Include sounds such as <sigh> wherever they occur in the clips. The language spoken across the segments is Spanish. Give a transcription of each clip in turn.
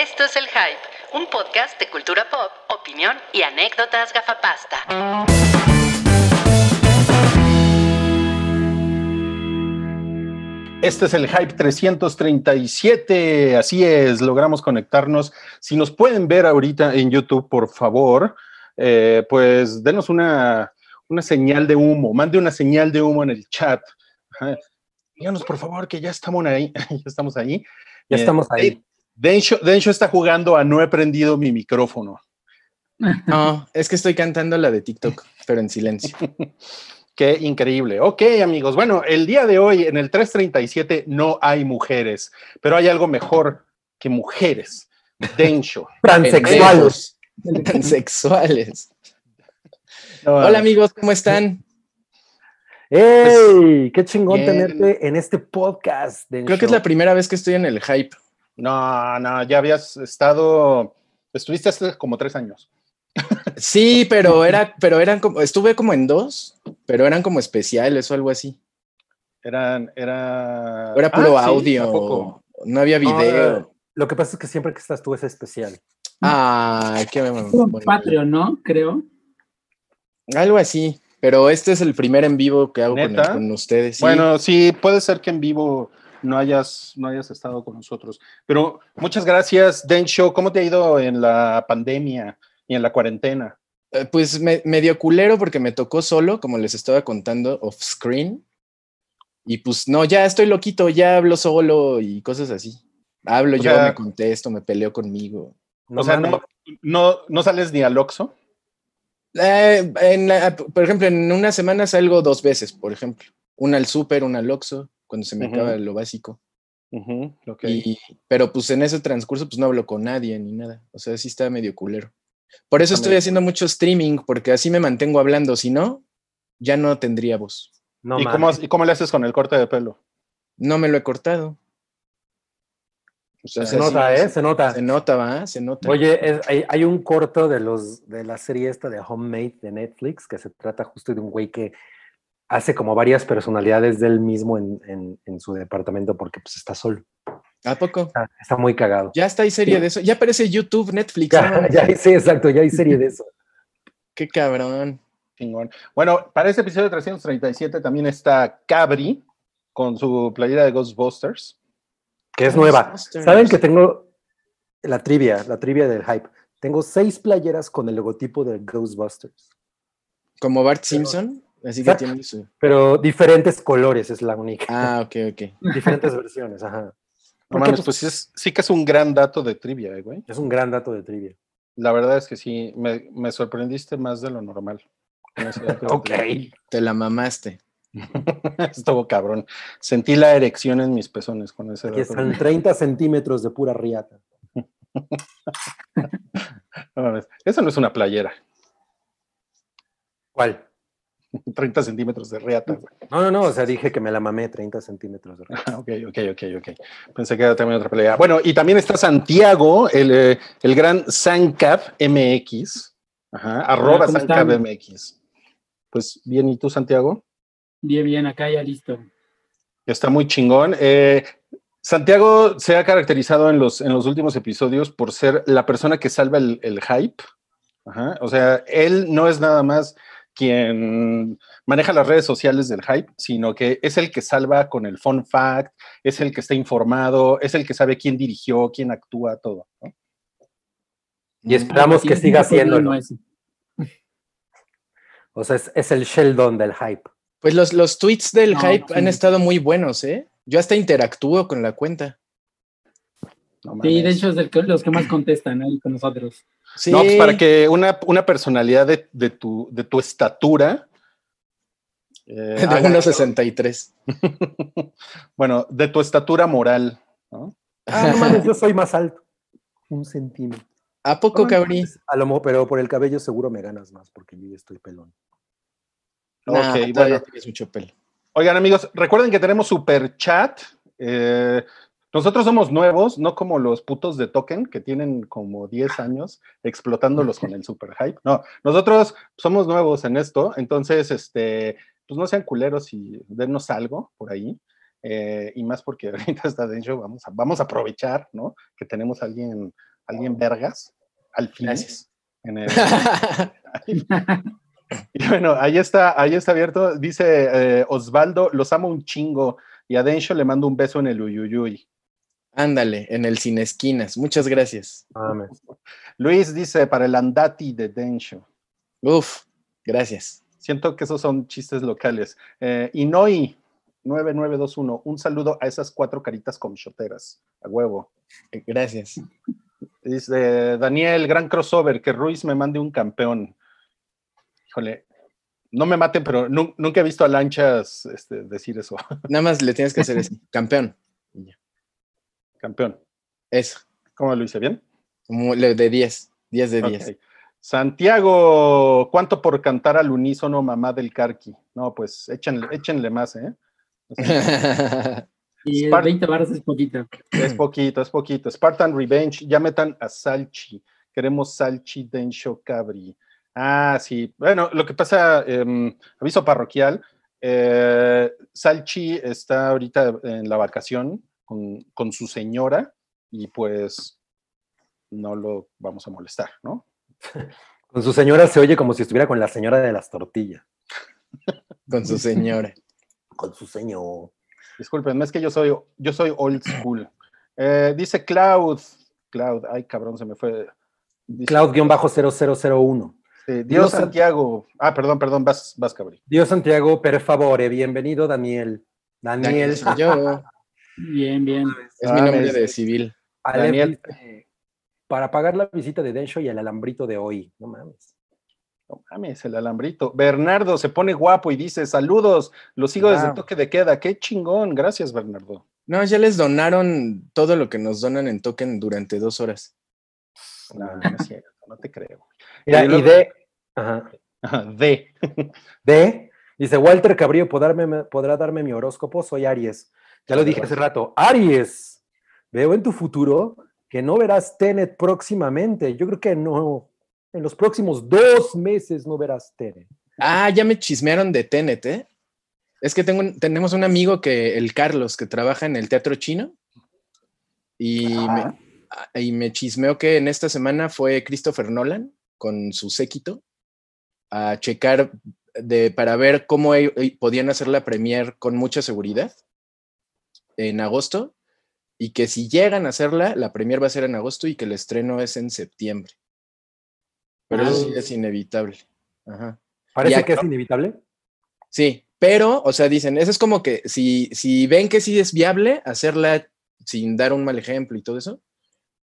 Esto es El Hype, un podcast de cultura pop, opinión y anécdotas gafapasta. Este es el Hype 337, así es, logramos conectarnos. Si nos pueden ver ahorita en YouTube, por favor, eh, pues denos una, una señal de humo, mande una señal de humo en el chat. Díganos, por favor, que ya estamos ahí. <laughs> ya estamos ahí. Ya Eh, estamos ahí. Densho, Densho está jugando a no he prendido mi micrófono. <laughs> No, es que estoy cantando la de TikTok, pero en silencio. <laughs> Qué increíble. Ok, amigos. Bueno, el día de hoy en el 337 no hay mujeres, pero hay algo mejor que mujeres. Densho. <laughs> Transexuales. Transexuales. No, Hola amigos, ¿cómo están? ¡Ey! ¡Qué chingón Bien. tenerte en este podcast! Creo que es la primera vez que estoy en el hype. No, no, ya habías estado, estuviste hace como tres años. Sí, pero era, pero eran como, estuve como en dos, pero eran como especiales o algo así. Eran, era... Era puro Ah, audio, no había No, video. Lo que pasa es que siempre que estás tú es especial. Ay, qué Como bonito. Patreon, ¿no? Creo. Algo así, pero este es el primer en vivo que hago con, ustedes. sí. Bueno, sí, puede ser que en vivo no hayas, no hayas estado con nosotros. Pero muchas gracias, Densho. ¿Cómo te ha ido en la pandemia y en la cuarentena? Eh, Pues me, medio culero porque me tocó solo, como les estaba contando, off screen. Y pues no, ya estoy loquito, ya hablo solo y cosas así. Hablo O yo, sea- me contesto, me peleo conmigo. No o sea, no, no sales ni al Oxxo. Eh, en la- por ejemplo, en una semana salgo dos veces, por ejemplo. Una al súper, una al Oxxo, cuando se me Ujú. acaba lo básico. Y, pero pues en ese transcurso pues no hablo con nadie ni nada. O sea, sí está medio culero. Por eso estoy haciendo mucho streaming, porque así me mantengo hablando. Si no, ya no tendría voz. No ¿Y, cómo, ¿Y cómo le haces con el corte de pelo? No me lo he cortado. O sea, Se nota, ¿eh? Se nota. Se nota, va, se nota. Oye, es- hay, hay un corto de los de la serie esta de Homemade de Netflix que se trata justo de un güey que hace como varias personalidades del mismo en, en- en su departamento porque pues está solo. ¿A poco? Está, está muy cagado. Ya está, hay serie de eso. Ya aparece YouTube, Netflix. Ya, ¿no? <laughs> ya hay- sí, exacto, ya hay serie de eso. <laughs> Qué cabrón. Chingón. Bueno, para este episodio 337 también está Cabri con su playera de Ghostbusters. Que es nueva. ¿Saben que tengo la trivia, la trivia del hype? Tengo seis playeras con el logotipo de Ghostbusters, Como Bart Simpson. Así que tiene su. pero diferentes colores es la única. Ah, ok, ok. <laughs> Diferentes versiones, ajá. No mames, pues sí, es- sí que es un gran dato de trivia, eh, güey. Es un gran dato de trivia. La verdad es que sí, me, me sorprendiste más de lo normal. <laughs> Ok. Te la mamaste. <laughs> Estuvo cabrón. Sentí la erección en mis pezones con ese Aquí dato. están 30 centímetros de pura riata. No mames, Eso no es una playera. ¿Cuál? <laughs> 30 centímetros de güey. No, no, no, o sea, dije que me la mamé 30 centímetros de riata. Ah, Ok, ok, ok, ok. Pensé que era también otra playera. Bueno, y también está Santiago, el, eh, el gran Sancap MX. Ajá, arroba. MX. Pues bien, ¿y tú, Santiago? Bien, bien, acá ya listo. Está muy chingón. Eh, Santiago se ha caracterizado en los, en los últimos episodios por ser la persona que salva el, el hype. Ajá. O sea, él no es nada más quien maneja las redes sociales del hype, sino que es el que salva con el fun fact, es el que está informado, es el que sabe quién dirigió, quién actúa, todo. ¿no? Y esperamos que Sí, siga ese. O sea, es, es el Sheldon del hype. Pues los, los tweets del No, hype sí. han estado muy buenos, ¿eh? Yo hasta interactúo con la cuenta. No, Sí, de hecho es que- los que más contestan ahí con nosotros. Sí. No, pues para que una, una personalidad de, de tu, de tu estatura. eh, De haga- 1.63. <laughs> bueno, de tu estatura moral. ¿no? Ah, no mames, yo soy más alto. Un centímetro. ¿A poco, No, cabrí? A lo mejor, pero por el cabello seguro me ganas más porque yo estoy pelón. Nah, Ok, bueno. tienes mucho pelo. Oigan, amigos, recuerden que tenemos super chat. Eh, nosotros somos nuevos, no como los putos de Token que tienen como 10 años explotándolos con <laughs> el super hype. No, nosotros somos nuevos en esto, entonces, este, pues no sean culeros y dennos algo por ahí. Eh, y más porque <laughs> ahorita está Densho, vamos a, vamos a aprovechar, ¿no? Que tenemos a alguien alguien vergas, al fin. Gracias. En el- <laughs> y bueno, ahí está, ahí está abierto. Dice eh, Osvaldo, los amo un chingo. Y a Densho le mando un beso en el uyuyuy. Ándale, en el Sin Esquinas. Muchas gracias. Mames. Luis dice, para el andati de Densho. Uf, gracias. Siento que esos son chistes locales. Eh, Inoi 9921, un saludo a esas cuatro caritas comchoteras. A huevo. Eh, Gracias. Dice Daniel, gran crossover, que Ruiz me mande un campeón. Híjole, no me maten, pero nu- nunca he visto a Lanchas este, decir eso. Nada más le tienes que hacer <laughs> eso. Campeón. Campeón. Eso. ¿Cómo lo hice bien? De 10. 10 de 10. Ok. Santiago, ¿cuánto por cantar al unísono mamá del Carqui? No, pues échenle, échenle más, ¿eh? <laughs> O sea, Y Spart- 20 baros es poquito. es poquito, es poquito. Spartan Revenge, ya metan a Salchi. Queremos Salchi Densho Cabri. Ah, sí. Bueno, lo que pasa, em, aviso parroquial, eh, Salchi está ahorita en la vacación con, con su señora y pues no lo vamos a molestar, ¿no? <laughs> Con su señora se oye como si estuviera con la señora de las tortillas. <laughs> Con su señora. <laughs> Con su señor. Disculpen, es que yo soy, yo soy old school. Eh, dice Cloud, Cloud, ay cabrón, se me fue. Dice, Cloud-0001. eh, Dios Dios- Santiago. Ah, perdón, perdón, vas, vas, cabrí. Dios Santiago, per favore, bienvenido Daniel. Daniel. Soy yo. Bien, bien. Es mi nombre de civil. Daniel. dice, para pagar la visita de Densho y el alambrito de hoy. No mames. No mames, el alambrito. Bernardo se pone guapo y dice: Saludos, los sigo desde Wow. toque de queda. Qué chingón. Gracias, Bernardo. No, ya les donaron todo lo que nos donan en token durante dos horas. No, no es cierto, no te creo. <laughs> Mira, Y y luego- de, ajá, Ajá, <laughs> De. de, dice Walter Cabrillo, ¿podrá darme, ¿podrá darme mi horóscopo? Soy Aries. Ya lo dije hace rato. Aries, veo en tu futuro que no verás Tenet próximamente. Yo creo que no. En los próximos dos meses no verás Tenet. Ah, ya me chismearon de Tenet, ¿eh? Es que tengo un- tenemos un amigo que, el Carlos, que trabaja en el teatro chino. Y, me, Ah. ah, y me chismeó que en esta semana fue Christopher Nolan con su séquito a checar de, para ver cómo e- e- podían hacer la premier con mucha seguridad en agosto. Y que si llegan a hacerla, la premier va a ser en agosto y que el estreno es en septiembre. Pero eso sí Ah. es inevitable. Ajá. Parece que es inevitable. Sí, pero, o sea, dicen, eso es como que si, si ven que sí es viable hacerla sin dar un mal ejemplo y todo eso,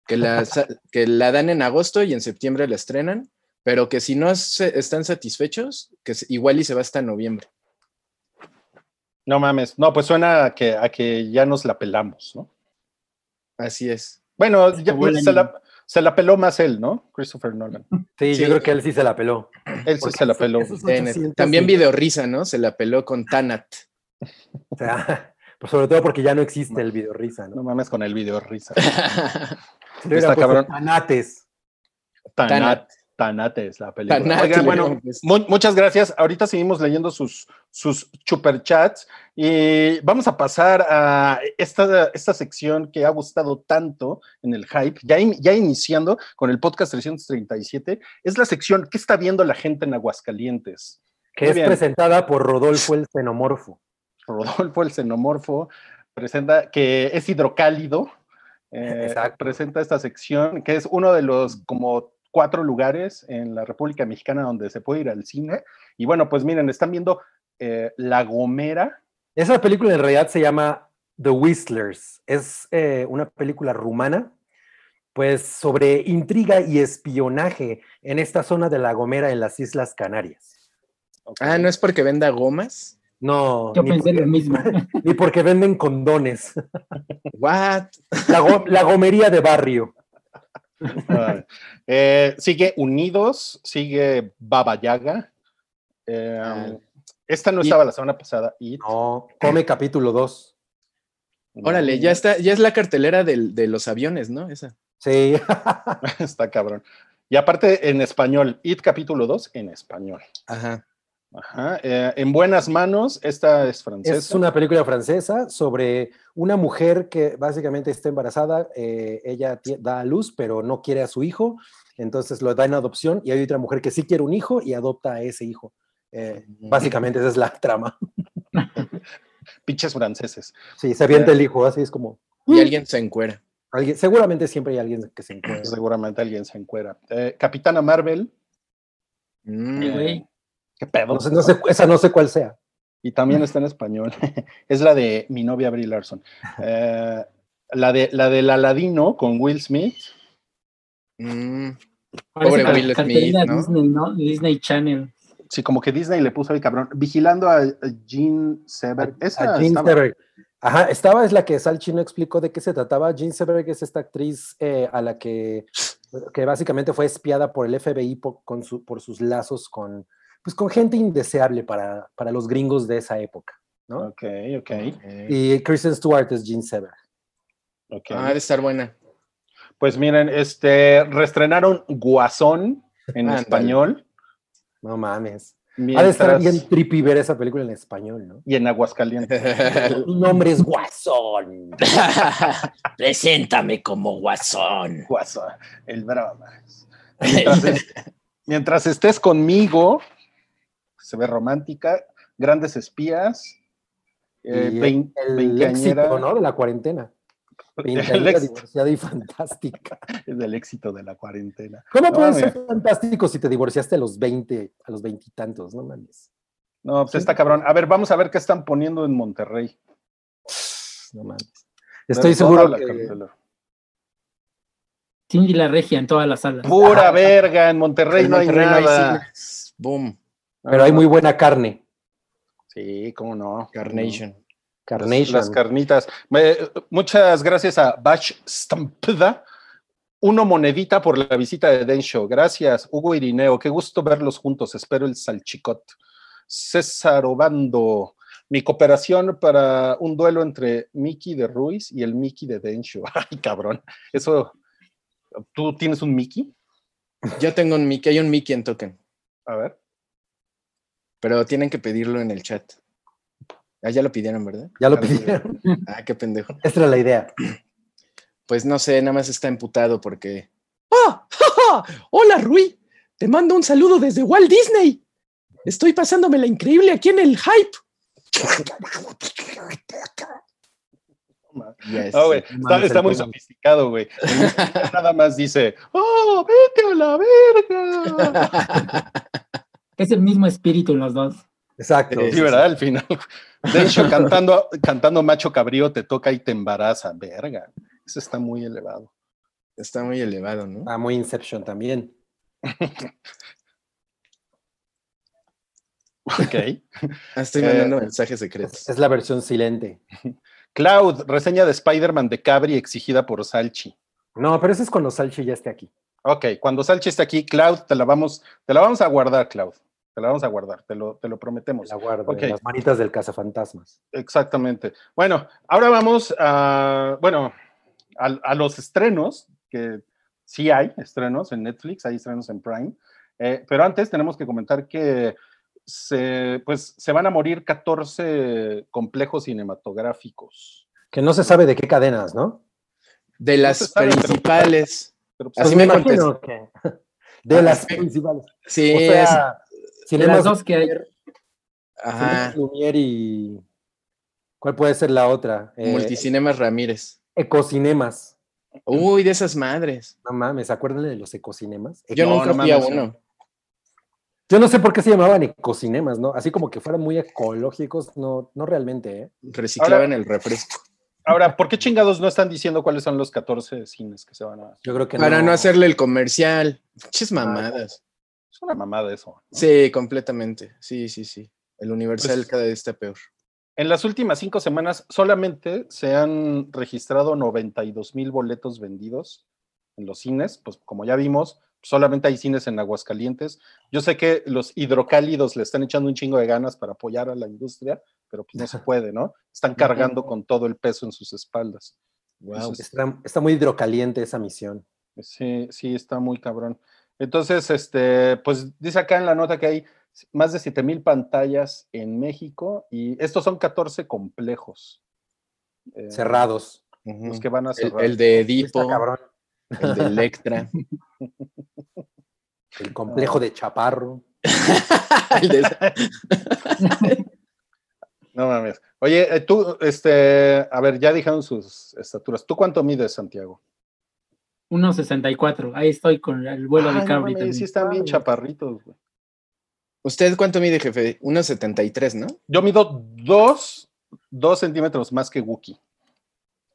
que la, <laughs> que la dan en agosto y en septiembre la estrenan, pero que si no se- están satisfechos, que igual y se va hasta noviembre. No mames. No, pues suena a que, a que ya nos la pelamos, ¿no? Así es. Bueno, ya- se, la, se la peló más él, ¿no? Christopher Nolan. Sí, Sí. yo creo que él sí se la peló. Él sí se la peló. esos Tenet. 800 También y- video risa, ¿no? Se la peló con Tanat. O sea, <laughs> pues sobre todo porque ya no existe el video risa, ¿no? No mames con el video risa. <laughs> Si le hubiera Está cabrón. Tanates. Tanat, Tanat. Tanates la película. Tanat, Oigan, le bueno, pues. mu- muchas gracias. Ahorita seguimos leyendo sus, sus superchats y vamos a pasar a esta, esta sección que ha gustado tanto en el hype, ya, in- ya iniciando con el podcast 337. Es la sección ¿Qué está viendo la gente en Aguascalientes? que Muy es bien. presentada por Rodolfo el Xenomorfo. Rodolfo, el xenomorfo, presenta que es hidrocálido. eh, Exacto. presenta esta sección que es uno de los como cuatro lugares en la República Mexicana donde se puede ir al cine. Y bueno, pues miren, están viendo eh, La Gomera. Esa película en realidad se llama The Whistlers. Es eh, una película rumana, pues sobre intriga y espionaje en esta zona de La Gomera en las Islas Canarias. ah, ¿no es porque venda gomas? No, Yo ni pensé porque, lo mismo. <laughs> ni porque venden condones. What? La, go- la gomería de barrio. Eh, sigue Unidos, sigue Baba Yaga. eh, Ah. esta no Y- estaba la semana pasada. Y No, come capítulo 2. Órale, ya está, ya es la cartelera del- de los aviones, ¿no? Esa. Sí. <laughs> Está cabrón. Y aparte en español, It capítulo 2 en español. Ajá. Ajá. eh, en buenas manos, esta es francesa. Es una película francesa sobre una mujer que básicamente está embarazada, eh, ella da a luz, pero no quiere a su hijo, entonces lo da en adopción y hay otra mujer que sí quiere un hijo y adopta a ese hijo. Eh, básicamente esa es la trama. <laughs> Pinches franceses. Sí, se avienta el hijo, así es como... Y alguien se encuera. Alguien, seguramente siempre hay alguien que se encuentra. Seguramente alguien se encuera. Eh, Capitana Marvel. Mm. Sí, güey. ¿Qué pedo? No sé, no sé- esa no sé cuál sea. Y también está en español. <laughs> es la de mi novia Brie Larson. Eh, la, de, la del Aladino con Will Smith. Mm. Pobre Will Smith, ¿no? Disney, ¿no? Disney Channel. Sí, como que Disney le puso ahí cabrón. Vigilando a, a Gene Seberg. Esa A Jean estaba- Seberg. Ajá, estaba, es la que Salchi no explicó de qué se trataba. Jean Seberg es esta actriz eh, a la que, que básicamente fue espiada por el FBI por, con su- por sus lazos con, pues, con gente indeseable para, para los gringos de esa época. ¿no? Ok, ok. Y Kristen Stewart es Jean Seberg. ok. Ah, ha de estar buena. Pues miren, este reestrenaron Guasón en español. No mames. Ha de estar bien trippy ver esa película en español, ¿no? Y en Aguascalientes. <laughs> Mi nombre es Guasón. <laughs> Preséntame como guasón. Guasón, el bromas. Mientras, es- mientras estés conmigo, se ve romántica, grandes espías, eh, Y vein- el veinteañera, éxito, ¿no? De la cuarentena. <laughs> el Veinteañera, éxito divorciada y fantástica. <laughs> del éxito de la cuarentena. ¿Cómo No, mira. ser fantástico si te divorciaste a los 20, a los veintitantos? No mames. No, pues está cabrón. A ver, vamos a ver qué están poniendo en Monterrey. No mames. Estoy seguro la que la regia en todas las salas. Pura <laughs> verga, en Monterrey En no hay Monterrey no hay nada. cines. Boom. Pero hay muy buena carne. Sí, cómo no. Carnation. Las, Carnation. las carnitas. Me- muchas gracias a Bach Stampda. Uno monedita por la visita de Den Show. Gracias, Hugo Irineo. Qué gusto verlos juntos. Espero el salchicot. César Obando. Mi cooperación para un duelo entre Mickey de Ruiz y el Mickey de Densho. <laughs> Ay, cabrón. Eso. ¿Tú tienes un Mickey? Yo tengo un Mickey, hay un Mickey en token, A ver. Pero tienen que pedirlo en el chat. Ah, ya lo pidieron, ¿verdad? Ya lo A ver. pidieron. <laughs> Ah, qué pendejo. <laughs> Esta era la idea. Pues no sé, nada más está emputado porque. ¡Ah! ¡Ja, ja! ¡Hola, Rui! Te mando un saludo desde Walt Disney. Estoy pasándomela increíble aquí en el hype. Yes. No, güey, está, está muy sofisticado, güey. <laughs> Nada más dice, ¡Oh, vete a la verga! Es el mismo espíritu en los dos. Exacto. Sí, Sí, ¿verdad? Al final. De hecho, <laughs> cantando, cantando Macho Cabrío te toca y te embaraza. Verga. Eso está muy elevado. Está muy elevado, ¿no? Ah, muy Inception también. <laughs> Ok. Ah, estoy Eh, mandando mensajes secretos. Es la versión silente. Cloud, reseña de Spider-Man de Cabri exigida por Salchi. No, pero eso es cuando Salchi ya esté aquí. Ok, cuando Salchi esté aquí, Cloud, te la vamos, te la vamos a guardar, Cloud. Te la vamos a guardar, te lo, te lo prometemos. La guardo. Ok. en Las manitas del cazafantasmas. Exactamente. Bueno, ahora vamos a, bueno, a, a los estrenos, que sí hay estrenos en Netflix, hay estrenos en Prime, eh, pero antes tenemos que comentar que se, pues, se van a morir 14 complejos cinematográficos. Que no se sabe de qué cadenas, ¿no? De las sabe, principales. Pero, pues, Así me imagino que- De las sí. principales. Sí, O sea, De Cinemas las dos que hay. Ajá. Cinemas Lumière y. ¿Cuál puede ser la otra? Eh, Multicinemas Ramírez. Ecocinemas. Uy, de esas madres. No mames, acuérdense de los ecocinemas. Yo No, nunca no fui a uno. Yo no sé por qué se llamaban ecocinemas, ¿no? Así como que fueran muy ecológicos, no, no realmente, ¿eh? Reciclaban Ahora- el refresco. Ahora, ¿por qué chingados no están diciendo cuáles son los 14 cines que se van a... Yo creo que Para no hacerle el comercial. Pinches mamadas. Es una mamada eso. ¿no? Sí, completamente. Sí, sí, sí. El universal Pues- cada vez está peor. En las últimas cinco semanas solamente se han registrado 92 mil boletos vendidos en los cines, pues como ya vimos, solamente hay cines en Aguascalientes. Yo sé que los hidrocálidos le están echando un chingo de ganas para apoyar a la industria, pero pues no se puede, ¿no? Están cargando con todo el peso en sus espaldas. Wow. Está, está muy hidrocaliente esa misión. Sí, sí, está muy cabrón. Entonces, este, pues dice acá en la nota que hay más de 7000 pantallas en México y estos son 14 complejos. Eh, Cerrados. Los que van a cerrar. el de Edipo, cabrón. el de Electra. <laughs> El complejo de Chaparro. <laughs> el de- <laughs> No mames. Oye, eh, tú, este, a ver, ya dijeron sus estaturas. ¿Tú cuánto mides, Santiago? 1.64. Ahí estoy con el vuelo Ay, de no Cabri mames, también. sí están bien chaparritos, güey. ¿Usted cuánto mide, jefe? 1.73, ¿no? Yo mido dos, dos centímetros más que Wookie.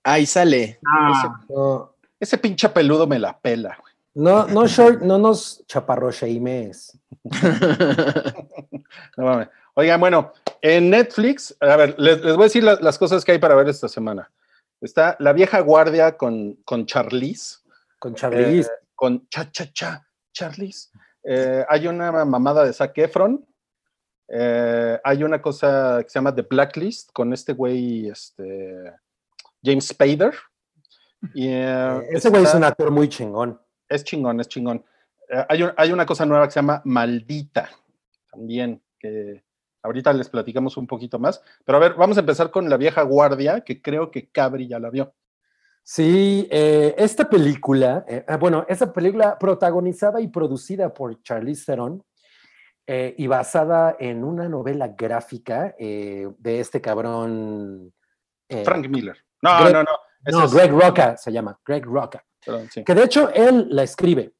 Ahí sale. Ah, No, Ese pinche peludo me la pela, güey. no, no, short, no nos chaparrocheimes. <laughs> No mames. Oigan, bueno, en Netflix, a ver, les, les voy a decir la- las cosas que hay para ver esta semana. Está La vieja guardia con, con Charlize, Con Charlize. eh, con Cha Cha Cha, Charlize. Eh, hay una mamada de Zac Efron. Eh, hay una cosa que se llama The Blacklist con este güey, este, James Spader. Y, eh, <laughs> ese güey es un actor muy chingón. es chingón, es chingón. Eh, hay, hay una cosa nueva que se llama Maldita, también, que ahorita les platicamos un poquito más. Pero a ver, vamos a empezar con La Vieja Guardia, que creo que Cabri ya la vio. Sí, eh, esta película, eh, ah, bueno, esta película protagonizada y producida por Charlize Theron eh, y basada en una novela gráfica eh, de este cabrón. Frank Miller. No, Greg- no, no. No, es- Greg Roca se llama, Greg Roca. perdón, sí. Que de hecho él la escribe.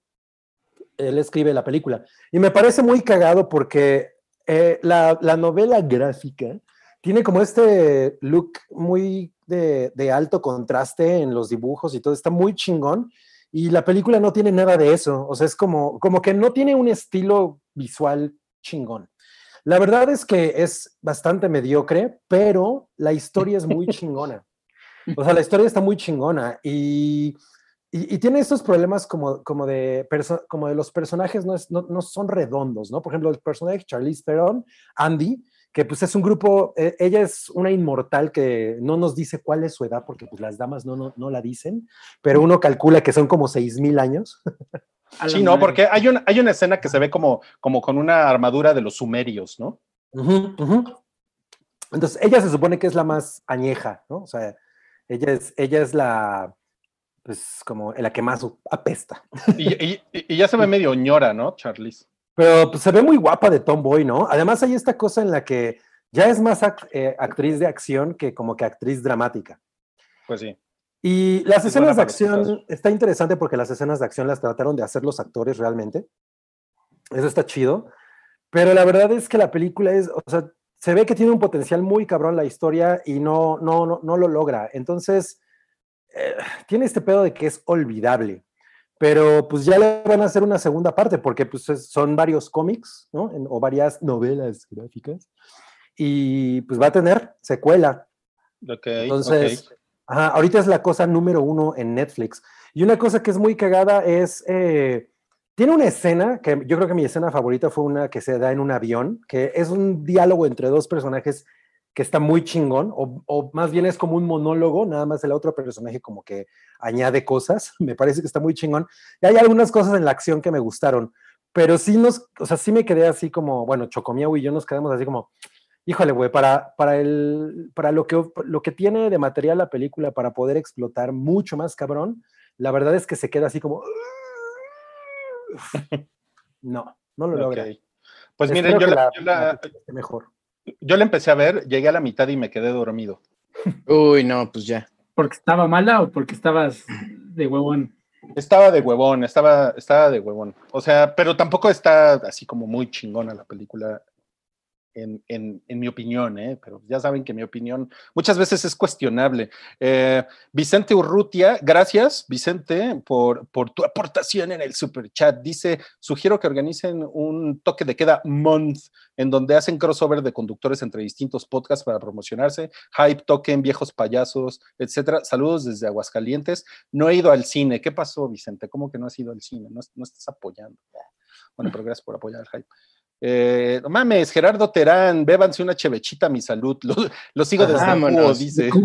Él escribe la película. Y me parece muy cagado porque eh, la, la novela gráfica tiene como este look muy de, de alto contraste en los dibujos y todo. Está muy chingón. Y la película no tiene nada de eso. O sea, es como, como que no tiene un estilo visual chingón. La verdad es que es bastante mediocre, pero la historia es muy <laughs> chingona. O sea, la historia está muy chingona y, y, y tiene estos problemas como, como, de perso- como de los personajes no, es- no, no son redondos, ¿no? Por ejemplo, el personaje Charlize Theron, Andy, que pues es un grupo, eh, ella es una inmortal que no nos dice cuál es su edad porque pues las damas no, no, no la dicen, pero uno calcula que son como 6.000 años. Sí, no, porque hay una, hay una escena que se ve como, como con una armadura de los sumerios, ¿no? Entonces, ella se supone que es la más añeja, ¿no? O sea, ella es, ella es la, pues, como la que más apesta. Y, y- y ya se ve <laughs> medio ñora, ¿no, Charlize? Pero pues, se ve muy guapa de tomboy, ¿no? Además, hay esta cosa en la que ya es más ac- eh, actriz de acción que como que actriz dramática. Pues sí. Y las Es escenas de acción, está interesante porque las escenas de acción las trataron de hacer los actores realmente. Eso está chido. Pero la verdad es que la película es, o sea, se ve que tiene un potencial muy cabrón la historia y no, no, no, no lo logra. Entonces, eh, tiene este pedo de que es olvidable. Pero pues ya le van a hacer una segunda parte porque pues es- son varios cómics, ¿no? En- o varias novelas gráficas. Y pues va a tener secuela. Ok, Entonces, ajá, ahorita es la cosa número uno en Netflix. Y una cosa que es muy cagada es, eh, tiene una escena, que yo creo que mi escena favorita fue una que se da en un avión, que es un diálogo entre dos personajes que está muy chingón, o, o más bien es como un monólogo, nada más el otro personaje como que añade cosas, <laughs> me parece que está muy chingón. Y hay algunas cosas en la acción que me gustaron, pero sí nos, o sea, sí me quedé así como, bueno, Chocomiao y yo nos quedamos así como, híjole, güey, para, para, el, para lo, que, lo que tiene de material la película para poder explotar mucho más cabrón, la verdad es que se queda así como... <laughs> No, no lo logra. ok. Pues Espero miren, yo la, yo la- mejor. Yo la empecé a ver, llegué a la mitad y me quedé dormido. Uy, no, pues ya. ¿Porque estaba mala o porque estabas de huevón? Estaba de huevón, estaba, estaba de huevón. O sea, pero tampoco está así como muy chingona la película, en, en- en mi opinión, ¿eh? Pero ya saben que mi opinión muchas veces es cuestionable. Eh, Vicente Urrutia, gracias, Vicente, por, por tu aportación en el super chat. Dice, sugiero que organicen un toque de queda month, en donde hacen crossover de conductores entre distintos podcasts para promocionarse. Hype, token, viejos payasos, etcétera. Saludos desde Aguascalientes. No he ido al cine. ¿Qué pasó, Vicente? ¿Cómo que no has ido al cine? No, no estás apoyando. Bueno, pero gracias por apoyar el hype. Eh, no mames, Gerardo Terán, bébanse una chevechita a mi salud. <laughs> Lo, lo sigo desde. Cubo, dice. <laughs>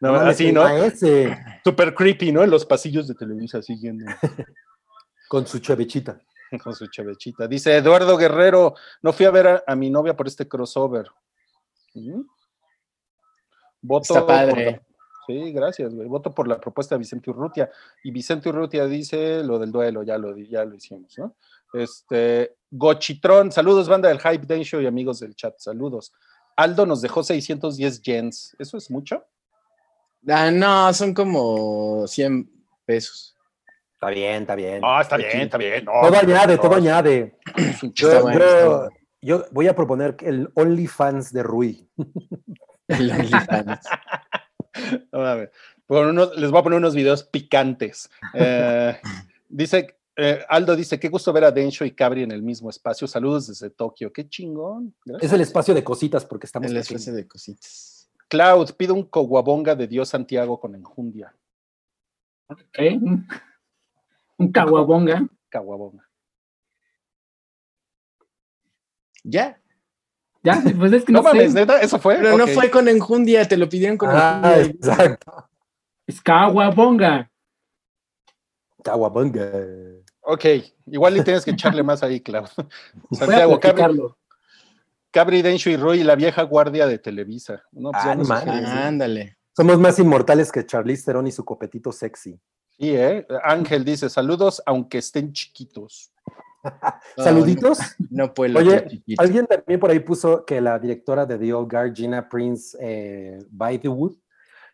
No, así, ¿no? maese, Super creepy, ¿no? En los pasillos de Televisa siguiendo. <laughs> con su chevechita. Con su chevechita. Dice Eduardo Guerrero, no fui a ver a, a mi novia por este crossover. ¿Mm? Voto Está padre. por Sí, gracias, güey. Voto por la propuesta de Vicente Urrutia. Y Vicente Urrutia dice lo del duelo, ya lo, ya lo hicimos, ¿no? Este, Gochitrón, saludos, banda del Hype Day Show y amigos del chat, saludos. Aldo nos dejó 610 yens. ¿Eso es mucho? Ah, no, son como 100 pesos. Está bien, está bien. Ah, está bien, está bien. No, todo añade, todo añade. Yo, bueno, voy a proponer el OnlyFans de Rui. <laughs> El OnlyFans. <laughs> No les voy a poner unos videos picantes. Eh, dice, eh, Aldo dice, qué gusto ver a Densho y Cabri en el mismo espacio. Saludos desde Tokio. Qué chingón. Gracias. Es el espacio de cositas porque estamos El pequeños. espacio de cositas. Cloud, pido un coguabonga de Dios Santiago con enjundia. Ok. Un, caguabonga. Caguabonga. Ya. Ya, pues es que No, no, mames, sé. neta, eso fue. Pero no fue con enjundia, te lo pidieron con Ah, enjundia. exacto. Es caguabonga. Caguabonga. Ok, igual le tienes que echarle más ahí, <laughs> a Santiago, Cabri. Cabri, Densho y Rui, la vieja guardia de Televisa. No, pues Ah, no. Ándale. Somos más inmortales que Charlize Theron y su copetito sexy. Sí, ¿eh? Ángel dice, saludos aunque estén chiquitos. <laughs> Saluditos. No puedo. Oye, chiquito. Alguien también por ahí puso que la directora de The Old Guard, Gina Prince eh, Bythewood,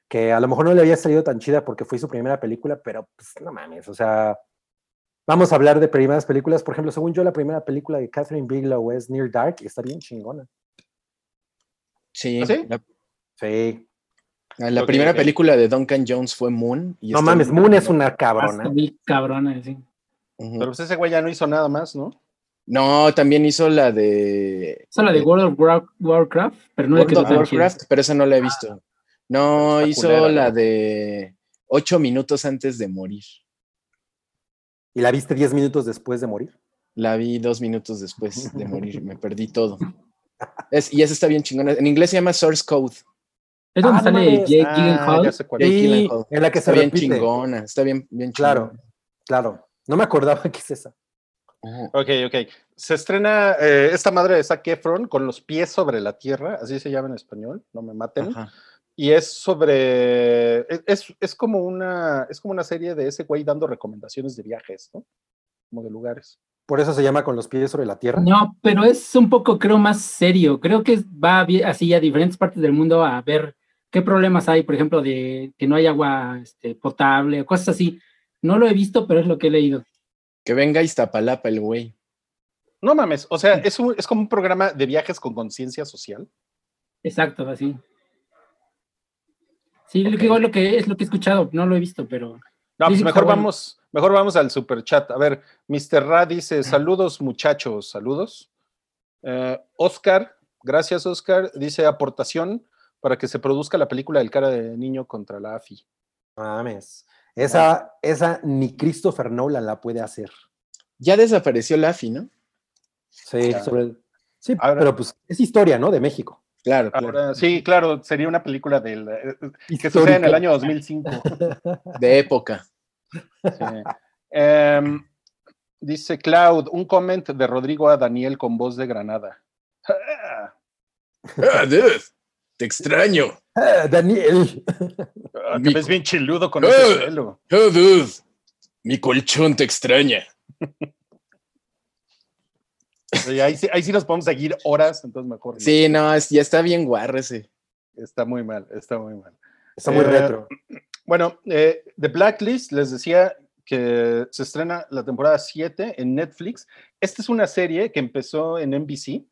que a lo mejor no le había salido tan chida porque fue su primera película, pero pues no mames, o sea, vamos a hablar de primeras películas. Por ejemplo, según yo, la primera película de Catherine Bigelow es Near Dark y está bien chingona. Sí. ¿Ah, sí? La, Sí. la Ok, primera película de Duncan Jones fue Moon. y No mames, Moon es una cabrona. mil cabrona, sí. Ujú. Pero pues ese güey ya no hizo nada más, ¿no? No, también hizo la de Esa la de World of War- Warcraft, pero no World quedó of. Warcraft, pero esa no la he visto. No, está hizo culera, la ¿no? de ocho minutos antes de morir. ¿Y la viste 10 minutos después de morir? La vi dos minutos después de morir, me perdí todo. <laughs> Es, y esa está bien chingona. En inglés se llama Source Code. Es donde Ah, no sale. Jake Ah, Gyllenhaal. ya sé cuál es. Jake Sí, Gyllenhaal. en la que Está se bien repite. chingona, está bien, bien Claro, chingona. claro. No me acordaba que es esa. Ok, ok. Se estrena eh, esta madre de Zac Efron con los pies sobre la tierra, así se llama en español, no me maten. Ajá. Y es sobre, es- es, es como una, es como una serie de ese güey dando recomendaciones de viajes, ¿no? Como de lugares. Por eso se llama Con los pies sobre la tierra. No, pero es un poco, creo, más serio. Creo que va así a diferentes partes del mundo a ver qué problemas hay, por ejemplo, de que no hay agua este, potable o cosas así. No lo he visto, pero es lo que he leído. Que venga Iztapalapa el güey. No mames, o sea, es, un- es como un programa de viajes con conciencia social. Exacto, así. Sí, lo que igual lo que es lo que he escuchado, no lo he visto, pero No, pues mejor bueno. vamos, mejor vamos al super chat. A ver, Mr. Ra dice, saludos muchachos, saludos. Eh, Oscar, gracias Oscar, dice aportación para que se produzca la película del cara de niño contra la AFI. Mames. Esa, esa ni Christopher Nolan la puede hacer. Ya desapareció Laffy, ¿no? Sí, sobre- sí Ahora- pero pues es historia, ¿no? De México. Claro, claro. Ahora, sí, claro, sería una película del, eh, que sucede en el año 2005. <laughs> De época. Sí. Em, dice Cloud, un comment de Rodrigo a Daniel con voz de Granada. <laughs> Ah, dude, te extraño. Ah, Daniel. Ah, Te ves bien chiludo con Ah. ese pelo. Oh, dude, mi colchón te extraña. <laughs> Sí, ahí, sí, ahí sí nos podemos seguir horas, entonces mejor. Sí, no, es- ya está bien guarro ese. Está muy mal, está muy mal. Está muy Eh, retro. Bueno, eh, The Blacklist, les decía que se estrena la temporada 7 en Netflix. Esta es una serie que empezó en NBC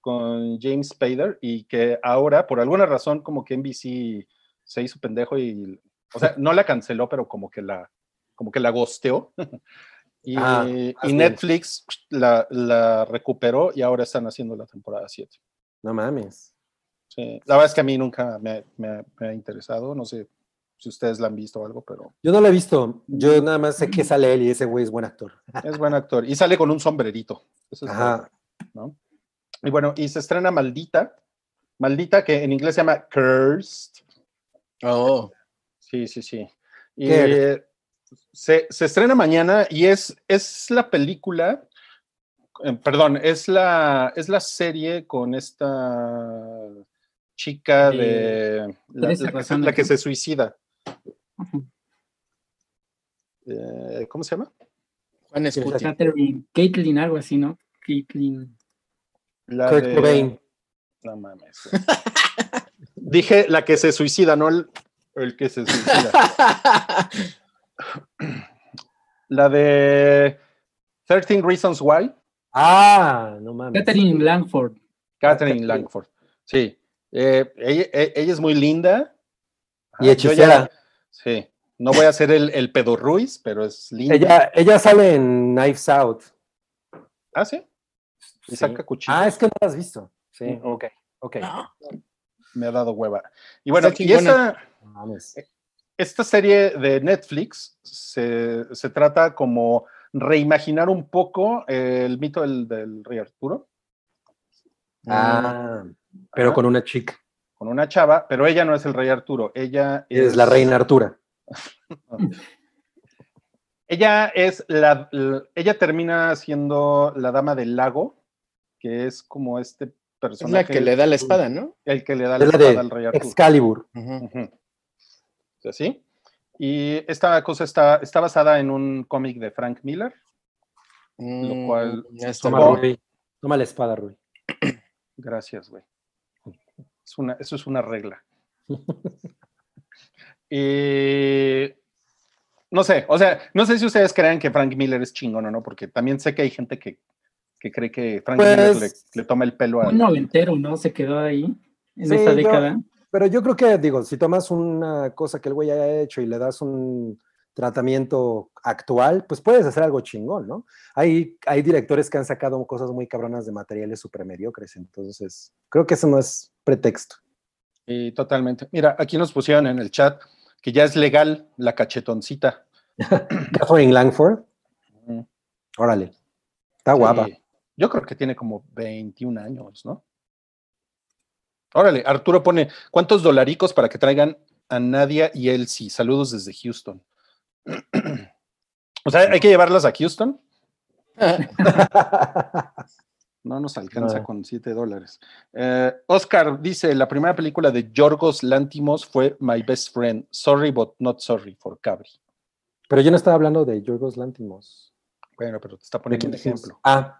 con James Spader y que ahora, por alguna razón, como que NBC se hizo pendejo y, o sea, no la canceló, pero como que la, como que la gosteó. <laughs> y, Ah, bien. Netflix la, la recuperó y ahora están haciendo la temporada 7. No mames. Sí, La verdad es que a mí nunca me, me- me ha interesado, no sé si ustedes la han visto o algo, pero Yo no la he visto. Yo nada más sé que sale él y ese güey es buen actor. es buen actor. Y sale con un sombrerito. Eso es Ajá. ¿no? Y bueno, y se estrena Maldita. Maldita, que en inglés se llama Cursed. Oh, Sí, sí, sí. Y ¿Qué eh, se, se estrena mañana y es, es la película eh, perdón, es la, es la serie con esta chica de la, que se suicida. Eh, ¿Cómo se llama? Juan. Catherine, Caitlyn, algo así, ¿no? Caitlyn. La Kurt de- Cobain. No mames. Dije la que se suicida, no el, el que se suicida. <laughs> <clears throat> La de 13 Reasons Why, Ah, no mames. Catherine Langford. Catherine Langford. Sí. Eh, ella, e- ella es muy linda. Y hechicera. sí. No voy a ser el, el pedo Ruiz, pero es linda. Ella, ella sale en Knives Out. Ah, sí. Y Sí. saca cuchillo. Ah, es que no la has visto. Sí, ok, ok. Me ha dado hueva. Y bueno, y chingona. Esta, serie de Netflix se, se trata como reimaginar un poco el mito del, del rey Arturo Ah, pero Ajá. con una chica. con una chava, pero ella no es el rey Arturo, ella Es la reina Artura. Ella es la, <laughs> la- ella termina siendo la dama del lago, que es como este Es personaje la que le da la espada, ¿no? el que le da la Es la espada de al rey Arturo. Excalibur. Ujú. ¿Sí? Y esta cosa está, está basada en un cómic de Frank Miller. Mm, cual- Toma. Rui. Toma la espada, Rui. <clears throat> Gracias, güey. Es una, eso es una regla. <laughs> No sé, o sea, no sé si ustedes crean que Frank Miller es chingón o no, porque también sé que hay gente que, que cree que Frank Pues- Miller le, le toma el pelo a... Un noventero, ¿no? Se quedó ahí en Sí, esa yo- década. Pero yo creo que, digo, si tomas una cosa que el güey haya hecho y le das un tratamiento actual, pues puedes hacer algo chingón, ¿no? Hay, hay directores que han sacado cosas muy cabronas de materiales súper mediocres, entonces creo que eso no es pretexto. Y totalmente. Mira, aquí nos pusieron en el chat que ya es legal la cachetoncita. <coughs> Catherine Langford, órale, está guapa. Yo creo que tiene como 21 años, ¿no? Órale, Arturo pone, ¿cuántos dolaricos para que traigan a Nadia y Elsie? Saludos desde Houston. <clears throat> o sea, hay que llevarlas a Houston. <laughs> No nos alcanza No. con 7 dólares. Eh, Oscar dice, la primera película de Yorgos Lantimos fue My Best Friend, Sorry but not sorry for Cabri. Pero yo no estaba hablando de Yorgos Lantimos. Bueno, pero te está ¿De poniendo un ejemplo. Ah,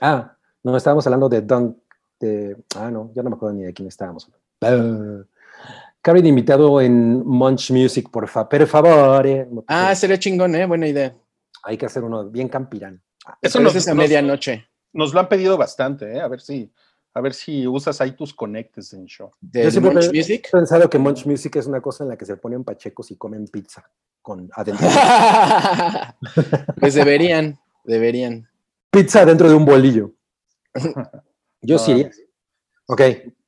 ah, no, estábamos hablando de Don, de, ah, no, ya no me acuerdo ni de quién estábamos. De invitado en Munch Music, por, fa, per favore. Ah, sería chingón, ¿eh? Buena idea. Hay que hacer uno bien campirán. Eso nos, es a medianoche. nos lo han pedido bastante, ¿eh? A ver si, a ver si usas ahí tus conectes en show. ¿Del siempre Munch pe- Music? He pensado que Munch Music es una cosa en la que se ponen pachecos y comen pizza con adentro. <laughs> pues deberían, deberían. pizza dentro de un bolillo. <laughs> Yo sí iría. Ok.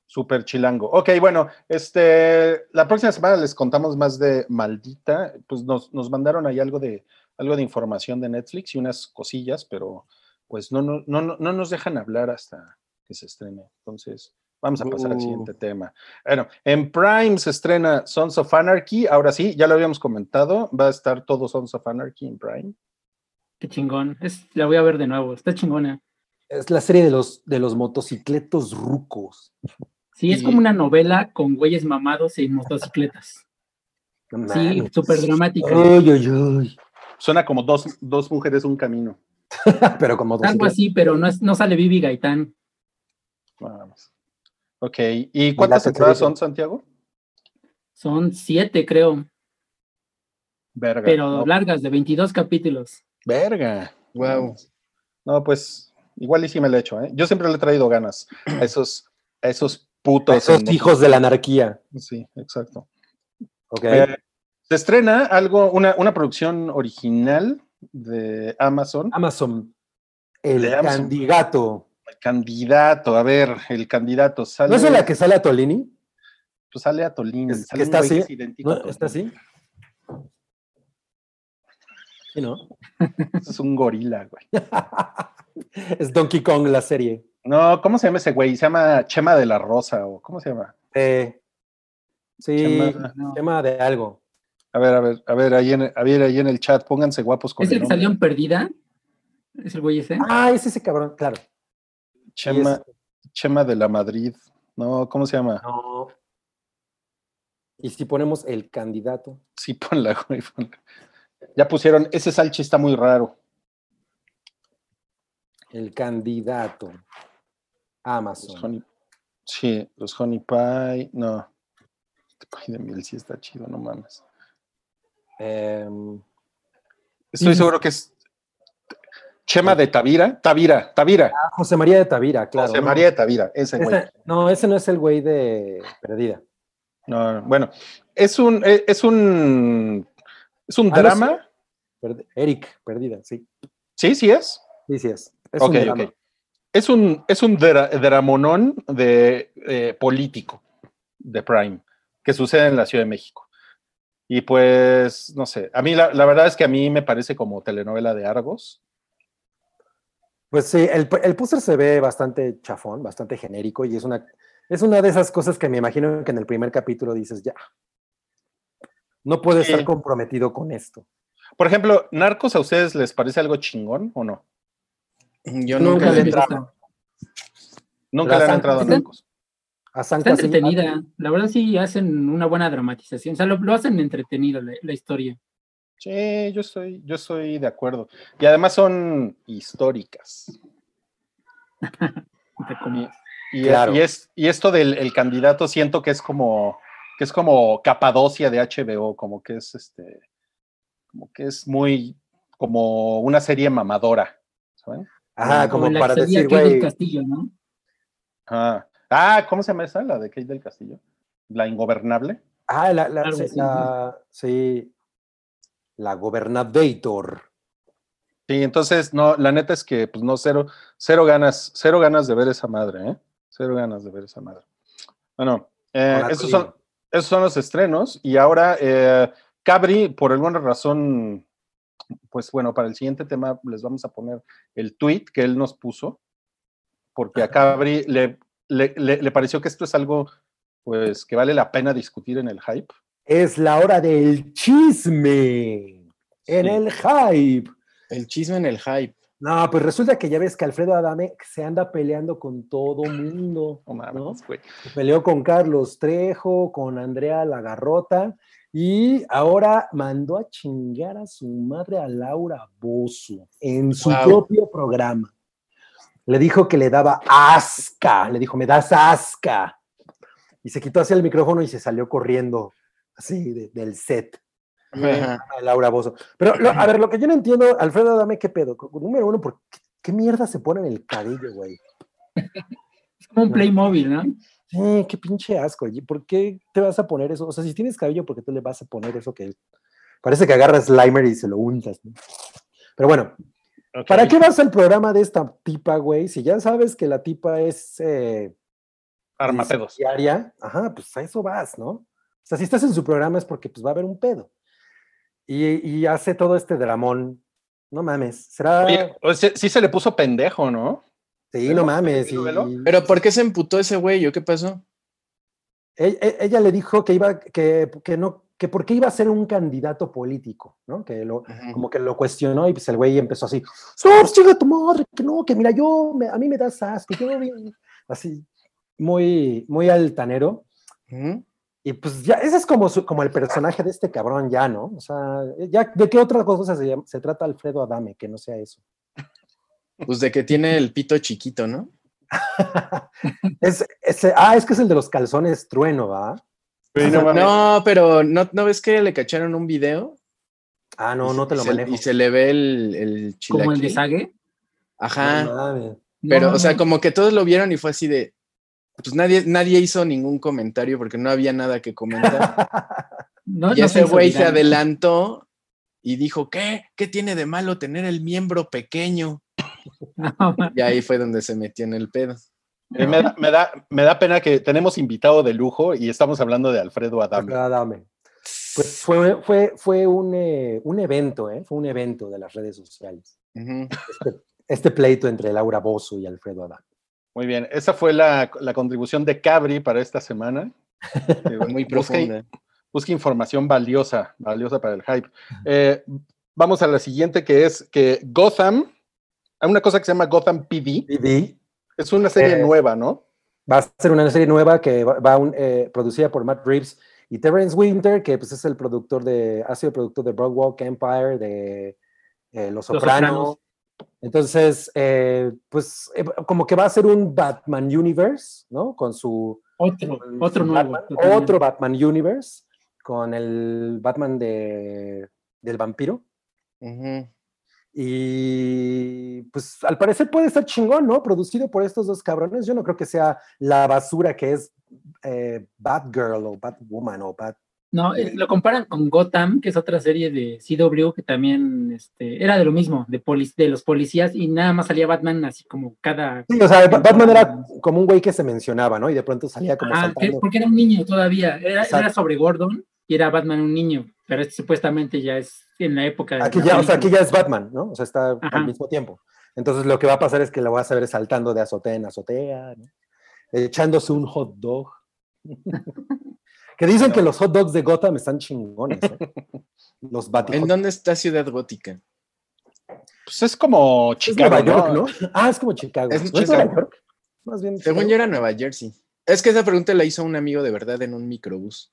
Súper chilango. Ok, bueno, este, la próxima semana les contamos más de Maldita. Pues nos, nos mandaron ahí algo de, algo de información de Netflix y unas cosillas, pero pues no, no, no, no no nos dejan hablar hasta que se estrene. Entonces, vamos a pasar al Uh. siguiente tema. Bueno, en Prime se estrena Sons of Anarchy. Ahora sí, ya lo habíamos comentado, va a estar todo Sons of Anarchy en Prime. Qué chingón. Es, la voy a ver de nuevo. Está chingona. Es la serie de los, de los motocicletos rucos. Sí, es como una novela con güeyes mamados y motocicletas. Sí, súper dramática. Ay, ay, ay. Suena como dos, dos mujeres, un camino. <laughs> Pero como Algo motocicletas. así, pero no, es- no sale Vivi Gaitán. Nada más. Ok, ¿y cuántas tercera. son, Santiago? Son siete, creo, Verga. pero no, largas, de 22 capítulos. Verga. Wow. No, pues igual y sí me le echo, ¿eh? Yo siempre le he traído ganas a esos, a esos putos. Esos en- hijos de la anarquía. Sí, exacto. Ok. Eh, se estrena algo, una, una producción original de Amazon. Amazon. El De Amazon. candidato. El candidato, a ver, el candidato sale. ¿No es en la que sale a Tolini? pues sale a Tolín. Es- sale que está así. ¿Está así? Sí, ¿no? Es un gorila, güey. <laughs> es Donkey Kong la serie. No, ¿cómo se llama ese güey? Se llama Chema de la Rosa o ¿cómo se llama? Eh, sí, Chema- No. de algo. A ver, a ver, a ver, ahí en, a ver, ahí en el chat, pónganse guapos con ¿Es el el que salió en Perdida? ¿Es el güey ese? Ah, es ese cabrón, claro. Chema, Chema de la Madrid. No, ¿cómo se llama? No. Y si ponemos el candidato. Sí, ponla, güey. ponla. Ya pusieron, ese salchi está muy raro. El candidato. Los Amazon. honey, sí, los honey pie. No. Este pie de miel sí está chido, no mames. Em, Estoy seguro que es Chema de Tavira. Tavira, Tavira. ah, José María de Tavira, claro. José no. María de Tavira, ese güey. No, ese no es el güey de Perdida. No, bueno, es un, eh, es un, es un Ah, no drama. Perd- Eric, Perdida, sí. Sí, sí es. Sí, sí es. Es Ok, un drama. ok. Es un, es un dra- dramonón de eh, político de Prime que sucede en la Ciudad de México. Y pues, no sé, a mí la, la verdad es que a mí me parece como telenovela de Argos. Pues sí, el, el póster se ve bastante chafón, bastante genérico y es una, es una de esas cosas que me imagino que en el primer capítulo dices, ya, no puedes Sí. estar comprometido con esto. Por ejemplo, ¿Narcos a ustedes les parece algo chingón o no? Yo Nunca nunca le entraba. gusta. Nunca La le han San- entrado a Narcos. A San Está Casimiro- entretenida. La verdad sí hacen una buena dramatización. O sea, lo, lo hacen entretenido la, la historia. Sí, yo estoy, yo estoy de acuerdo. Y además son históricas. <laughs> Y, Claro. y es, y esto del el candidato siento que es como que es como Capadocia de HBO, como que es este, como que es muy como una serie mamadora. ¿saben? Ajá, como la para decir, Kate del güey, Castillo, ¿no? Ah, ah, ¿cómo se llama esa? La de Kate del Castillo. La ingobernable. ah, la, la, sí, la- sí, la gobernator. Sí, entonces, no, la neta es que, pues no, cero, cero ganas, cero ganas de ver esa madre, ¿eh? Cero ganas de ver esa madre. Bueno, eh, esos, son. Esos son los estrenos y ahora eh, Cabri, por alguna razón, pues bueno, para el siguiente tema les vamos a poner el tweet que él nos puso, porque a Cabri le, le, le- le pareció que esto es algo, pues, que vale la pena discutir en el hype. Es la hora del chisme en Sí. el hype. El chisme en el hype. No, pues resulta que ya ves que Alfredo Adame se anda peleando con todo mundo. Mames, ¿no? Se peleó con Carlos Trejo, con Andrea Lagarrota y ahora mandó a chingar a su madre a Laura Bozo en su Wow. propio programa. Le dijo que le daba asca, le dijo, me das asca. Y se quitó hacia el micrófono y se salió corriendo así de- del set. Ajá. a Laura Bozo. Pero, lo- a ver, lo que yo no entiendo, Alfredo, dame qué pedo. Número uno, ¿por qué, qué mierda se pone en el cabello, güey? <laughs> Es como un Playmobil, ¿no? Sí, qué pinche asco. ¿y ¿Por qué te vas a poner eso? O sea, si tienes cabello, ¿por qué te le vas a poner eso que parece que agarras Slimer y se lo untas? ¿no? Pero bueno. ¿para qué vas al programa de esta tipa, güey? Si ya sabes que la tipa es eh, Armapedos. diaria, ajá, pues a eso vas, ¿no? O sea, si estás en su programa es porque pues va a haber un pedo. Y, y hace todo este dramón. No mames, será. Oye, o sea, sí se le puso pendejo, ¿no? sí, no mames. ¿Velo, velo? y- Pero ¿por qué se emputó ese güey? ¿O qué pasó? E- e- ella le dijo que iba, que, que no, que porque iba a ser un candidato político, ¿no? Que lo, como que lo cuestionó y pues el güey empezó así, ¡No, pues, chinga tu madre! Que no, que mira, yo, me- a mí me das asco, yo bien", así, muy, muy altanero. Ujú. Y pues ya, ese es como, su- como el personaje de este cabrón ya, ¿no? O sea, ya, ¿de qué otra cosa se, llama- se trata Alfredo Adame que no sea eso? Pues de que tiene el pito chiquito, ¿no? <laughs> es, ese- ah, es que es el de los calzones trueno, ¿va? Sí, no pero ¿no, ¿no ves que le cacharon un video? Ah, no, Y no te lo se- manejo. Y se le ve el, el Como el de chilaquil. Sage. Ajá. No. Pero, No, o sea, como que todos lo vieron y fue así de. Pues nadie, nadie hizo ningún comentario porque no había nada que comentar. <laughs> No, y no ese güey se adelantó y dijo: ¿Qué? ¿Qué tiene de malo tener el miembro pequeño? No, <laughs> Y ahí fue donde se metió en el pedo. Me, da, me, da, me da pena que tenemos invitado de lujo y estamos hablando de Alfredo Adame. Adame. Pues fue, fue, fue un, eh, un evento, ¿eh? Fue un evento de las redes sociales. Este, este pleito entre Laura Bozo y Alfredo Adame. Muy bien, esa fue la, la contribución de Cabri para esta semana. <laughs> Muy Busque- profunda. busque información valiosa, valiosa para el hype. Eh, vamos a la siguiente que es que Gotham Hay una cosa que se llama Gotham PD. PD. Es una serie Eh, nueva, ¿no? Va a ser una serie nueva que va, va un, eh, producida por Matt Reeves y Terrence Winter, que pues es el productor de, ha sido productor de Broadwalk Empire, de eh, Los Sopranos. Sopranos. Entonces, eh, pues eh, como que va a ser un Batman Universe, ¿no? Con su... Otro, con otro su nuevo. Batman, otro Batman Universe, con el Batman de, del vampiro. Y pues al parecer puede estar chingón, ¿no? Producido por estos dos cabrones. Yo no creo que sea la basura que es eh, Batgirl o Batwoman o Bat. No, eh, lo comparan con Gotham, que es otra serie de CW que también este, era de lo mismo, de, poli- de los policías, y nada más salía Batman así como cada. Sí, o sea, Ba- Batman era como un güey que se mencionaba, ¿no? Y de pronto salía como Ah, saltando. porque era un niño todavía. Era, era sobre Gordon y era Batman un niño, pero este supuestamente ya es en la época de. Aquí ya, o sea, aquí ya es Batman, ¿no? O sea, está Ajá. al mismo tiempo. Entonces lo que va a pasar es que lo vas a ver saltando de azotea en azotea, ¿no? echándose un hot dog. <laughs> que dicen que los hot dogs de Gotham están chingones, ¿eh? <laughs> Los Bat ¿En dónde está Ciudad Gótica? Pues es como Es Chicago, Nueva York, ¿no? ¿no? Ah, es como Chicago. Es ¿No Chicago. Nueva York? Más bien. Según Chicago. yo era Nueva Jersey. Es que esa pregunta la hizo un amigo de verdad en un microbús.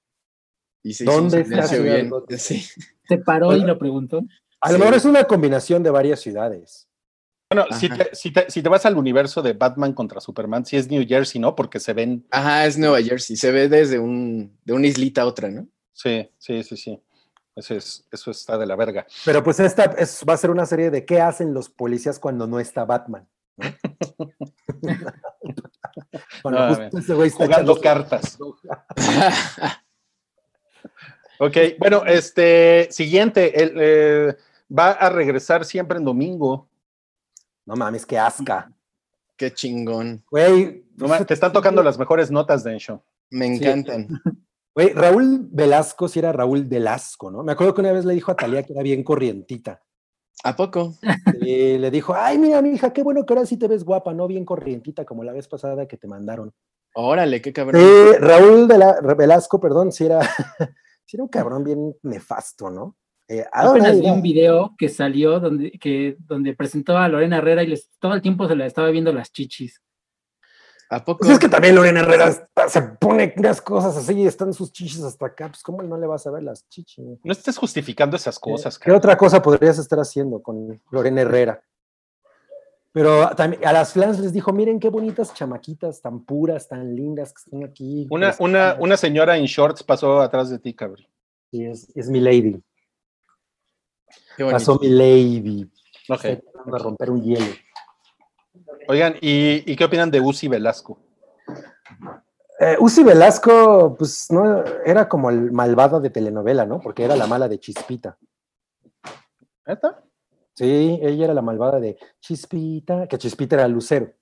Y se hizo un ¿Dónde está silencio Ciudad bien. Gótica? Sí. Se paró y lo preguntó. A lo Sí. mejor es una combinación de varias ciudades. Bueno, si te, si, te, si te vas al universo de Batman contra Superman, sí es New Jersey, ¿no? Porque se ven. Ajá, es Nueva Jersey. Se ve desde un, de una islita a otra, ¿no? Sí, sí, sí, sí. Eso, es, eso está de la verga. Pero pues esta es- va a ser una serie de qué hacen los policías cuando no está Batman. ¿no? <laughs> Cuando No, justo ese güey está Jugando cartas. <laughs> Ok, bueno, este siguiente, el, eh, va a regresar siempre en domingo. No mames, qué asca. Qué chingón. Güey, No te están tocando las mejores notas de show. Me encantan. Güey, Raúl Velasco sí era Raúl Velasco, ¿no? Me acuerdo que una vez le dijo a Talía que era bien corrientita. ¿A poco? Y le dijo, ay, mira, mi hija, qué bueno que ahora sí te ves guapa, no bien corrientita como la vez pasada que te mandaron. Órale, qué cabrón. Sí, Raúl de la, Velasco, perdón, sí era, <laughs> sí era un cabrón bien nefasto, ¿no? Eh, ¿a dónde Apenas vi un video que salió donde, que, donde presentó a Lorena Herrera y les, todo el tiempo se la estaba viendo las chichis. ¿A poco? Pues es que también Lorena Herrera está- se pone unas cosas así y están sus chichis hasta acá. Pues, ¿cómo no le vas a ver las chichis? No estés justificando esas cosas. ¿Qué otra cosa podrías estar haciendo con Lorena Herrera? Pero también a las fans les dijo, miren qué bonitas chamaquitas, tan puras, tan lindas que están aquí. Una, Pues, una, una señora en shorts pasó atrás de ti, cabrón. sí, es, es mi lady. Pasó mi lady. Ok. Estoy tratando de romper un hielo. Oigan, ¿y, y qué opinan de Uzi Velasco? Eh, Uzi Velasco, pues no, era como el malvado de telenovela, ¿no? Porque era la mala de Chispita. ¿Neta? Sí, ella era la malvada de Chispita, que Chispita era Lucero.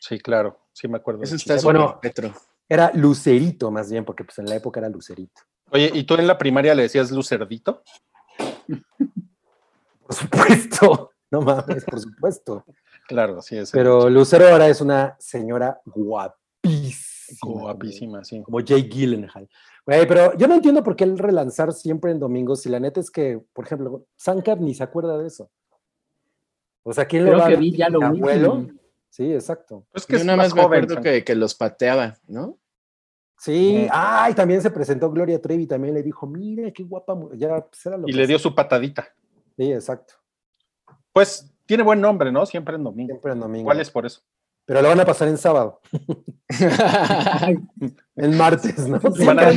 Sí, claro. Sí, me acuerdo. Eso está Bueno. súper retro. Era Lucerito, más bien, porque pues en la época era Lucerito. Oye, ¿y tú en la primaria le decías Lucerdito? <laughs> Por supuesto. <laughs> No mames, por supuesto. Claro, sí, es. Pero Lucero ahora es una señora guapísima. guapísima, sí. Como Jay Gyllenhaal. Güey, pero yo no entiendo por qué el relanzar siempre en domingos, si la neta es que, por ejemplo, Sankar ni se acuerda de eso. O sea, ¿quién lo Creo va a que ver? vi ya lo ¿Mi abuelo? Sí, exacto. Es que Yo es nada más más me acuerdo que, que los pateaba, ¿no? Sí, ay, también se presentó Gloria Trevi, también le dijo, mira qué guapa, mu-". ya pues, era lo Y que le dio su patadita. Sí, exacto. Pues tiene buen nombre, ¿no? Siempre en domingo. Siempre en domingo. ¿Cuál es por eso? Pero lo van a pasar en sábado, <laughs> en martes, ¿no? Van a-.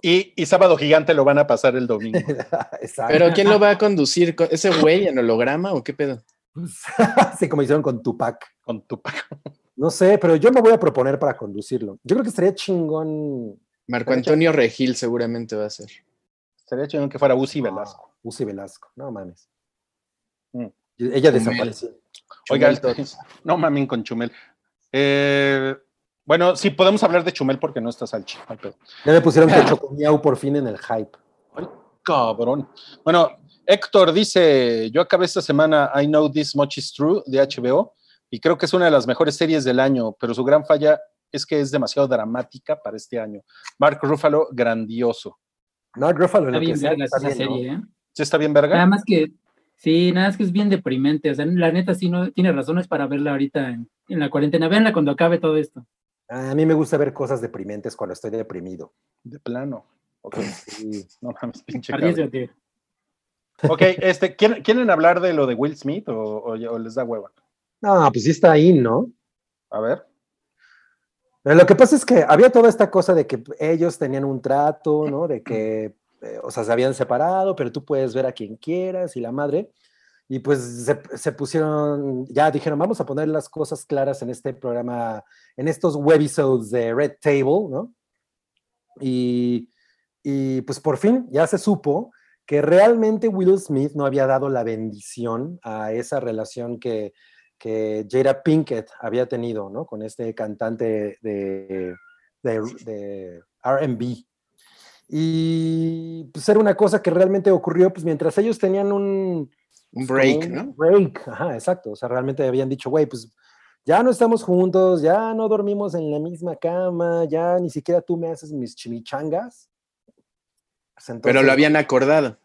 Y, y Sábado Gigante lo van a pasar el domingo. <laughs> Exacto. Pero ¿quién lo va a conducir? ¿Co- ¿Ese güey en holograma o qué pedo? <laughs> sí, como hicieron con Tupac. con tu No sé, pero yo me voy a proponer para conducirlo. Yo creo que estaría chingón. Marco Antonio Regil seguramente va a ser. Estaría chingón que fuera Uzi Velasco. Uzi Velasco, no mames. Mm. Ella Chumel. desapareció. Tots. <laughs> no mamen con Chumel. Eh, bueno, sí, podemos hablar de Chumel porque no está Salchi. pedo. Ya me pusieron que <laughs> Chocomiau por fin en el hype. Cabrón. Bueno, Héctor dice: Yo acabé esta semana I Know This Much Is True de HBO y creo que es una de las mejores series del año, pero su gran falla es que es demasiado dramática para este año. Mark Ruffalo, grandioso. No, Ruffalo, está lo que bien sea, está esa bien, ¿no? serie, ¿eh? ¿Sí está bien, verga? Nada más que Sí, nada, es que es bien deprimente. O sea, la neta sí no tiene razones para verla ahorita en, en la cuarentena. Véanla cuando acabe todo esto. A mí me gusta ver cosas deprimentes cuando estoy deprimido. De plano. Ok, Sí. no mames, pinche cabrón. Arriesgate. Ok, este, ¿quieren, quieren hablar de lo de Will Smith o, o les da hueva? No, pues sí está ahí, ¿no? A ver. Lo que pasa es que había toda esta cosa de que ellos tenían un trato, ¿no? De que, eh, o sea, se habían separado, pero tú puedes ver a quien quieras y la madre. Y pues se, se pusieron, ya dijeron, vamos a poner las cosas claras en este programa, en estos webisodes de Red Table, ¿no? Y, y pues por fin ya se supo que realmente Will Smith no había dado la bendición a esa relación que, que Jada Pinkett había tenido, ¿no? Con este cantante de, de, de RB. Y pues era una cosa que realmente ocurrió, pues mientras ellos tenían un... Un como break, un ¿no? Break, ajá, exacto. O sea, realmente habían dicho, güey, pues ya no estamos juntos, ya no dormimos en la misma cama, ya ni siquiera tú me haces mis chimichangas. Pues, Pero lo habían acordado.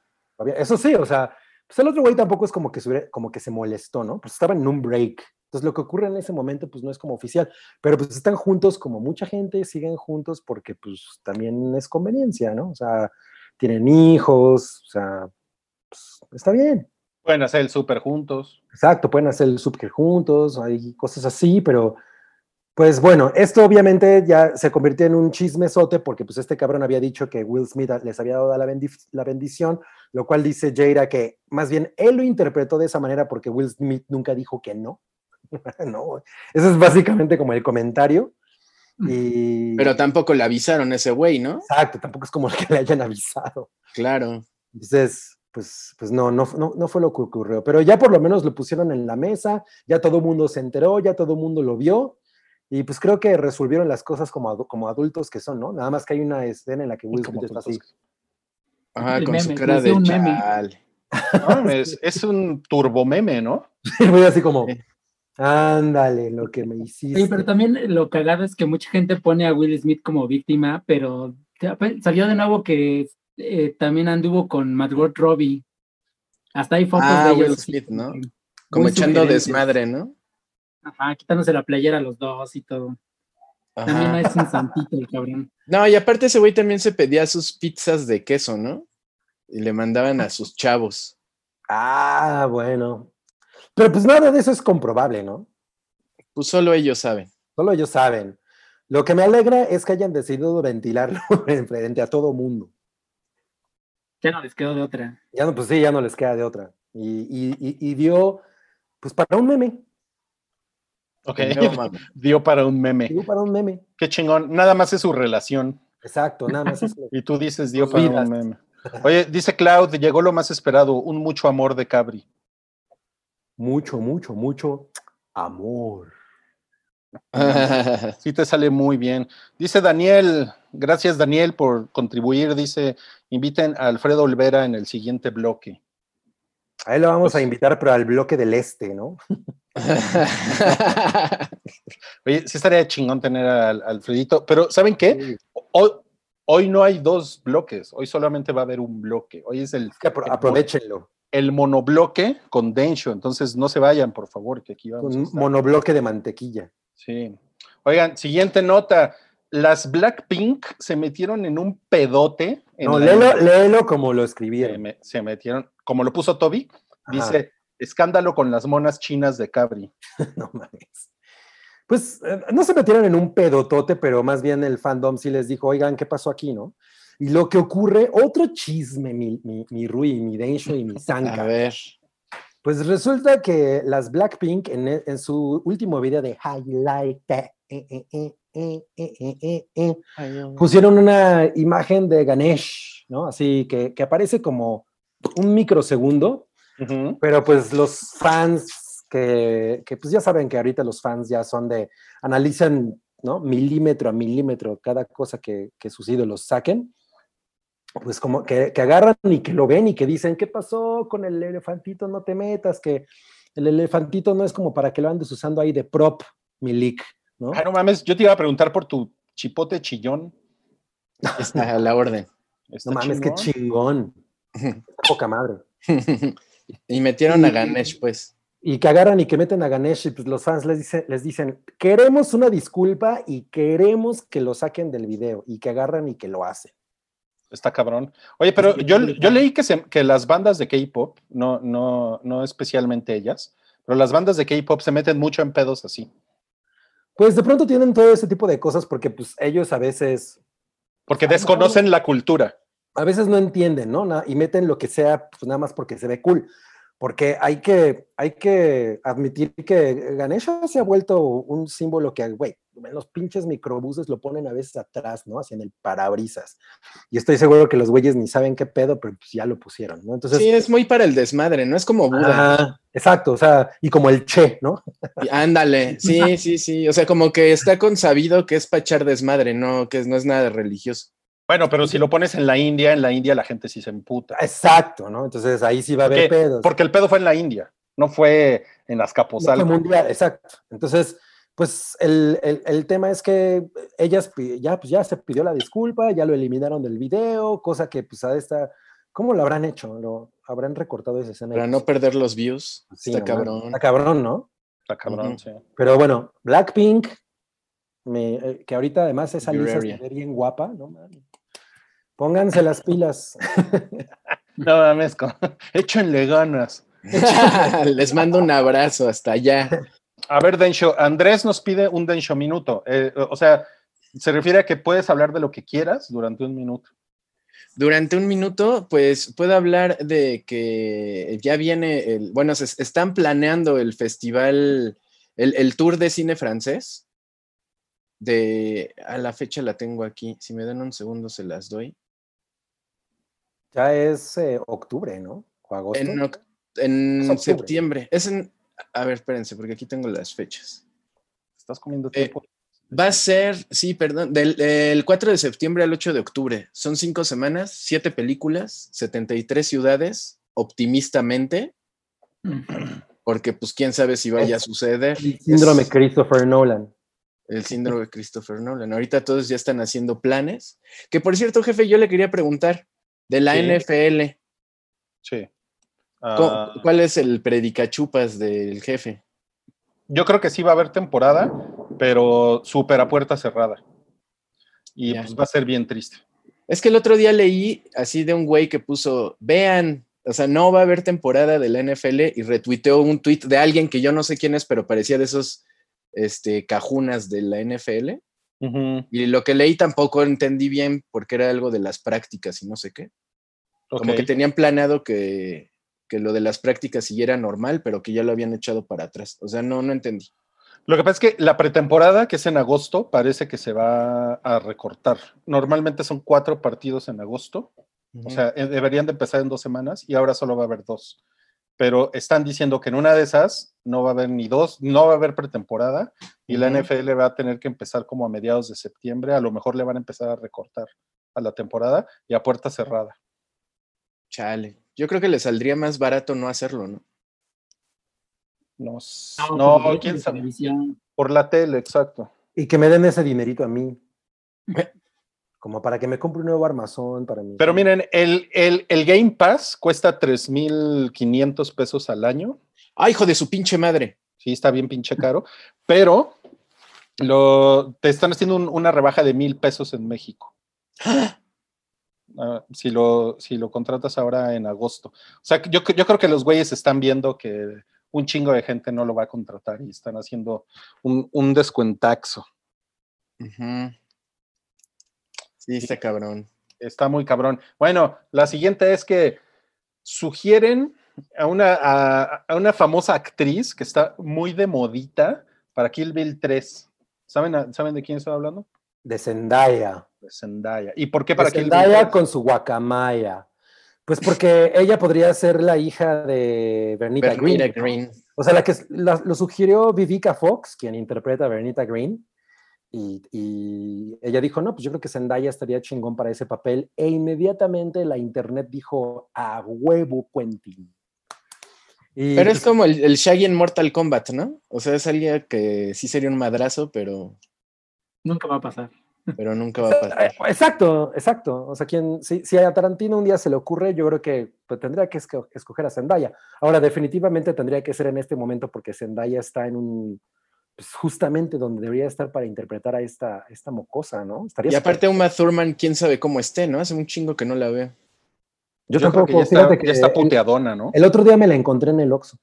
Eso sí, o sea, pues el otro güey tampoco es como que, como que se molestó, ¿no? Pues estaban en un break. Entonces lo que ocurre en ese momento pues no es como oficial, pero pues están juntos como mucha gente, siguen juntos porque pues también es conveniencia, ¿no? O sea, tienen hijos, o sea, pues, está bien. Pueden hacer el súper juntos. Exacto, pueden hacer el subker juntos, hay cosas así, pero pues bueno, esto obviamente ya se convirtió en un chismesote porque pues este cabrón había dicho que Will Smith les había dado la, bendi- la bendición, lo cual dice Jada que más bien él lo interpretó de esa manera porque Will Smith nunca dijo que no. <laughs> no, eso es básicamente como el comentario. Y, Pero tampoco le avisaron a ese güey, ¿no? exacto, tampoco es como que le hayan avisado. Claro. Entonces, pues, pues no, no, no, no fue lo que ocurrió. Pero ya por lo menos lo pusieron en la mesa, ya todo el mundo se enteró, ya todo el mundo lo vio. Y pues creo que resolvieron las cosas como, como adultos que son, ¿no? Nada más que hay una escena en la que Will Como Smith está así. Ajá, El con su meme, cara hice de un meme. <laughs> No, es, es un turbomeme, ¿no? <laughs> Muy así como. Ándale, lo que me hiciste. Sí, pero también lo cagado es que mucha gente pone a Will Smith como víctima, pero pues, salió de nuevo que eh, también anduvo con Margot Robbie. Hasta hay fotos Ah, de ellos. Will Smith, ¿no? Como echando sugerentes. desmadre, ¿no? Ajá, quitándose la playera a los dos y todo. También Ajá. es un santito el cabrón. No, y aparte ese güey también se pedía sus pizzas de queso, ¿no? Y le mandaban a sus chavos. Ah, bueno. Pero pues nada de eso es comprobable, ¿no? Pues solo ellos saben. Solo ellos saben. Lo que me alegra es que hayan decidido ventilarlo <laughs> en frente a todo mundo. Ya no les quedó de otra. Ya no, pues sí, ya no les queda de otra. Y, y- y- y dio, pues para un meme. Ok. No. <laughs> Dio para un meme. Dio para un meme. Qué chingón. Nada más es su relación. Exacto, nada más eso. <laughs> Y tú dices, dio para vidas. un meme. Oye, dice Cloud, llegó lo más esperado, un mucho amor de Cabri. Mucho, mucho, mucho amor. <laughs> Sí te sale muy bien. Dice Daniel, gracias Daniel por contribuir. Dice, inviten a Alfredo Olvera en el siguiente bloque. Ahí lo vamos a Pues- invitar, pero al bloque del este, ¿no? <laughs> Oye, sí estaría chingón tener al a Alfredito, pero ¿saben qué? Hoy, hoy no hay dos bloques, hoy solamente va a haber un bloque. Hoy es el, Es que apro- aprovechenlo. El monobloque con Densho, entonces no se vayan, por favor, que aquí vamos. Un monobloque de mantequilla. Sí. Oigan, siguiente nota. Las Blackpink se metieron en un pedote. En No, léelo, léelo como lo se, escribieron. me- se metieron, como lo puso Toby, Ajá. dice, escándalo con las monas chinas de Cabri. <laughs> No mames. Pues eh, no se metieron en un pedotote, pero más bien el fandom sí les dijo, oigan, ¿qué pasó aquí, no? Y lo que ocurre, otro chisme, mi, mi, mi Rui, mi Densho y mi Zanka. <laughs> A ver. Pues resulta que las Blackpink en, en su último video de Highlight eh, eh, eh, eh, eh pusieron una imagen de Ganesh, ¿no? Así que, que aparece como un microsegundo, uh pero pues los fans que, que, pues ya saben que ahorita los fans ya son de, analizan, ¿no? Milímetro a milímetro cada cosa que, que sus ídolos saquen pues como que, que agarran y que lo ven y que dicen, ¿qué pasó con el elefantito? No te metas, que el elefantito no es como para que lo andes usando ahí de prop, Milik, ¿no? Ah, no mames, yo te iba a preguntar por tu chipote chillón. <laughs> Está a la orden. Está No mames, qué chingón. <laughs> poca madre. Y metieron a Ganesh, pues. Y que agarran y que meten a Ganesh y pues los fans les, dice- les dicen, queremos una disculpa y queremos que lo saquen del video y que agarran y que lo hacen. Está cabrón. Oye, pero yo, yo leí que, se- que las bandas de K-pop, no, no, no especialmente ellas, pero las bandas de K-pop se meten mucho en pedos así. Pues de pronto tienen todo ese tipo de cosas porque pues ellos a veces, Porque desconocen la cultura. a veces no entienden, ¿no? Y meten lo que sea pues nada más porque se ve cool. Porque hay que, hay que admitir que Ganesha se ha vuelto un símbolo que, güey, en los pinches microbuses lo ponen a veces atrás, ¿no? Hacia en el parabrisas. Y estoy seguro que los güeyes ni saben qué pedo, pero pues ya lo pusieron, ¿no? Entonces, Sí, es muy para el desmadre, ¿no? Es como Buda. ah, exacto, o sea, y como el Che, ¿no? Y Ándale, sí, <laughs> sí, sí. O sea, como que está consabido que es para echar desmadre, no, que no es nada religioso. Bueno, pero si lo pones en la India, en la India la gente sí se emputa. Exacto, ¿no? Entonces ahí sí va a haber Porque, pedos. porque el pedo fue en la India, no fue en No fue Azcapotzalco. mundial, exacto. Entonces, pues el, el- el tema es que ellas ya, pues ya se pidió la disculpa, ya lo eliminaron del video, cosa que pues a esta, ¿cómo lo habrán hecho? ¿Lo habrán recortado esa escena? Para no perder los views. sí, está no cabrón. Está cabrón, ¿no? Está cabrón, sí. Pero bueno, Blackpink, me- eh, que ahorita además esa Lisa Guerrilla. se ve bien guapa, ¿no? mames. Pónganse las pilas. <laughs> No mames, con- <laughs> échenle ganas. <laughs> Les mando un abrazo hasta allá. A ver, Densho, Andrés nos pide un Densho minuto. Eh, o sea, se refiere a que puedes hablar de lo que quieras durante un minuto. Durante un minuto, pues puedo hablar de que ya viene el, bueno, se están planeando el festival, el, el tour de cine francés. De, a la fecha la tengo aquí, si me dan un segundo se las doy. Ya es eh, octubre, ¿no? O agosto. En, en Es octubre. septiembre. Es en, a ver, espérense, porque aquí tengo las fechas. Estás comiendo Eh, tiempo. Va a ser, sí, perdón, del el 4 de septiembre al 8 de octubre. Son cinco semanas, siete películas, 73 ciudades, optimistamente, porque pues quién sabe si vaya a suceder. El síndrome Es Christopher Nolan. el síndrome de Christopher Nolan. Ahorita todos ya están haciendo planes. Que por cierto, jefe, yo le quería preguntar de la Sí. NFL, Sí. ¿Cu- Ah, ¿cuál es el predicachupas del jefe? yo creo que sí va a haber temporada, pero súper a puerta cerrada. Y Ya. pues va a ser bien triste. Es que el otro día leí así de un güey que puso, vean, o sea, no va a haber temporada de la NFL y retuiteó un tweet de alguien que yo no sé quién es, pero parecía de esos este, cajunas de la NFL. Y lo que leí tampoco entendí bien porque era algo de las prácticas y no sé qué. Como que tenían planeado que, que lo de las prácticas siguiera normal, pero que ya lo habían echado para atrás. O sea, no, no entendí. Lo que pasa es que la pretemporada, que es en agosto, parece que se va a recortar. Normalmente son cuatro partidos en agosto, o sea, eh, deberían de empezar en dos semanas y ahora solo va a haber dos. Pero están diciendo que en una de esas no va a haber ni dos, no va a haber pretemporada y la. NFL va a tener que empezar como a mediados de septiembre. A lo mejor le van a empezar a recortar a la temporada y a puerta cerrada. Chale. Yo creo que le saldría más barato no hacerlo, ¿no? No, s- No, quién sabe. televisión. Por la tele, exacto. Y que me den ese dinerito a mí. Como para que me compre un nuevo armazón para mí. Pero miren, el, el, el Game Pass cuesta 3.500 pesos al año. ¡Ay, hijo de su pinche madre! Sí, está bien pinche caro, <laughs> pero lo, te están haciendo un- una rebaja de mil pesos en México. Ah, si, lo, si lo contratas ahora en agosto. O sea, yo, yo creo que los güeyes están viendo que un chingo de gente no lo va a contratar y están haciendo un, un descuentaxo. Sí, está cabrón. Está muy cabrón. Bueno, la siguiente es que sugieren a una, a, a una famosa actriz que está muy de modita para Kill Bill 3. ¿Saben, a- ¿saben de quién estoy hablando? De Zendaya. Zendaya. ¿Y por qué para Bill Zendaya 3? con su guacamaya. Pues porque <laughs> ella podría ser la hija de Bernita, Bernita Green. Green. O sea, la que la- lo sugirió Vivica Fox, quien interpreta a Bernita Green. Y, y ella dijo, no, pues yo creo que Zendaya estaría chingón para ese papel. E inmediatamente la internet dijo, a huevo, Quentin. Y, Pero es pues, como el, el Shaggy en Mortal Kombat, ¿no? O sea, es alguien que sí sería un madrazo, pero Nunca va a pasar. Pero nunca va a pasar. Eh, Exacto, exacto. O sea, quien, si, si a Tarantino un día se le ocurre, yo creo que pues, tendría que esco- escoger a Zendaya. Ahora, definitivamente tendría que ser en este momento porque Zendaya está en un, pues, justamente donde debería estar para interpretar a esta, esta mocosa, ¿no? Estaría Y aparte Uma Thurman, quién sabe cómo esté, ¿no? Hace un chingo que no la veo. yo, creo tampoco, que ya está, fíjate que ya está el- puteadona, ¿no? el, otro día me la encontré en el Oxxo,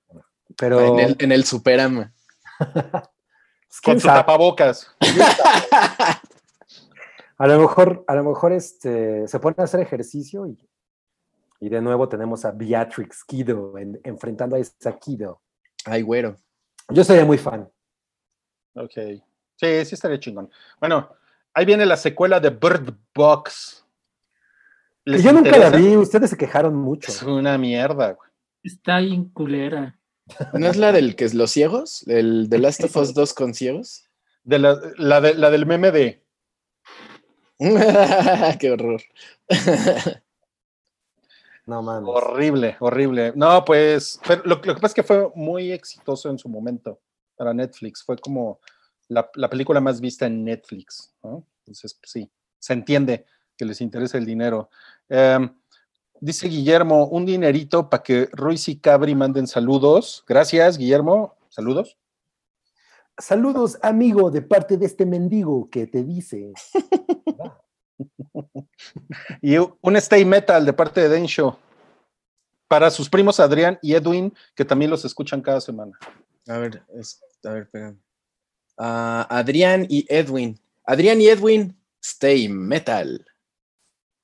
pero En el, en el Superama. <laughs> Con su tapabocas. <laughs> A lo mejor, a lo mejor este, se pone a hacer ejercicio y, y de nuevo tenemos a Beatrix Kido en- enfrentando a esa Kido. Ay, güero. Yo sería muy fan. Ok. Sí, sí estaría chingón. Bueno, ahí viene la secuela de Bird Box. Que ¿Les yo nunca la vi, ustedes se quejaron mucho. Es una mierda, güey. Está bien culera. ¿No es la del que es los ciegos? ¿El de <laughs> Last of Us 2 con ciegos? De la, la, de, la del meme de <laughs> Qué horror. No mames. horrible, horrible. No, pues, pero lo, lo que pasa es que fue muy exitoso en su momento para Netflix. Fue como la, la película más vista en Netflix, ¿no? Entonces, pues, sí, se entiende que les interesa el dinero. Em, dice Guillermo, un dinerito para que Ruiz y Cabri manden saludos. Gracias, Guillermo. Saludos. Saludos, amigo, de parte de este mendigo que te dice. <laughs> <laughs> Y un Stay Metal de parte de Densho. Para sus primos Adrián y Edwin, que también los escuchan cada semana. A ver, es- a ver, espera. Ah, Adrián y Edwin. Adrián y Edwin, stay metal.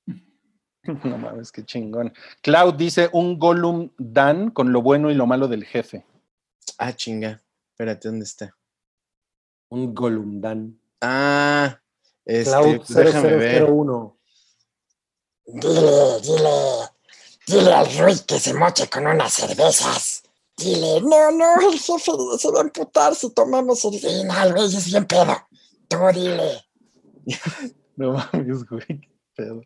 <laughs> No mames, qué chingón. Cloud dice un Gollum Dan con lo bueno y lo malo del jefe. Ah, chinga. Espérate, ¿dónde está? Un Golumdan. Ah, este, Cloud pues déjame ver. 0001. Dile, dile, dile al Rui que se moche con unas cervezas. Dile, no, no, el jefe se va a emputar si tomamos el güey es bien pedo. Tú dile. <laughs> No mames, güey, qué pedo.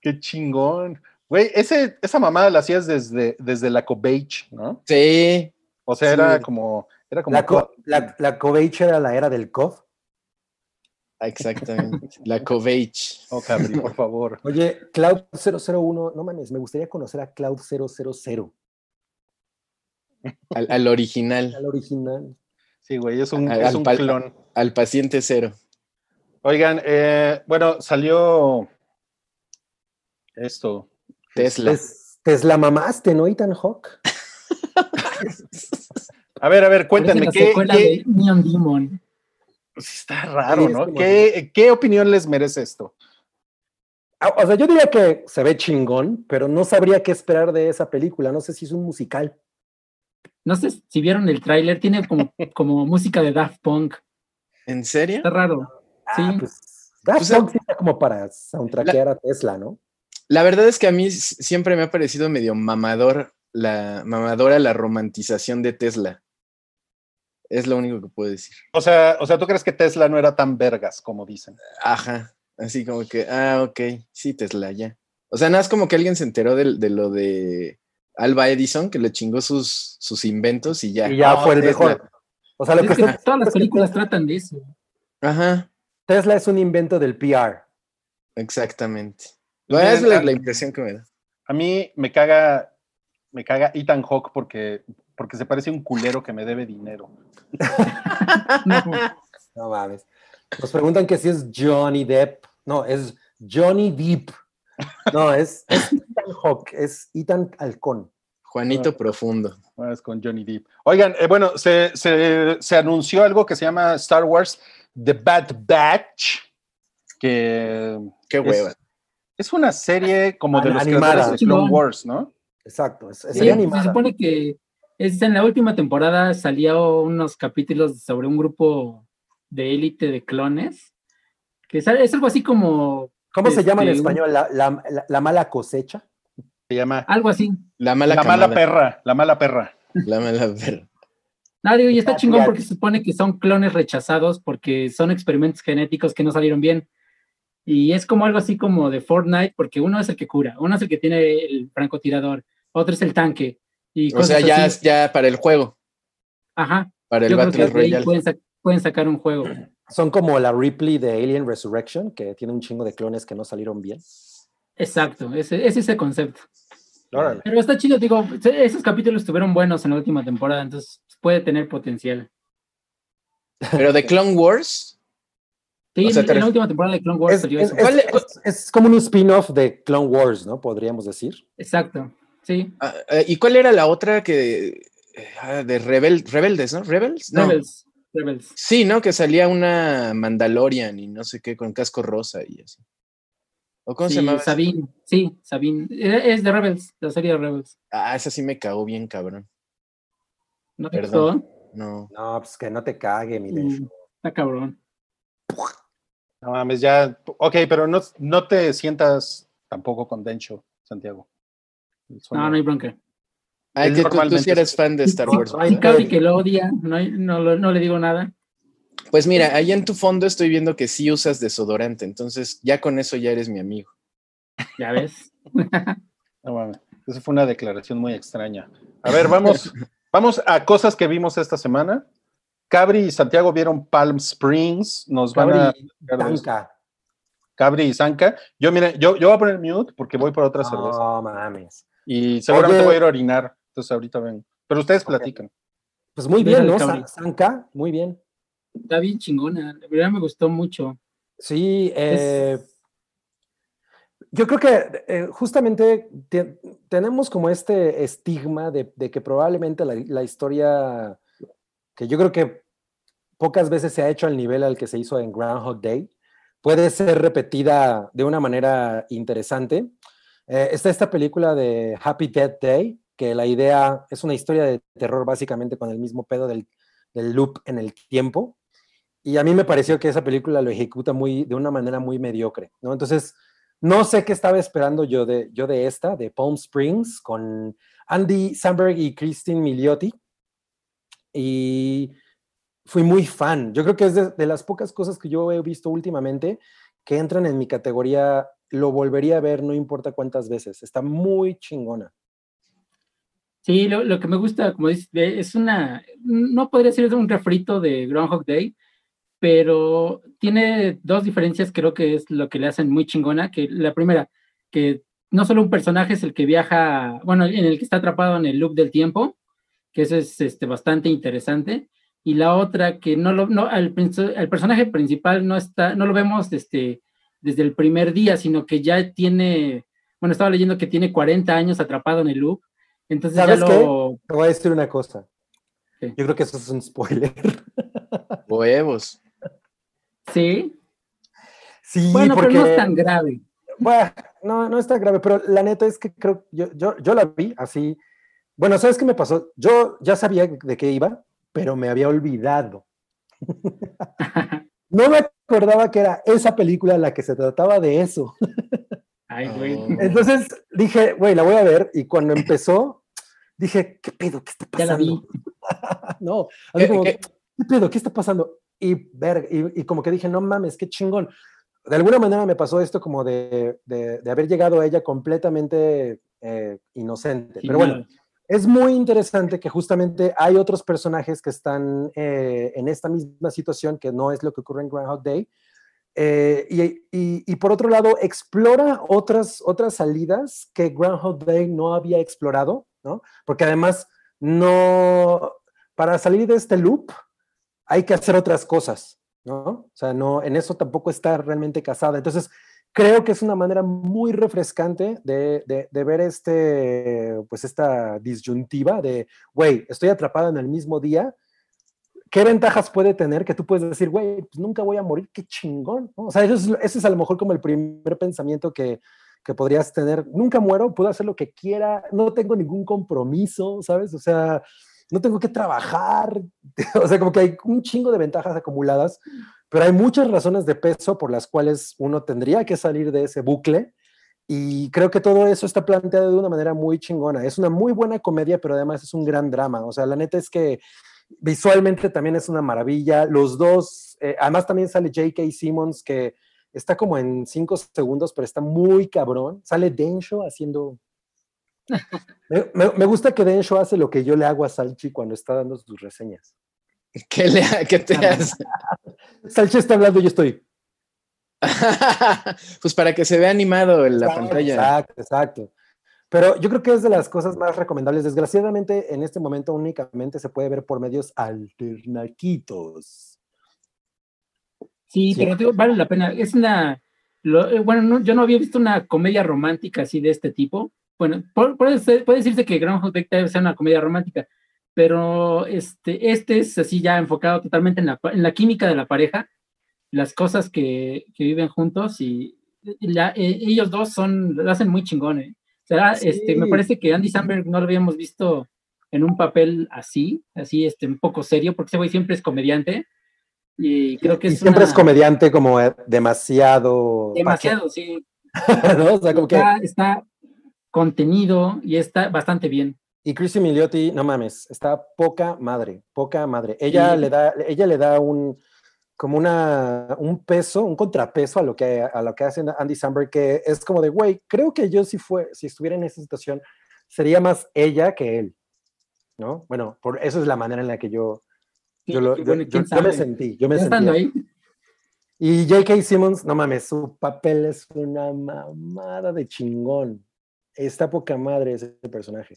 Qué chingón. Güey, ese, esa mamada la hacías desde, desde la Cobage, ¿no? Sí, O sea, Sí. era como. Era como La, co- la, la Coveich era la era del COV. Exactamente. La Covage. Oh, Cabri, por favor. Oye, Cloud 001, no mames, me gustaría conocer a Cloud 000, Al, al original, al original. Sí, güey, es un, Al- es al un clon. al paciente cero. Oigan, eh, bueno, salió esto. Tesla. Tes- Tesla mamaste, ¿no, Ethan Hawk? <laughs> A ver, a ver, la ¿qué, qué- de Neon Demon. Pues está raro, Sí, ¿no? como- ¿Qué, ¿Qué opinión les merece esto? Ah, O sea, yo diría que se ve chingón, pero no sabría qué esperar de esa película. No sé si es un musical. No sé si vieron el tráiler, tiene como, <laughs> como música de Daft Punk. ¿En serio? Está raro. Sí. Ah, pues, Daft Pues, Punk sí está como para soundtrackear a Tesla, ¿no? La verdad es que a mí siempre me ha parecido medio mamador la mamadora la romantización de Tesla. Es lo único que puedo decir. O sea, o sea, ¿tú crees que Tesla no era tan vergas como dicen? Ajá. Así como que, ah, ok, sí, Tesla, ya. O sea, nada es como que alguien se enteró del- de, lo de Alba Edison, que le chingó sus, sus inventos y ya. Y ya fue el Tesla. mejor. O sea, lo que Es que todas las películas tratan de eso. Ajá, Tesla es un invento del PR. exactamente. Es la, la impresión que me da. A mí me caga, me caga Ethan Hawke porque, porque se parece a un culero que me debe dinero. <laughs> No, No mames. Nos preguntan que si es Johnny Depp. No, es Johnny Depp. No, es, es Ethan Hawke, es Ethan Halcón. Juanito Profundo. Bueno, es con Johnny Depp. Oigan, eh, bueno, se, se- se anunció algo que se llama Star Wars The Bad Batch, que Qué hueva. es una serie como de los animada. creadores de Clone. Wars, ¿no? Exacto, es, es Sí, se supone que es en la última temporada salió unos capítulos sobre un grupo de élite de clones, que es algo así como ¿Cómo se llama en este, un- español? La, la- la- la mala cosecha. Se llama algo así. La mala La mala perra, la mala perra. La mala perra. No, digo, y está Ah, chingón porque se supone que son clones rechazados porque son experimentos genéticos que no salieron bien. Y es como algo así como de Fortnite, porque uno es el que cura, uno es el que tiene el francotirador, otro es el tanque. Y O sea, ya, así. ya para el juego, Ajá. para el Yo Battle Royale. pueden, sa- pueden sacar un juego. Son como la Ripley de Alien Resurrection, que tiene un chingo de clones que no salieron bien. Exacto, ese es ese concepto. Órale. Pero está chido, digo, esos capítulos estuvieron buenos en la última temporada, entonces puede tener potencial. Pero de Clone Wars, Sí, O sea, te en la última temporada de Clone Wars Es, salió es- eso. es- ¿Cuál- es- es como un spin-off de Clone Wars, ¿no? Podríamos decir. Exacto, sí. ah, eh, ¿y cuál era la otra que ah, de Rebel, Rebeldes, ¿no? Rebels, no. Rebels. Rebels. Sí, ¿no? Que salía una Mandalorian y no sé qué con casco rosa y así. ¿O cómo Sí, se llamaba? Sabine, sí, Sabine. Eh, Es de Rebels, la serie de Rebels. Ah, esa sí me cagó bien, cabrón. ¿No te Perdón. gustó? No. No, pues que no te cague, mi Mm. Está cabrón. No mames, ya. Ok, pero no, no te sientas tampoco con Dencho, Santiago. No, no hay bronca. Él que tú, tú sí eres es- fan de Star Wars. Ay, Y Cabri que lo odia, no, hay- no, no le digo nada. Pues mira, ahí en tu fondo estoy viendo que sí usas desodorante, entonces ya con eso ya eres mi amigo. Ya ves. <laughs> No mames. Esa fue una declaración muy extraña. A ver, vamos, <laughs> vamos a cosas que vimos esta semana. Cabri y Santiago vieron Palm Springs. Nos van a. Cabri, Tanca. Cabri y Zanca. Yo, mire, yo, yo voy a poner mute porque voy por otra cerveza. No mames. Y seguramente Oye. voy a ir a orinar. Entonces ahorita ven. Pero ustedes platican. Pues muy bien, ¿no? Sanka, muy bien. Está bien chingona. De verdad me gustó mucho. Sí, eh, yo creo que eh, justamente te- tenemos como este estigma de, de que probablemente la, la historia, que yo creo que pocas veces se ha hecho al nivel al que se hizo en Groundhog Day, puede ser repetida de una manera interesante. Eh, está esta película de Happy Death Day, que la idea es una historia de terror básicamente con el mismo pedo del, loop en el tiempo. Y a mí me pareció que esa película lo ejecuta muy, de una manera muy mediocre, ¿no? Entonces, no sé qué estaba esperando yo de, yo de esta, de Palm Springs, con Andy Samberg y Christine Milioti. Y fui muy fan. Yo creo que es de las pocas cosas que yo he visto últimamente que entran en mi categoría, lo volvería a ver no importa cuántas veces. Está muy chingona. Sí, lo, lo que me gusta, como dices, es una, no podría ser un refrito de Groundhog Day, pero tiene dos diferencias, creo que es lo que le hacen muy chingona, que la primera, que no solo un personaje es el que viaja, bueno, en el que está atrapado en el loop del tiempo, que eso es este, bastante interesante, y la otra, que no lo, no, al, al personaje principal no está, no lo vemos este, desde el primer día, sino que ya tiene, bueno, estaba leyendo que tiene 40 años atrapado en el loop, entonces ya ¿Sabes qué? lo, Te voy a decir una cosa. Yo creo que eso es un spoiler. <laughs> Huevos. sí, Sí, bueno, porque... pero no es tan grave. Bueno, no, no es tan grave, pero la neta es que creo, yo, yo, yo la vi así. Bueno, ¿sabes qué me pasó? Yo ya sabía de qué iba, pero me había olvidado. <laughs> No me acordaba que era esa película la que se trataba de eso. Ay, güey. Oh. Entonces dije, güey, la voy a ver. Y cuando empezó, dije, ¿qué pedo? ¿Qué está Ya la pasando? vi. <laughs> no, así ¿Qué- como, qué? ¿qué pedo? ¿Qué está pasando? Y, ver, y, y como que dije, no mames, qué chingón. De alguna manera me pasó esto como de, de, de haber llegado a ella completamente eh, inocente. Pero bueno. Es muy interesante que justamente hay otros personajes que están eh, en esta misma situación, que no es lo que ocurre en Groundhog Day. Eh, y, y- por otro lado, explora otras, otras salidas que Groundhog Day no había explorado, ¿no? Porque además, no, para salir de este loop hay que hacer otras cosas, ¿no? O sea, no, en eso tampoco está realmente casada. Entonces, creo que es una manera muy refrescante de, de- de ver este, pues esta disyuntiva de, güey, estoy atrapada en el mismo día. ¿Qué ventajas puede tener que tú puedes decir, güey, pues nunca voy a morir, qué chingón? ¿no? O sea, eso es, ese es a lo mejor como el primer pensamiento que, que podrías tener. Nunca muero, puedo hacer lo que quiera, no tengo ningún compromiso, ¿sabes? O sea, no tengo que trabajar. <laughs> O sea, como que hay un chingo de ventajas acumuladas, pero hay muchas razones de peso por las cuales uno tendría que salir de ese bucle. Y creo que todo eso está planteado de una manera muy chingona. Es una muy buena comedia, pero además es un gran drama. O sea, la neta es que visualmente también es una maravilla. Los dos, eh, además también sale J.K. Simmons, que está como en cinco segundos, pero está muy cabrón. Sale Densho haciendo... <laughs> Me, me- me gusta que Densho hace lo que yo le hago a Salchi cuando está dando sus reseñas. ¿Qué, le, qué te hace? Salche está hablando y yo estoy. <laughs> pues para que se vea animado en la Exacto, pantalla. Exacto, exacto. Pero yo creo que es de las cosas más recomendables. Desgraciadamente, en este momento únicamente se puede ver por medios alternaquitos. Sí, Sí. pero digo, vale la pena. Es una. lo- eh, bueno, no- yo no había visto una comedia romántica así de este tipo. Bueno, por- puede, ser- puede decirse que Groundhog Day debe ser una comedia romántica, pero este, este es así ya enfocado totalmente en la, en la química de la pareja, las cosas que, que viven juntos y, la- eh, ellos dos son, lo hacen muy chingón. ¿eh? O sea, este, me Sí. parece que Andy Samberg no lo habíamos visto en un papel así, así este, un poco serio, porque ese güey siempre es comediante. Y creo que Y es siempre es una- comediante como eh, demasiado. demasiado, sí. <laughs> ¿no? O sea, como que. Está, está contenido y está bastante bien. Y Chrissy Milioti, no mames, está poca madre, poca madre. Ella Sí. le da, ella le da un como una un peso, un contrapeso a lo que a lo que hace Andy Samberg, que es como de, güey, creo que yo si fue, si estuviera en esa situación, sería más ella que él, ¿no? Bueno, por eso es la manera en la que yo, yo, lo- yo- bueno, yo- quién yo me sentí, yo me sentí. ahí, Y J.K. Simmons, no mames, su papel es una mamada de chingón. Está poca madre ese personaje.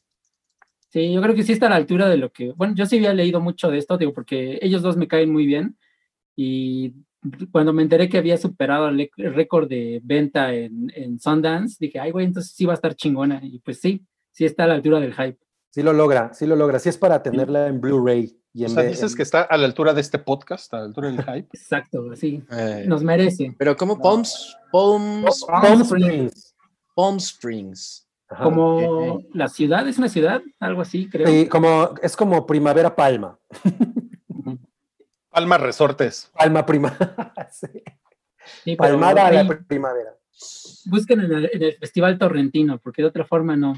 Sí, yo creo que sí está a la altura de lo que, bueno, yo sí había leído mucho de esto, digo, porque ellos dos me caen muy bien y cuando me enteré que había superado el récord de venta en, en Sundance, dije, ay, güey, entonces sí va a estar chingona y pues sí, sí está a la altura del hype. Sí lo logra, sí lo logra. Sí es para tenerla en Blu-ray. Y O en sea, ve- dices en- que está a la altura de este podcast, a la altura del hype. <laughs> Exacto, así, Eh, nos merece. pero como Palms, Palms, Palm Springs. Palm Springs. Ajá. Como la ciudad, es una ciudad, algo así, creo. Sí, como, es como Primavera Palma. Palma Resortes. Palma Prima. <laughs> Sí. Sí, pero Palmada a la ahí primavera. busquen en el, en el Festival Torrentino, porque de otra forma no,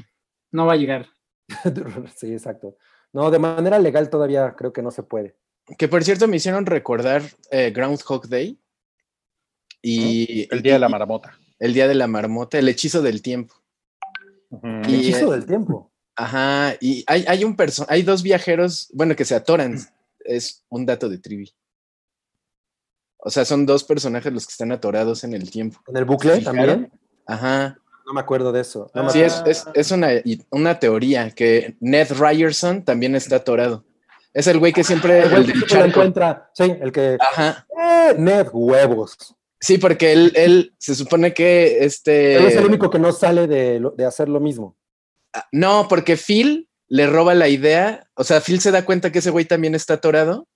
no va a llegar. <laughs> Sí, exacto. No, de manera legal todavía creo que no se puede. Que por cierto me hicieron recordar eh, Groundhog Day y El día de la marmota. el día de la marmota, el hechizo del tiempo. Ujú. Y- Hechizo eh, del tiempo. Ajá, y hay, hay un perso hay dos viajeros, bueno, que se atoran. Es un dato de trivi. O sea, son dos personajes los que están atorados en el tiempo. En el bucle también. Ajá. No me acuerdo de eso. No Sí, es, es, es una, una teoría que Ned Ryerson también está atorado. Es el güey que siempre. El güey el que del charco. encuentra. Sí, el que. Ajá. Eh, Ned, huevos. Sí, porque él, él se supone que este. Él es el único que no sale de, de hacer lo mismo. No, porque Phil le roba la idea. O sea, Phil se da cuenta que ese güey también está atorado.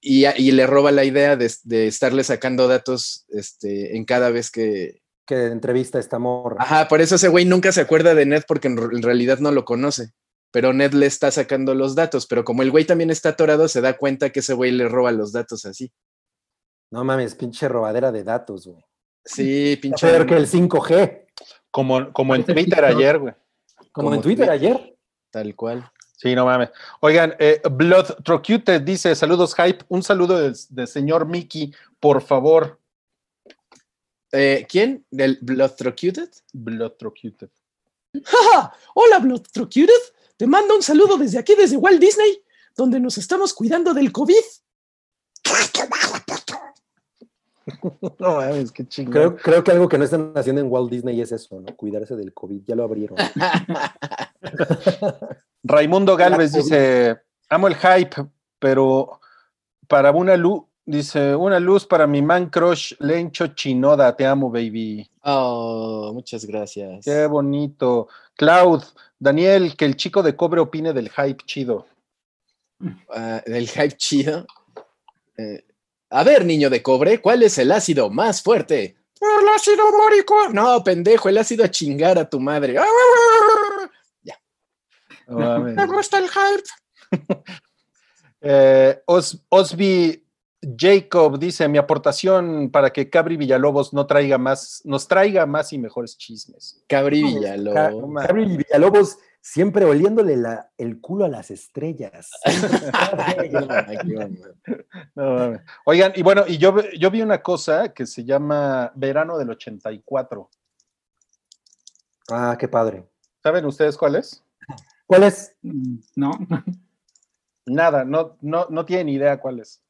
Y, y le roba la idea de, de estarle sacando datos este, en cada vez que. Que entrevista a esta morra. Ajá, por eso ese güey nunca se acuerda de Ned porque en, en realidad no lo conoce. Pero Ned le está sacando los datos. Pero como el güey también está atorado, se da cuenta que ese güey le roba los datos así. No mames, pinche robadera de datos, güey. Sí, pinche. Peor que el 5G. Como, como en Twitter ayer, güey. Como, Como en Twitter Twitter. ayer. Tal cual. Sí, no mames. Oigan, eh, Blood Trocuted dice: Saludos, hype. Un saludo del del señor Mickey, por favor. Eh, ¿Quién? ¿Del Bloodtrocuted? Blood Trocuted. ¡Ja! Hola, Bloodtrocuted. Te mando un saludo desde aquí, desde Walt Disney, donde nos estamos cuidando del COVID. <laughs> No mames, qué chingón. Creo, creo que algo que no están haciendo en Walt Disney es eso, ¿no? Cuidarse del COVID. Ya lo abrieron. <laughs> Raimundo Galvez dice: Amo el hype, pero para una luz, dice, una luz para mi man crush, Lencho Chinoda. Te amo, baby. Oh, muchas gracias. Qué bonito. Cloud, Daniel, que el chico de cobre opine del hype chido. Ah, del hype chido. Eh, a ver, niño de cobre, ¿cuál es el ácido más fuerte? El ácido mórico. No, pendejo, el ácido a chingar a tu madre. <laughs> Mames. Me gusta el hype. <laughs> Eh, Os- Osby Jacob dice: Mi aportación para que Cabri Villalobos no traiga más, nos traiga más y mejores chismes. Cabri Ca- Villalobos. Gabriel Villalobos siempre oliéndole la- el culo a las estrellas. <laughs> <laughs> <laughs> No. Oigan, y bueno, y yo, yo vi una cosa que se llama Verano del 84. ah, qué padre. ¿Saben ustedes cuál es? ¿Cuál es? Mm, No, Nada, no, no, no tiene ni idea cuál es.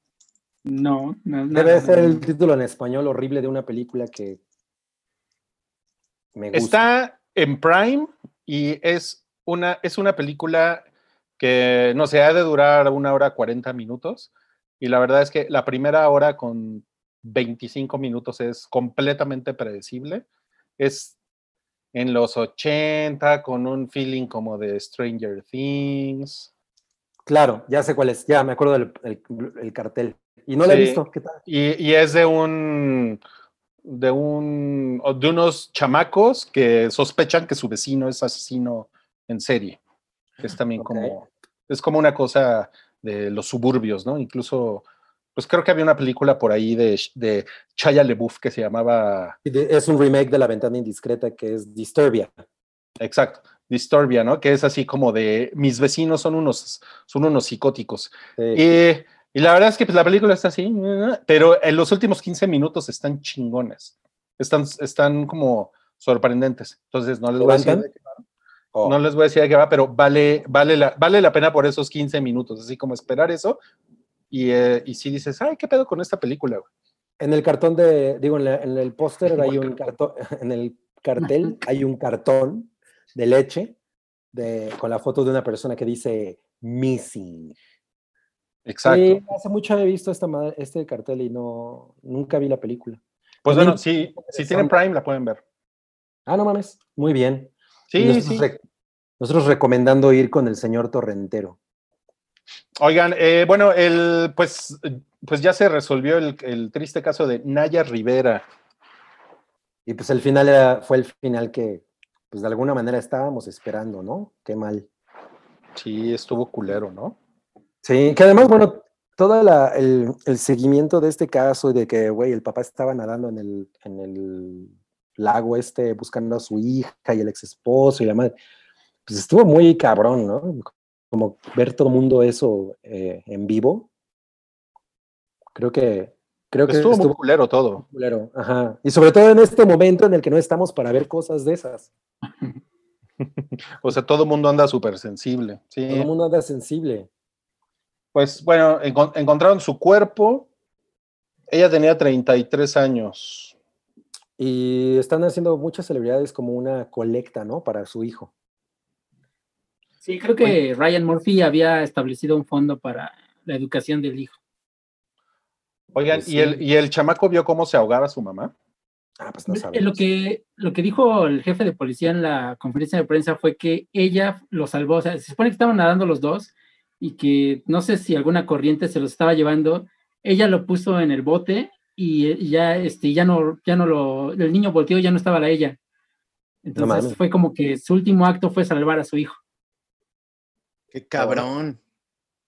No, no, Debe nada, ser no. el título en español horrible de una película que me gusta. Está en Prime y es una, es una película que, no sé, ha de durar una hora 40 minutos. Y la verdad es que la primera hora con 25 minutos es completamente predecible. Es en los 80 con un feeling como de Stranger Things. Claro, ya sé cuál es. Ya me acuerdo del el, el cartel. Y no la he Sí. visto. ¿Qué tal? Y, y es de un de un de unos chamacos que sospechan que su vecino es asesino en serie. Es también Ok. como es como una cosa de los suburbios, ¿no? Incluso pues creo que había una película por ahí de, de Chaya LeBouf que se llamaba Es un remake de La Ventana Indiscreta que es Disturbia. exacto, Disturbia, ¿no? Que es así como de mis vecinos son unos son unos psicóticos. Eh, Y, y la verdad es que pues, la película está así, pero en los últimos 15 minutos están chingones. Están, están como sorprendentes. Entonces, no les voy a decir, ¿Levantan? de qué va, oh, no les voy a decir de qué va, pero vale, vale, la, vale la pena por esos 15 minutos. Así como esperar eso. Y, eh, y si dices, ay, ¿qué pedo con esta película? güey?" En el cartón de, digo, en, la- en el póster hay un cartón, <laughs> en el cartel hay un cartón de leche de, con la foto de una persona que dice missing. Exacto. Sí, hace mucho he visto esta, este cartel y no, nunca vi la película. pues bueno, si, si tienen Prime, la pueden ver. Ah, no mames, muy bien. Sí, nosotros, sí. nosotros recomendando ir con el señor Torrentero. Oigan, eh, bueno, el, pues, pues ya se resolvió el, el triste caso de Naya Rivera. Y pues el final era, fue el final que, pues de alguna manera estábamos esperando, ¿no? Qué mal. Sí, estuvo culero, ¿no? Sí, que además, bueno, todo el, el seguimiento de este caso y de que, güey, el papá estaba nadando en el, en el lago este buscando a su hija y el ex esposo y la madre, pues estuvo muy cabrón, ¿no? Como ver todo el mundo eso eh, en vivo. Creo que, creo que Estuvo muy culero todo. culero, Ajá. Y sobre todo en este momento en el que no estamos para ver cosas de esas. <laughs> O sea, todo el mundo anda súper sensible. Sí. Todo el mundo anda sensible. Pues bueno, encon- encontraron su cuerpo. Ella tenía 33 años. Y están haciendo muchas celebridades como una colecta, ¿no? Para su hijo. Sí, creo que Ryan Murphy había establecido un fondo para la educación del hijo. Oigan, Pues ¿y, el. ¿y el chamaco vio cómo se ahogaba su mamá? Ah, pues no Eh, sabemos. Lo que, lo que dijo el jefe de policía en la conferencia de prensa fue que ella lo salvó. O sea, se supone que estaban nadando los dos y que no sé si alguna corriente se los estaba llevando. Ella lo puso en el bote y, ya, este, ya no, ya no lo, el niño volteó ya no estaba la ella. Entonces fue como que su último acto fue salvar a su hijo. Qué cabrón.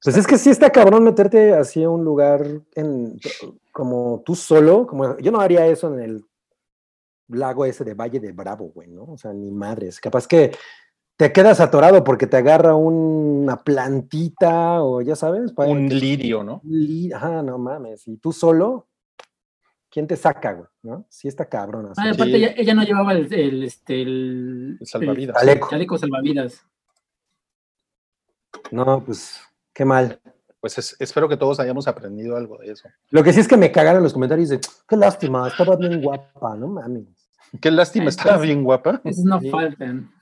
Pues es que sí está cabrón meterte así a un lugar en, como tú solo. Como, yo no haría eso en el lago ese de Valle de Bravo, güey, ¿no? O sea, ni madres. Capaz que te quedas atorado porque te agarra una plantita o ya sabes. Un lirio, ¿no? li- Ajá, no mames. Y tú solo, ¿quién te saca, güey? ¿No? Sí está cabrón. así. Ah, aparte, Sí. ella, ella no llevaba el, el, este, el, El salvavidas. el Chaleco. chaleco salvavidas. No, pues qué mal. Pues es- espero que todos hayamos aprendido algo de eso. Lo que sí es que me cagaron los comentarios de, qué lástima, estaba bien guapa, no mames. Qué lástima, estaba entonces- bien guapa. Esos no Sí. faltan.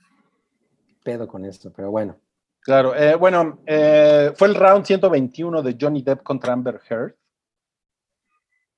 Pedo con esto, pero bueno. Claro, eh, bueno, eh, fue el round 121 de Johnny Depp contra Amber Heard.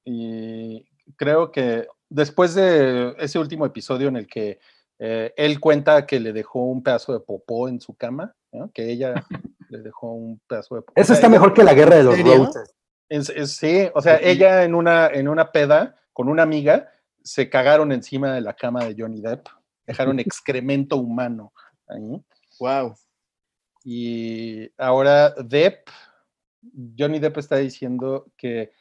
Y creo que después de ese último episodio en el que eh, él cuenta que le dejó un pedazo de popó en su cama, ¿no? que ella <laughs> le dejó un pedazo de popó. Eso está mejor que la guerra de los roses. es- es- sí, o sea, ella en una, en una peda con una amiga se cagaron encima de la cama de Johnny Depp, dejaron <laughs> excremento humano ahí. Wow. Y ahora Depp, Johnny Depp está diciendo que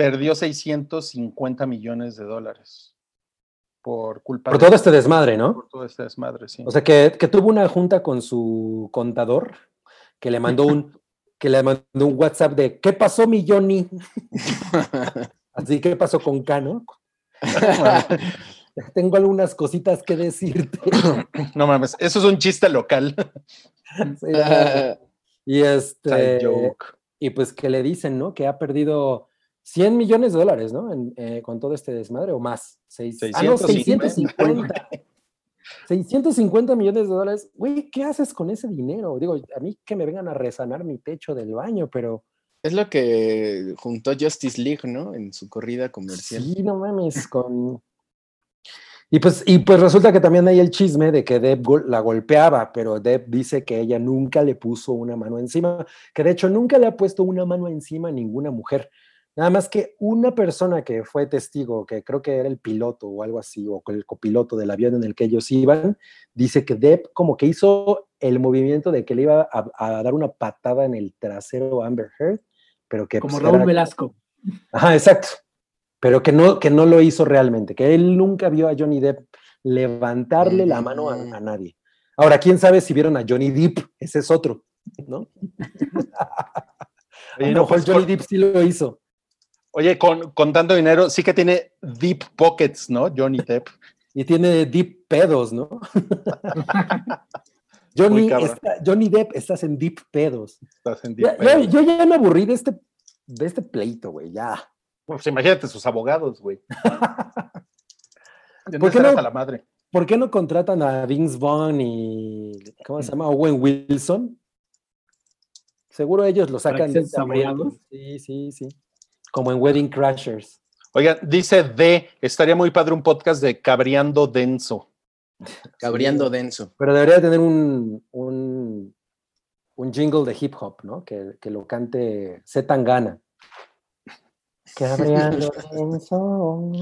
perdió 650 millones de dólares por culpa Por de todo este desmadre, ¿no? por todo este desmadre, sí. O sea, que, que tuvo una junta con su contador, que le mandó un, <laughs> que le mandó un WhatsApp de, ¿qué pasó, mi Johnny? <laughs> Así, ¿qué pasó con Cano? <laughs> Tengo algunas cositas que decirte. <coughs> no mames, eso es un chiste local. Sí, Y este. Y pues que le dicen, ¿no? Que ha perdido 100 millones de dólares, ¿no? En, eh, con todo este desmadre o más. Seis- ah, no, 650. 650 millones de dólares. Güey, ¿qué haces con ese dinero? Digo, a mí que me vengan a resanar mi techo del baño, pero Es lo que juntó Justice League, ¿no? En su corrida comercial. sí, no mames, con... Y pues, y pues resulta que también hay el chisme de que Deb la golpeaba, pero Deb dice que ella nunca le puso una mano encima, que de hecho nunca le ha puesto una mano encima a ninguna mujer. Nada más que una persona que fue testigo, que creo que era el piloto o algo así, o el copiloto del avión en el que ellos iban, dice que Deb como que hizo el movimiento de que le iba a, a dar una patada en el trasero a Amber Heard, pero que Como pues, Raúl era- Velasco. <laughs> Ajá, exacto. Pero que no, que no lo hizo realmente, que él nunca vio a Johnny Depp levantarle la mano a, a nadie. Ahora, quién sabe si vieron a Johnny Depp, ese es otro, ¿no? <laughs> a lo no, mejor pues, Johnny Depp sí lo hizo. Oye, con, con tanto dinero, sí que tiene deep pockets, ¿no? Johnny Depp. Y tiene Deep pedos, ¿no? <laughs> Johnny, está- Johnny Depp, estás en Deep pedos. Estás en deep ya- pedos. yo ya me aburrí de este, de este pleito, güey, ya. Pues imagínate sus abogados, güey. <laughs> ¿Por qué no? hasta la madre. ¿Por qué no contratan a Vince Vaughn y, ¿cómo se llama? Owen Wilson? Seguro ellos lo ¿Para sacan de? Sí, sí, sí. Como en Wedding Crashers. Oigan, dice D, estaría muy padre un podcast de Cabreando Denso. Cabreando Sí. denso. Pero debería tener un, un, un jingle de hip hop, ¿no? Que, que lo cante Z Tangana. <laughs> Cabreando denso.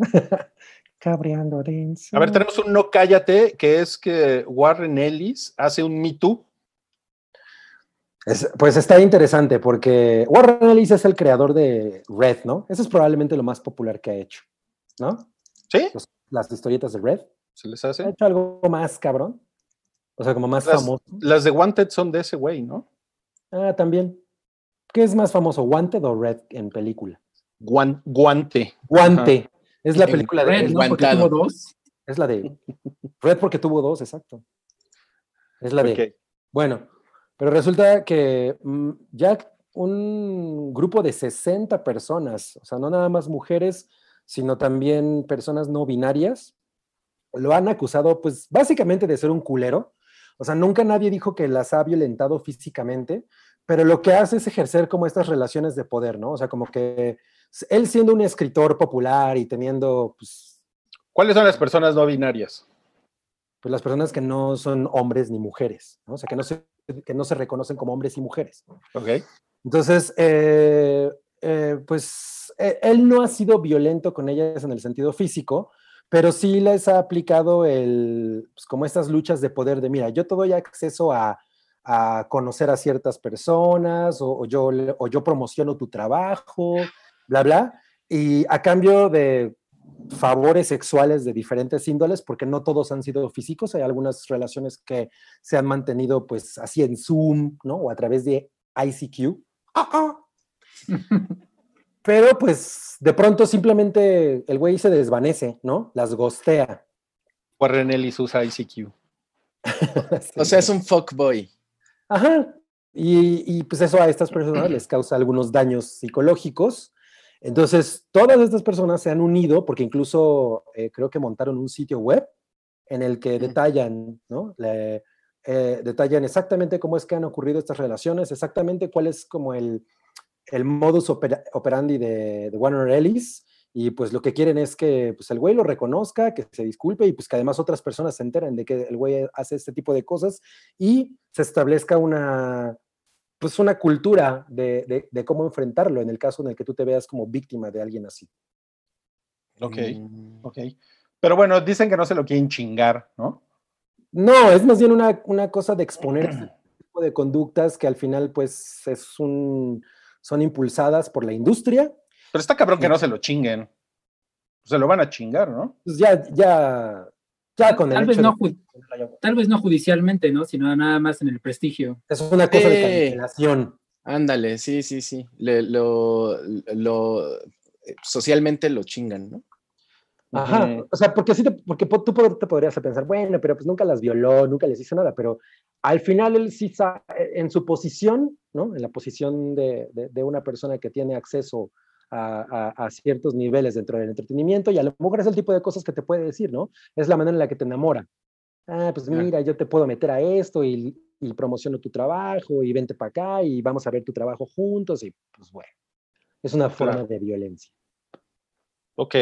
<laughs> Cabreando denso. A ver, tenemos un no cállate, que es que Warren Ellis hace un Me Too. Es- pues está interesante porque Warren Ellis es el creador de Red, ¿no? Eso es probablemente lo más popular que ha hecho, ¿no? ¿Sí? Los- las historietas de Red. ¿Se les ¿Ha hace? hecho algo más cabrón? O sea, como más Las, famoso. las de Wanted son de ese güey, ¿no? Ah, también. ¿Qué es más famoso, Wanted o Red en película? Guan- guante. Guante. Es la película de Red. Porque tuvo dos. es la de Red porque tuvo dos, exacto. Es la de Ok. Bueno, pero resulta que mm, ya un grupo de 60 personas, o sea, no nada más mujeres, sino también personas no binarias, lo han acusado, pues básicamente de ser un culero. O sea, nunca nadie dijo que las ha violentado físicamente, pero lo que hace es ejercer como estas relaciones de poder, ¿no? O sea, como que él siendo un escritor popular y teniendo, pues, ¿Cuáles son las personas no binarias? pues las personas que no son hombres ni mujeres, ¿no? O sea, que no se, que no se reconocen como hombres y mujeres. Ok. Entonces, eh, eh, pues eh, él no ha sido violento con ellas en el sentido físico, pero sí les ha aplicado el, pues, como estas luchas de poder de, mira, yo te doy acceso a, a conocer a ciertas personas o, o yo, o yo promociono tu trabajo, bla, bla, y a cambio de favores sexuales de diferentes índoles, porque no todos han sido físicos, hay algunas relaciones que se han mantenido pues así en Zoom, ¿no? O a través de ICQ. Ah, <laughs> ah. Pero pues de pronto simplemente el güey se desvanece, ¿no? Las gostea. Warren Ellis usa ICQ. <laughs> O sea, es un fuckboy. Ajá. Y, y, pues eso a estas personas les causa algunos daños psicológicos. Entonces, todas estas personas se han unido porque incluso eh, creo que montaron un sitio web en el que detallan, ¿no? Le- eh, detallan exactamente cómo es que han ocurrido estas relaciones, exactamente cuál es como el, el modus opera- operandi de, de Warner Ellis. Y pues lo que quieren es que pues, el güey lo reconozca, que se disculpe y pues que además otras personas se enteren de que el güey hace este tipo de cosas y se establezca una, pues una cultura de, de- de cómo enfrentarlo en el caso en el que tú te veas como víctima de alguien así. Ok, Mm. ok. Pero bueno, dicen que no se lo quieren chingar, ¿no? No, es más bien una, una cosa de exponer este tipo de conductas que al final pues es un, son impulsadas por la industria. Pero está cabrón que no se lo chinguen. Se lo van a chingar, ¿no? Pues ya, ya, ya con el Tal vez, no, de- ju- tal vez no judicialmente, ¿no? Sino nada más en el prestigio. es una cosa de cancelación. Ándale, sí, sí, sí. Le- lo, lo- eh, socialmente lo chingan, ¿no? Ajá, o sea, porque sí, te, porque po- tú te podrías pensar, bueno, pero pues nunca las violó, nunca les hizo nada, pero al final él sí, eh, en su posición, ¿no? En la posición de, de- de una persona que tiene acceso a, a- a ciertos niveles dentro del entretenimiento y a lo mejor es el tipo de cosas que te puede decir, ¿no? Es la manera en la que te enamora. Ah, pues mira, yo te puedo meter a esto y, y promociono tu trabajo y vente para acá y vamos a ver tu trabajo juntos y pues bueno, es una forma Claro. de violencia. Ok.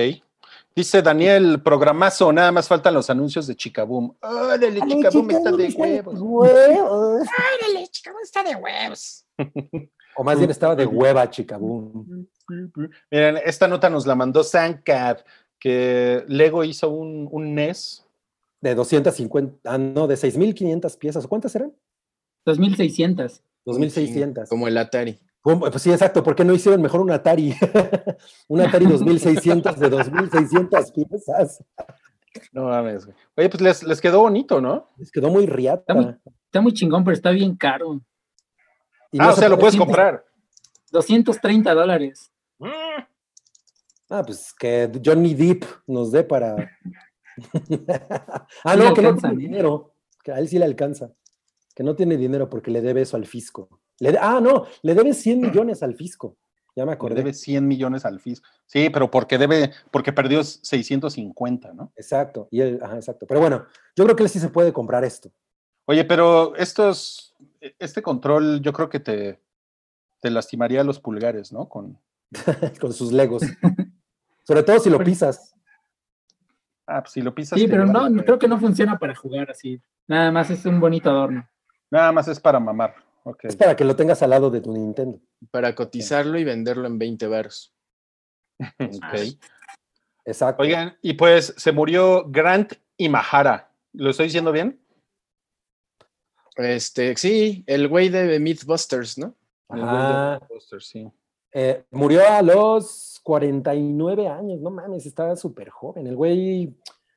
Dice Daniel, programazo, nada más faltan los anuncios de Chicaboom. Órale, Chicaboom está de huevos. huevos. <laughs> Órale, chica, está de huevos. O más bien estaba de hueva, chicabum. Miren, esta nota nos la mandó Sancad, que Lego hizo un, un NES. De 250, ah, no, de 6.500 piezas. ¿Cuántas eran? 2600. 2.600. Como el Atari. Pues sí, exacto. ¿Por qué no hicieron mejor un Atari? <laughs> un Atari 2600 de 2.600 piezas. No mames, güey. Oye, pues les, les quedó bonito, ¿no? Les quedó muy riata. Está muy- Está muy chingón, pero está bien caro. Y ah, no o se sea, lo puede- puedes comprar. 230 dólares. Ah, pues que Johnny Depp nos dé para. <laughs> ah, no, le que no tiene dinero. Que a él sí le alcanza. Que no tiene dinero porque le debe eso al fisco. Le de- ah, no, le debe 100 millones al fisco. Ya me Le acordé. debe 100 millones al fisco. Sí, pero porque debe, porque perdió 650, ¿no? Exacto. Y él, ajá, exacto. Pero bueno, yo creo que él sí se puede comprar esto. Oye, pero estos, este control, yo creo que te, te lastimaría los pulgares, ¿no? Con, <laughs> con sus legos. Sobre todo si lo pisas. ah, pues si lo pisas. Sí, pero no, creo que no funciona para jugar así. Nada más es un bonito adorno. Nada más es para mamar. Ok. Es para que lo tengas al lado de tu Nintendo. Para cotizarlo y venderlo en 20 baros. <laughs> Ok. Exacto. Oigan, y pues se murió Grant Imahara. ¿Lo estoy diciendo bien? Este, sí, el güey de Mythbusters, ¿no? El güey de Ajá. Ghostbusters, sí. Eh, murió a los 49 años. No mames, estaba súper joven. El güey.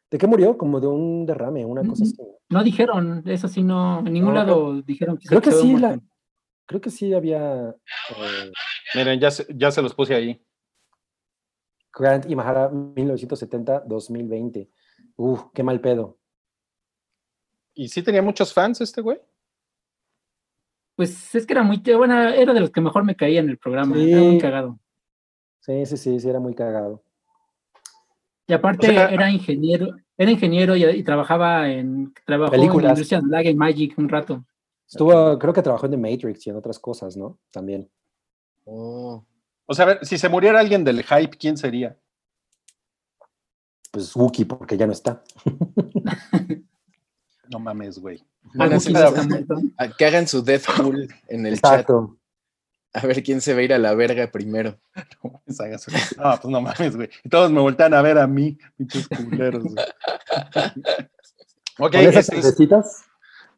¿De qué murió? Como de un derrame, una cosa así. No dijeron, eso sí, no, en ningún No, lado dijeron que se Creo que sí, la- creo que sí había. eh, Miren, ya se, ya se los puse ahí. Grant Imahara 1970-2020. Uf, qué mal pedo. ¿Y sí tenía muchos fans este güey? Pues es que era muy, bueno, era de los que mejor me caía en el programa, Sí. era muy cagado. Sí, sí, sí, sí, era muy cagado. Y aparte O sea- era ingeniero, era ingeniero y, y trabajaba en, trabajó en Películas. la industria de Lag and Magic un rato. Estuvo, creo que trabajó en The Matrix y en otras cosas, ¿no? También. Oh. O sea, a ver, si se muriera alguien del hype, ¿quién sería? Pues Wookie, porque ya no está. <laughs> No mames, güey. A que hagan su death pool en el chat. A ver quién se va a ir a la verga primero. <laughs> No. No, pues no mames, güey. Y todos me voltean a ver a mí, pinches culeros, güey. Ok, ¿Con esas este es- cervecitas?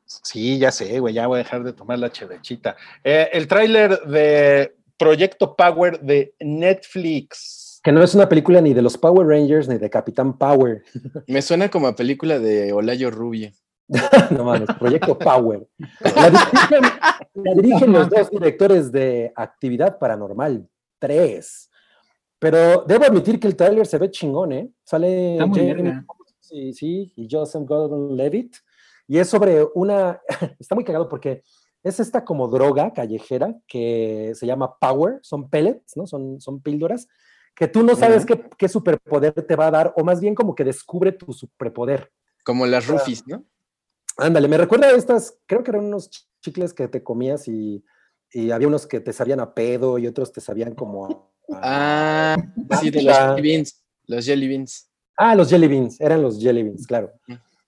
sí, ya sé, güey, ya voy a dejar de tomar la chevechita. Eh, el tráiler de Proyecto Power de Netflix. Que no es una película ni de los Power Rangers ni de Capitán Power. Me suena como a película de Olayo Rubio. <laughs> no mames, Proyecto Power. La dirigen, la dirigen los dos directores de Actividad Paranormal 3. Pero debo admitir que el tráiler se ve chingón, ¿eh? Sale. Foxx y, sí, y Joseph Gordon-Levitt. Y es sobre una... <laughs> está muy cagado porque es esta como droga callejera que se llama Power. Son pellets, ¿no? Son, son píldoras que tú no sabes qué, qué superpoder te va a dar o más bien como que descubre tu superpoder. Como las Rufis, ¿no? Ándale, me recuerda a estas, creo que eran unos chicles que te comías y, y había unos que te sabían a pedo y otros te sabían como a... <laughs> Ah, sí, de los jelly beans. Los jelly beans. Ah, los jelly beans, eran los jelly beans, claro.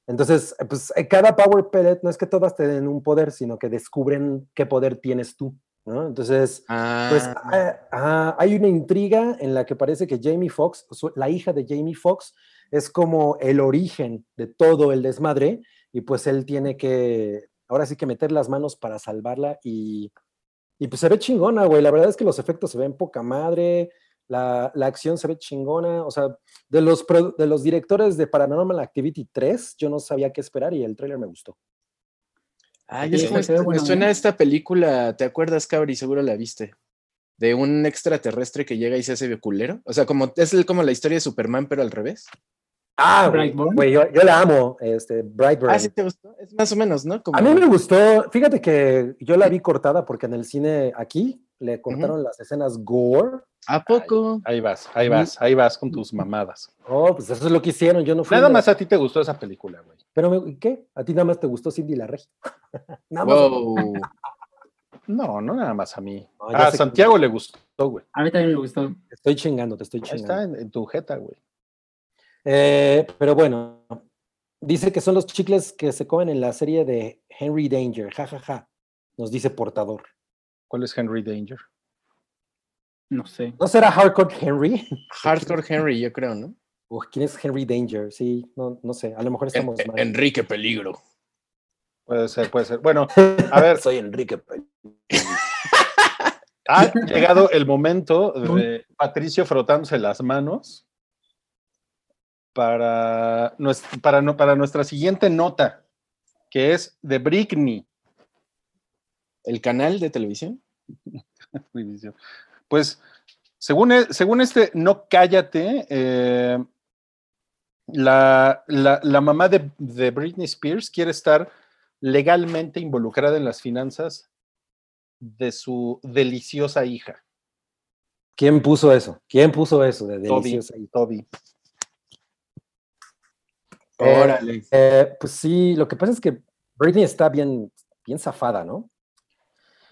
Entonces, pues eh, cada power pellet no es que todas te den un poder, sino que descubren qué poder tienes tú, ¿no? Entonces, Ah, pues ah, ah, hay una intriga en la que parece que Jamie Foxx, la hija de Jamie Foxx, es como el origen de todo el desmadre y pues él tiene que, ahora sí que meter las manos para salvarla y, y pues se ve chingona, güey. La verdad es que los efectos se ven poca madre, la, la acción se ve chingona, o sea, de los, de los directores de Paranormal Activity 3, yo no sabía qué esperar y el tráiler me gustó. Ay, Sí, es como se ve esta- bueno, me suena esta película, ¿te acuerdas, Cabri? Seguro la viste. De un extraterrestre que llega y se hace culero. O sea, como es el- como la historia de Superman, pero al revés. Ah, güey, yo, yo la amo, este, Brightburn. Ah, sí te gustó. Es más o menos, ¿no? Como- A mí me gustó, fíjate que yo la vi cortada porque en el cine aquí le cortaron las escenas gore. ¿A poco? Ahí vas, ahí vas, ahí vas con tus mamadas. Oh, pues eso es lo que hicieron, yo no fui. Nada una- más a ti te gustó esa película, güey. Pero, me- ¿qué? ¿A ti nada más te gustó Cindy la Regia? <laughs> nada más. Wow. No, no nada más a mí. No, a que- Santiago le gustó, güey. A mí también me gustó. Te estoy chingando, te estoy Ahí chingando. está, en, en tu jeta, güey. Eh, pero bueno, dice que son los chicles que se comen en la serie de Henry Danger, jajaja, ja, ja, nos dice portador. ¿Cuál es Henry Danger? No sé. ¿No será Hardcore Henry? Hardcore Henry, yo creo, ¿no? Uf, ¿Quién es Henry Danger? Sí, no, no sé, a lo mejor estamos En- mal. Enrique Peligro. Puede ser, puede ser. Bueno, a ver, <laughs> Soy Enrique. Pe- ha llegado el momento de Patricio frotándose las manos para, nues- para, no- para nuestra siguiente nota, que es de Britney. ¿El canal de <laughs> televisión? Pues, según, e- según este No Cállate, eh, la, la- la mamá de, de Britney Spears quiere estar legalmente involucrada en las finanzas de su deliciosa hija, ¿Quién puso eso? ¿Quién puso eso de Toby. deliciosa? Toby. Eh, Órale. eh, pues sí, lo que pasa es que Britney está bien, bien zafada, ¿no?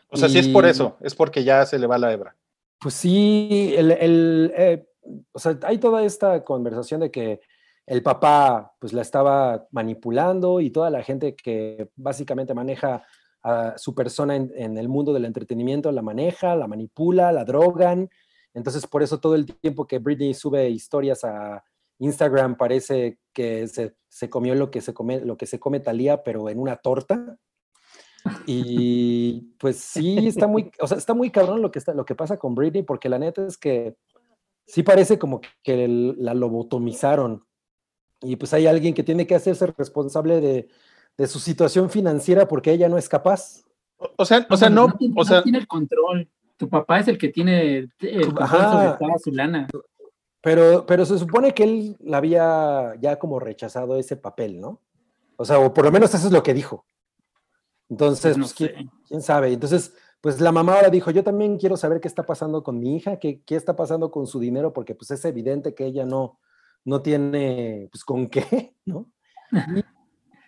O sea, si es por eso, es porque ya se le va la hebra. Pues sí, el, el, eh, o sea, hay toda esta conversación de que el papá pues la estaba manipulando y toda la gente que básicamente maneja a su persona en, en el mundo del entretenimiento la maneja, la manipula, la drogan. Entonces por eso todo el tiempo que Britney sube historias a Instagram parece que se, se comió lo que se come, lo que se come Talía, pero en una torta. Y pues sí, está muy, o sea, está muy cabrón lo que, está, lo que pasa con Britney, porque la neta es que sí parece como que el- la lobotomizaron. Y pues hay alguien que tiene que hacerse responsable de, de su situación financiera porque ella no es capaz. O, o sea, o sea, no, tiene, o no sea, tiene el control. Tu papá es el que tiene el control Ajá. sobre toda su lana. Pero, pero se supone que él la había ya como rechazado ese papel, ¿no? O sea, o por lo menos eso es lo que dijo. Entonces, Pues no pues, ¿quién, sabe? Entonces, pues la mamá ahora dijo, yo también quiero saber qué está pasando con mi hija, qué, qué está pasando con su dinero, porque pues es evidente que ella no, no tiene, pues con qué, <laughs> ¿no? Y,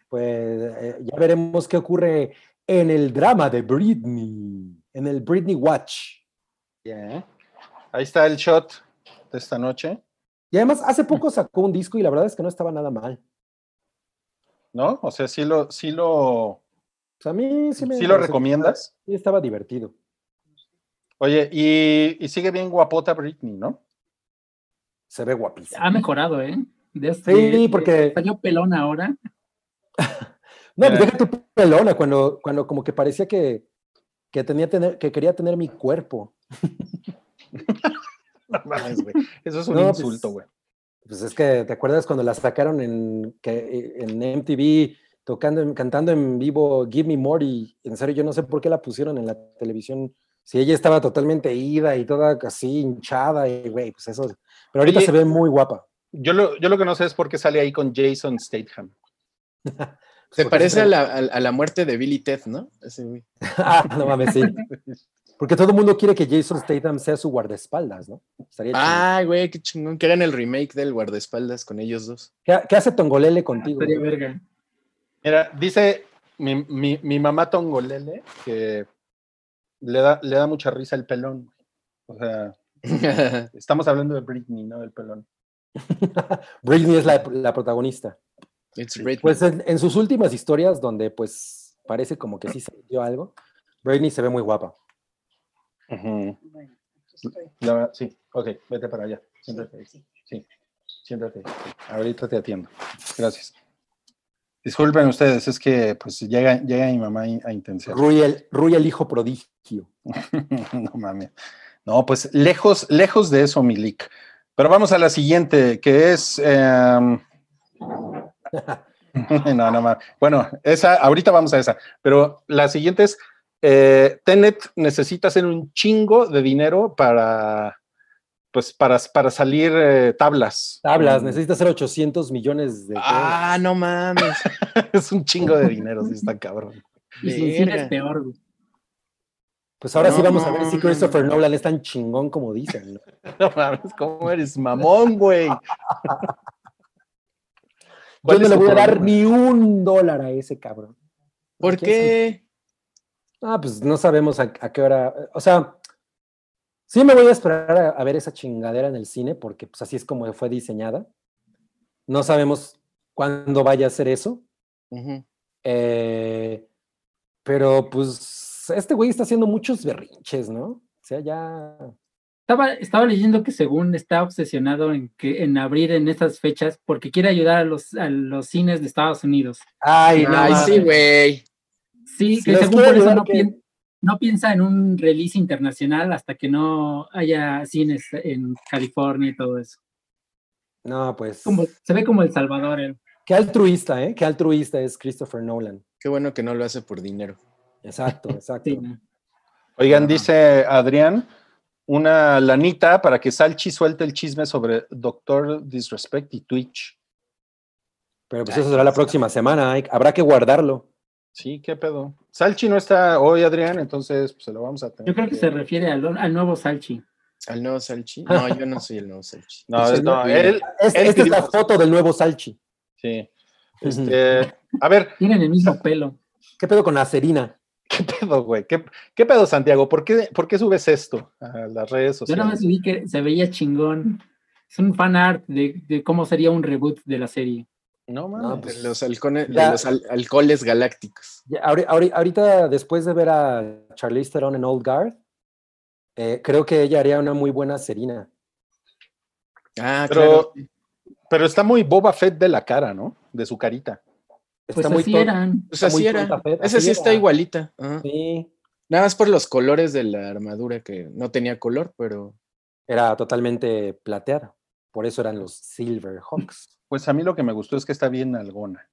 pues eh, ya veremos qué ocurre en el drama de Britney, en el Britney Watch. ya. ahí está el shot de esta noche, Y además, hace poco sacó un disco y la verdad es que no estaba nada mal. ¿no? O sea, sí lo, sí lo, Pues a mí sí me sí lo recomiendas. Sí, estaba divertido. Oye, y, y sigue bien guapota Britney, ¿no? Se ve guapísimo. Ha mejorado, ¿eh? De- Sí, de- porque- Salió pelón ahora. <laughs> No, pues deja tu pelona cuando, cuando como que parecía que, que, tenía tener, que quería tener mi cuerpo. <laughs> No mames, güey. Eso es un No, pues, insulto, güey. Pues es que, ¿te acuerdas cuando la sacaron en, que, en MTV tocando, cantando en vivo Give Me More? Y en serio, yo no sé por qué la pusieron en la televisión. Si ella estaba totalmente ida y toda así hinchada, y güey, pues eso. Pero ahorita Oye, se ve muy guapa. Yo lo, yo lo que no sé es por qué sale ahí con Jason Statham. <laughs> Se porque parece se- a la, a- a la muerte de Billy Ted, ¿no? Ese güey. <laughs> ah, no mames, sí. <laughs> Porque todo el mundo quiere que Jason Statham sea su guardaespaldas, ¿no? Estaría. Ah, güey, qué chingón. Que hagan el remake del guardaespaldas con ellos dos. ¿Qué, qué hace Tongolele contigo? Sería verga. Mira, dice mi, mi, mi mamá Tongolele que le da, le da mucha risa el pelón. O sea, <laughs> estamos hablando de Britney, no del pelón. <laughs> Britney es la, la protagonista. It's Britney. Pues en, en sus últimas historias, donde pues parece como que sí se dio algo, Britney se ve muy guapa. Ujú. La verdad, sí, ok, vete para allá. Siéntate ahí. Sí, siéntate. Ahorita te atiendo. Gracias. Disculpen ustedes, es que pues llega, llega mi mamá a intención. Rui el, hijo prodigio. <laughs> no mames. No, pues lejos, lejos de eso, Milik. Pero vamos a la siguiente, que es. em, <laughs> <laughs> no, no mames. Bueno, esa, ahorita vamos a esa. Pero la siguiente es. Eh, Tenet necesita hacer un chingo de dinero para, pues para, para salir eh, tablas. Tablas, Mm, necesita hacer 800 millones de Ah, no mames. <laughs> Es un chingo de dinero, sí está cabrón. Y sin cine Verga. es peor, güey. Pues ahora sí No, vamos a ver si Christopher no. Nolan es tan chingón como dicen. ¿no? <laughs> No mames, ¿cómo eres mamón, güey? <laughs> Yo ¿Cuál no le voy a dar problema? ni un dólar a ese cabrón. ¿Por ¿Qué qué? Ah, pues no sabemos a, a qué hora. O sea, sí me voy a esperar a, a ver esa chingadera en el cine, porque pues así es como fue diseñada. No sabemos cuándo vaya a hacer eso. Eh, pero pues este güey está haciendo muchos berrinches, ¿no? O sea, ya. Estaba, estaba leyendo que según está obsesionado en que en abrir en estas fechas porque quiere ayudar a los, a los cines de Estados Unidos. Ay, no Ay, sí, güey. Sí, que según por eso no, que- pien- no piensa en un release internacional hasta que no haya cines en California y todo eso. No, pues. Como, se ve como El Salvador. él. Qué altruista, ¿eh? Qué altruista es Christopher Nolan. Qué bueno que no lo hace por dinero. Exacto, <laughs> exacto. Sí, ¿no? Oigan, dice Adrián, una lanita para que Salchi suelte el chisme sobre Doctor Disrespect y Twitch. Pero pues eso será la próxima semana. hay- habrá que guardarlo. Sí, qué pedo. Salchi no está hoy, Adrián, entonces pues, se lo vamos a tener. Yo creo que se refiere al, al nuevo Salchi. ¿Al nuevo Salchi? <laughs> No, yo no soy el nuevo Salchi. No, Sí, es- no, no, él, Es- Él esta es la foto del nuevo Salchi. sí. Este, a ver, Tienen el mismo pelo. ¿Qué pedo con Acerina? ¿qué pedo, güey? ¿Qué, qué pedo, Santiago? ¿Por qué, ¿Por qué subes esto a las redes Yo nada más sociales? vi que se veía chingón. Es un fan art de, de cómo sería un reboot de la serie. No, No, mames. pues, De los, halcones, de Ya. los al- alcoholes galácticos. Ya, ahori- ahori- ahorita, después de ver a Charlize Theron en Old Guard, eh, creo que ella haría una muy buena Serina. Ah, Pero- claro. Pero está muy Boba Fett de la cara, ¿no? De su carita. Pues Está muy así ton- eran. Pues está muy así era. Esa sí está igualita. Ajá. Sí, Nada más por los colores de la armadura que no tenía color, pero. era totalmente plateada. Por eso eran los Silver Hawks. Pues a mí lo que me gustó es que está bien algona.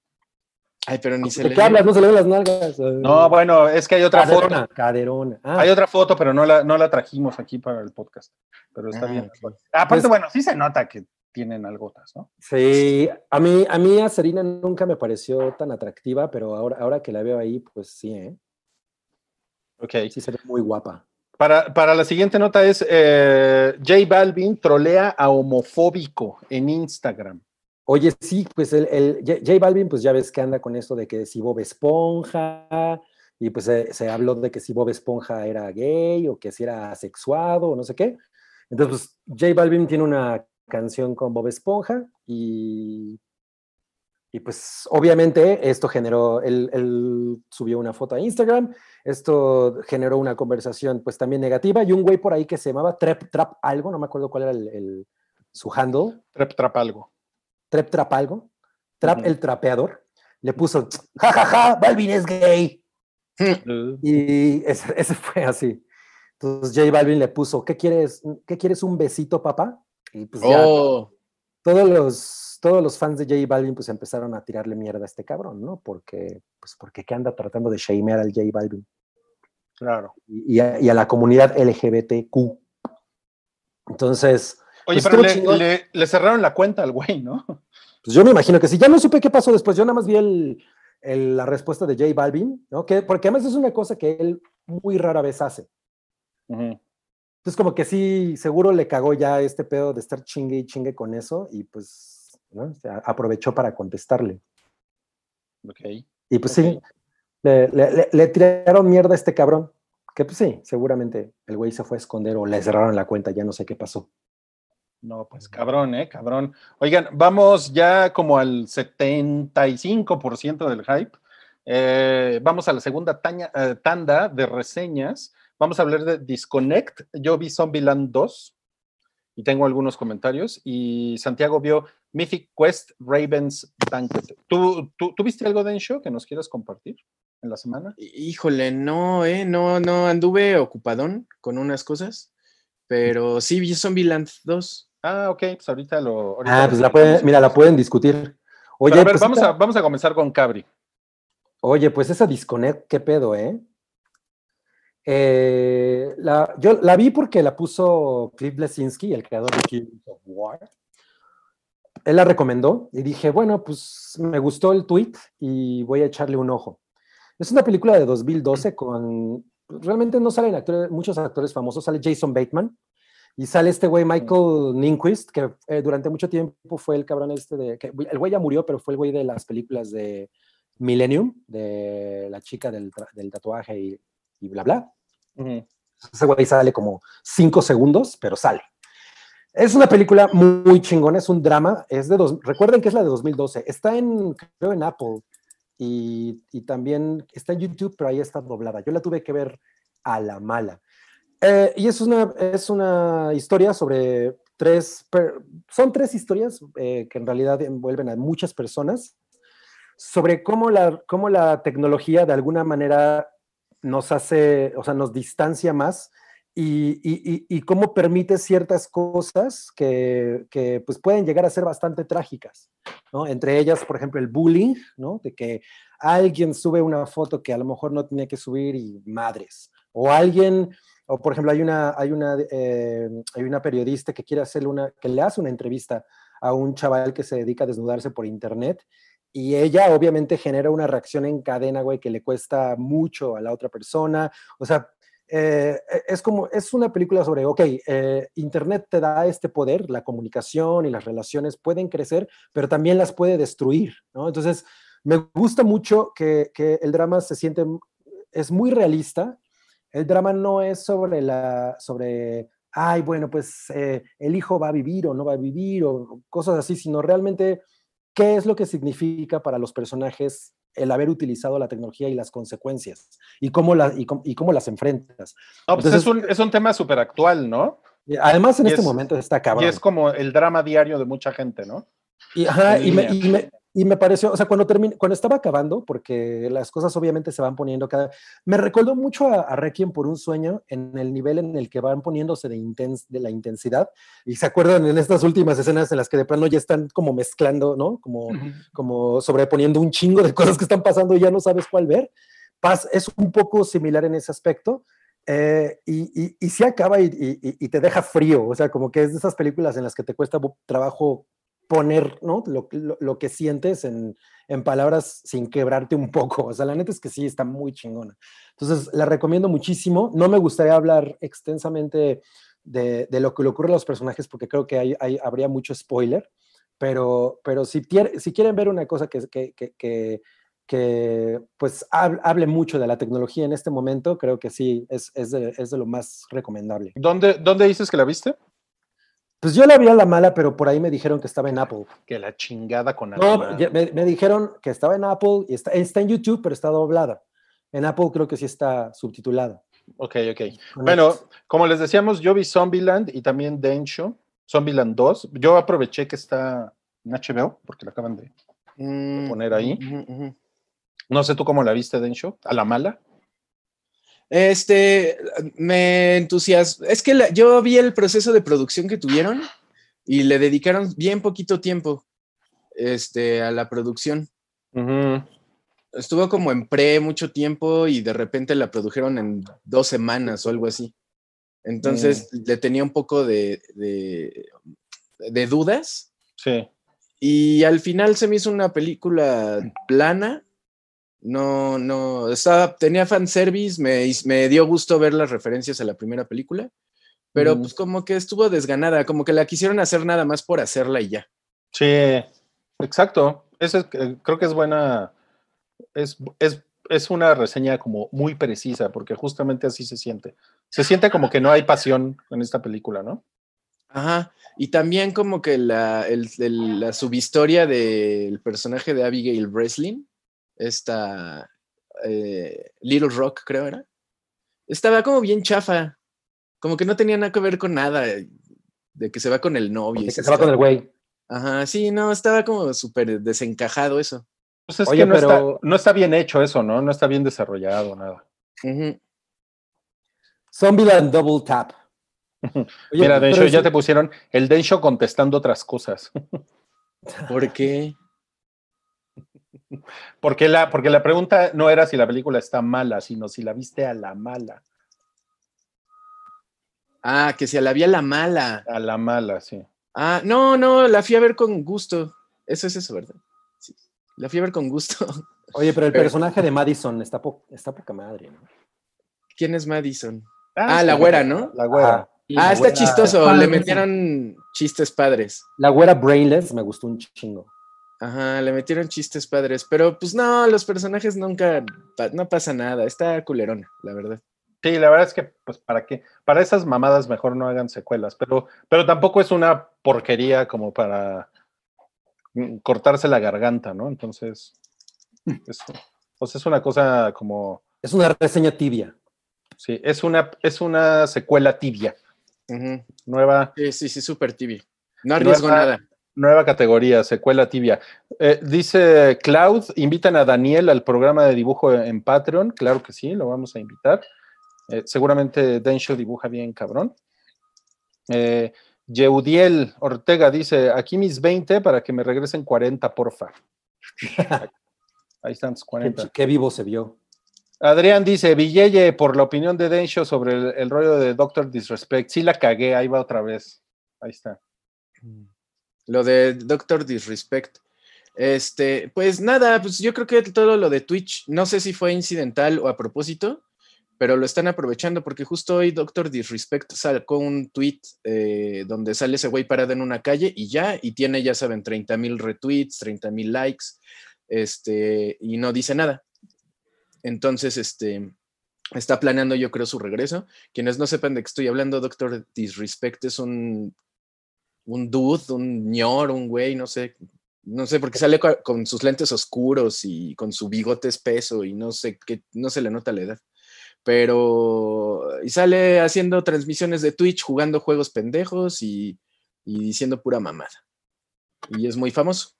Ay, pero ni se ¿De le. qué hablas? No se le ven las nalgas. No, bueno, es que hay otra caderona, foto. caderona. Ah, Hay otra foto, pero no la, no la trajimos aquí para el podcast. Pero está Ah, bien. ok. Aparte, Pues- bueno, sí se nota que tienen algotas, ¿no? Sí, a mí, a mí a Serena nunca me pareció tan atractiva, pero ahora, ahora que la veo ahí, pues sí, ¿eh? Ok. sí se ve muy guapa. Para, para la siguiente nota es eh, J Balvin trolea a homofóbico en Instagram. Oye, sí, pues el, el J J Balvin, pues ya ves que anda con esto de que si Bob Esponja, y pues se, se habló de que si Bob Esponja era gay o que si era asexuado o no sé qué. Entonces, pues J Balvin tiene una canción con Bob Esponja y, y pues obviamente esto generó, él, subió una foto a Instagram, esto generó una conversación pues también negativa y un güey por ahí que se llamaba Trap, Trap algo, no me acuerdo cuál era el- su handle. Trep trap algo. Trap Trap algo, Trap Ujú. el trapeador, le puso, ja, ja, ja, Balvin es gay. Uh, Y ese, ese fue así. Entonces J Balvin le puso, ¿qué quieres? ¿Qué quieres un besito, papá? Y pues ya Oh, todos los, todos los fans de J Balvin pues empezaron a tirarle mierda a este cabrón, ¿no? Porque, pues porque ¿qué anda tratando de shamear al J Balvin? claro. Y, y a, y a la comunidad LGBTQ. Entonces, Oye, Pues pero le, chingón. le- le cerraron la cuenta al güey, ¿no? Pues yo me imagino que sí. Ya no supe qué pasó después. Yo nada más vi el, el- la respuesta de J Balvin, ¿no? Que, porque además es una cosa que él muy rara vez hace. Entonces, como que sí, seguro le cagó ya este pedo de estar chingue y chingue con eso y pues, ¿no? O sea, aprovechó para contestarle. Ok. Y pues sí, le, le- le- le tiraron mierda a este cabrón. Que pues sí, seguramente el güey se fue a esconder o le cerraron la cuenta, ya no sé qué pasó. No, pues cabrón, ¿eh? Cabrón. Oigan, vamos ya como al 75% del hype. Eh, vamos a la segunda taña- eh, tanda de reseñas. Vamos a hablar de Disconnect. Yo vi Zombieland 2 y tengo algunos comentarios. Y Santiago vio Mythic Quest Raven's Banquet. ¿Tú, tú, ¿tú viste algo de show que nos quieras compartir en la semana? híjole, no, eh, no, no, anduve ocupadón con unas cosas, pero sí vi Zombieland 2. Ah, ok, pues ahorita lo. ahorita Ah, pues la pueden, mira, la pueden discutir. Oye, Pero a ver, pues vamos, esta- a, vamos a comenzar con Cabri. Oye, pues esa disconnect, qué pedo, ¿eh? Eh, la, yo la vi porque la puso Cliff Blesinski, el creador de Kings of War. Él la recomendó y dije, bueno, pues me gustó el tweet y voy a echarle un ojo. Es una película de 2012 con... Realmente no salen actores, muchos actores famosos, sale Jason Bateman y sale este güey Michael Ninquist, que eh, durante mucho tiempo fue el cabrón este de... Que, el güey ya murió, pero fue el güey de las películas de Millennium, de la chica del, del tatuaje y, y bla, bla. Ese güey sale como cinco segundos, pero sale. Es una película muy chingona, es un drama. Es de dos, recuerden que es la de 2012. Está en, creo, en Apple y, y también está en YouTube, pero ahí está doblada. Yo la tuve que ver a la mala. Eh, y es una, es una historia sobre tres, per- son tres historias eh, que en realidad envuelven a muchas personas sobre cómo la, cómo la tecnología de alguna manera nos hace, o sea, nos distancia más y, y- y- y cómo permite ciertas cosas que, que, pues pueden llegar a ser bastante trágicas, ¿no? Entre ellas, por ejemplo, el bullying, ¿no? De que alguien sube una foto que a lo mejor no tenía que subir y madres. O alguien, o por ejemplo, hay una, hay una, eh, hay una periodista que quiere hacerle una, que le hace una entrevista a un chaval que se dedica a desnudarse por internet y ella obviamente genera una reacción en cadena, güey, que le cuesta mucho a la otra persona. O sea, eh, es como, es una película sobre, ok, eh, Internet te da este poder, la comunicación y las relaciones pueden crecer, pero también las puede destruir, ¿no? Entonces, me gusta mucho que, que el drama se siente, es muy realista. El drama no es sobre la, sobre, ay, bueno, pues eh, el hijo va a vivir o no va a vivir o cosas así, sino realmente qué es lo que significa para los personajes el haber utilizado la tecnología y las consecuencias y cómo, la, y cómo, y cómo las enfrentas. No, pues Entonces- es, un, es un tema súper actual, ¿no? Además, en Y este es- momento está cabrón. Y es como el drama diario de mucha gente, ¿no? Y, ajá, me, y, me, y me pareció, o sea, cuando, terminé, cuando estaba acabando, porque las cosas obviamente se van poniendo cada... Me recordó mucho a, a Requiem por un sueño en el nivel en el que van poniéndose de, intens, de la intensidad. Y se acuerdan en estas últimas escenas en las que de plano ya están como mezclando, ¿no? Como, como sobreponiendo un chingo de cosas que están pasando y ya no sabes cuál ver. Paz es un poco similar en ese aspecto. eh, y, y, y sí acaba y, y- te deja frío, o sea, como que es de esas películas en las que te cuesta trabajo poner ¿no? lo, lo- lo que sientes en, en palabras sin quebrarte un poco. O sea, la neta es que sí, está muy chingona. Entonces, la recomiendo muchísimo. No me gustaría hablar extensamente de, de lo que le ocurre a los personajes porque creo que hay, hay- habría mucho spoiler, pero, pero si, si quieren ver una cosa que, que, que, que- que, pues hab- hable mucho de la tecnología en este momento, creo que sí, es, es, de, es de lo más recomendable. ¿Dónde, ¿Dónde dices que la viste? Pues yo la vi a la mala, pero por ahí me dijeron que estaba en Apple. Que la chingada con No, Alma. ya me, me dijeron que estaba en Apple y está, está en YouTube, pero está doblada. En Apple creo que sí está subtitulada. Ok, ok. Bueno, como les decíamos, yo vi Zombieland y también Densho, Zombieland 2. Yo aproveché que está en HBO, porque la acaban de... Mm, poner ahí. No sé tú cómo la viste, Densho, a la mala. Este, me entusiasma. Es que la- yo vi el proceso de producción que tuvieron y le dedicaron bien poquito tiempo este, a la producción. Estuvo como en pre mucho tiempo y de repente la produjeron en dos semanas o algo así. Entonces le tenía un poco de, de, de dudas Sí. y al final se me hizo una película plana. No, no, estaba, tenía fanservice, me, me dio gusto ver las referencias a la primera película, pero Mm. pues como que estuvo desganada, como que la quisieron hacer nada más por hacerla y ya. Sí, exacto. Es- eh, creo que es buena, es, es, es una reseña como muy precisa, porque justamente así se siente. Se siente como que no hay pasión en esta película, ¿no? Ajá, y también como que la, el- el- la subhistoria del personaje de Abigail Breslin, esta eh, Little Rock creo era, estaba como bien chafa, como que no tenía nada que ver con nada, eh, de que se va con el novio. y De que se se va con el güey. Ajá, sí, no, estaba como súper desencajado eso. Pues es Oye, que no, pero- está, no está bien hecho eso, ¿no? No está bien desarrollado, nada. Ujú. Zombieland Double Tap. <laughs> Oye, Mira, Densho, ya sí- te pusieron el Densho contestando otras cosas. ¿Por qué? Porque la, porque la pregunta no era si la película está mala, sino si la viste a la mala. Ah, que se la vi a la mala. A la mala, sí. Ah, no, no, la fui a ver con gusto. Eso es eso, ¿verdad? Sí. La fui a ver con gusto. <laughs> Oye, pero el Pero- personaje de Madison está, po- está poca madre, ¿no? ¿Quién es Madison? Ah, sí, la güera, ¿no? La güera. Ah, la está güera- chistoso. Padre, Le sí. metieron chistes padres. La güera Brainless me gustó un chingo. Ajá, le metieron chistes padres. Pero pues no, los personajes nunca. pa- No pasa nada. Está culerona, la verdad. Sí, la verdad es que, pues, ¿para qué? Para esas mamadas mejor no hagan secuelas, pero, pero tampoco es una porquería como para mm, cortarse la garganta, ¿no? Entonces, <laughs> es, pues es una cosa como, Es una reseña tibia. sí, es una, es una secuela tibia, nueva, Sí, sí, sí, súper tibio. No arriesgo Nueva- nada. Nueva categoría, secuela tibia. Eh, dice Cloud, invitan a Daniel al programa de dibujo en Patreon, claro que sí, lo vamos a invitar. Eh, seguramente Densho dibuja bien, cabrón. Eh, Yeudiel Ortega dice, aquí mis 20 para que me regresen 40, porfa. <laughs> Ahí están tus Qué, 40. qué vivo se vio. Adrián dice, Villeye, por la opinión de Densho sobre el, el rollo de Doctor Disrespect, sí la cagué, ahí va otra vez. Ahí está. Lo de Doctor Disrespect. Este, pues nada, pues yo creo que todo lo de Twitch, no sé si fue incidental o a propósito, pero lo están aprovechando porque justo hoy Doctor Disrespect sacó un tweet eh, donde sale ese güey parado en una calle y ya, y tiene, ya saben, 30 mil retweets, 30 mil likes, este, y no dice nada. Entonces, este, está planeando yo creo su regreso. Quienes no sepan de qué estoy hablando, Doctor Disrespect es un un dude, un ñor, un güey, no sé, no sé, porque sale co- con sus lentes oscuros y con su bigote espeso y no sé qué, no se le nota la edad. Pero, y sale haciendo transmisiones de Twitch, jugando juegos pendejos y, y diciendo pura mamada. Y es muy famoso.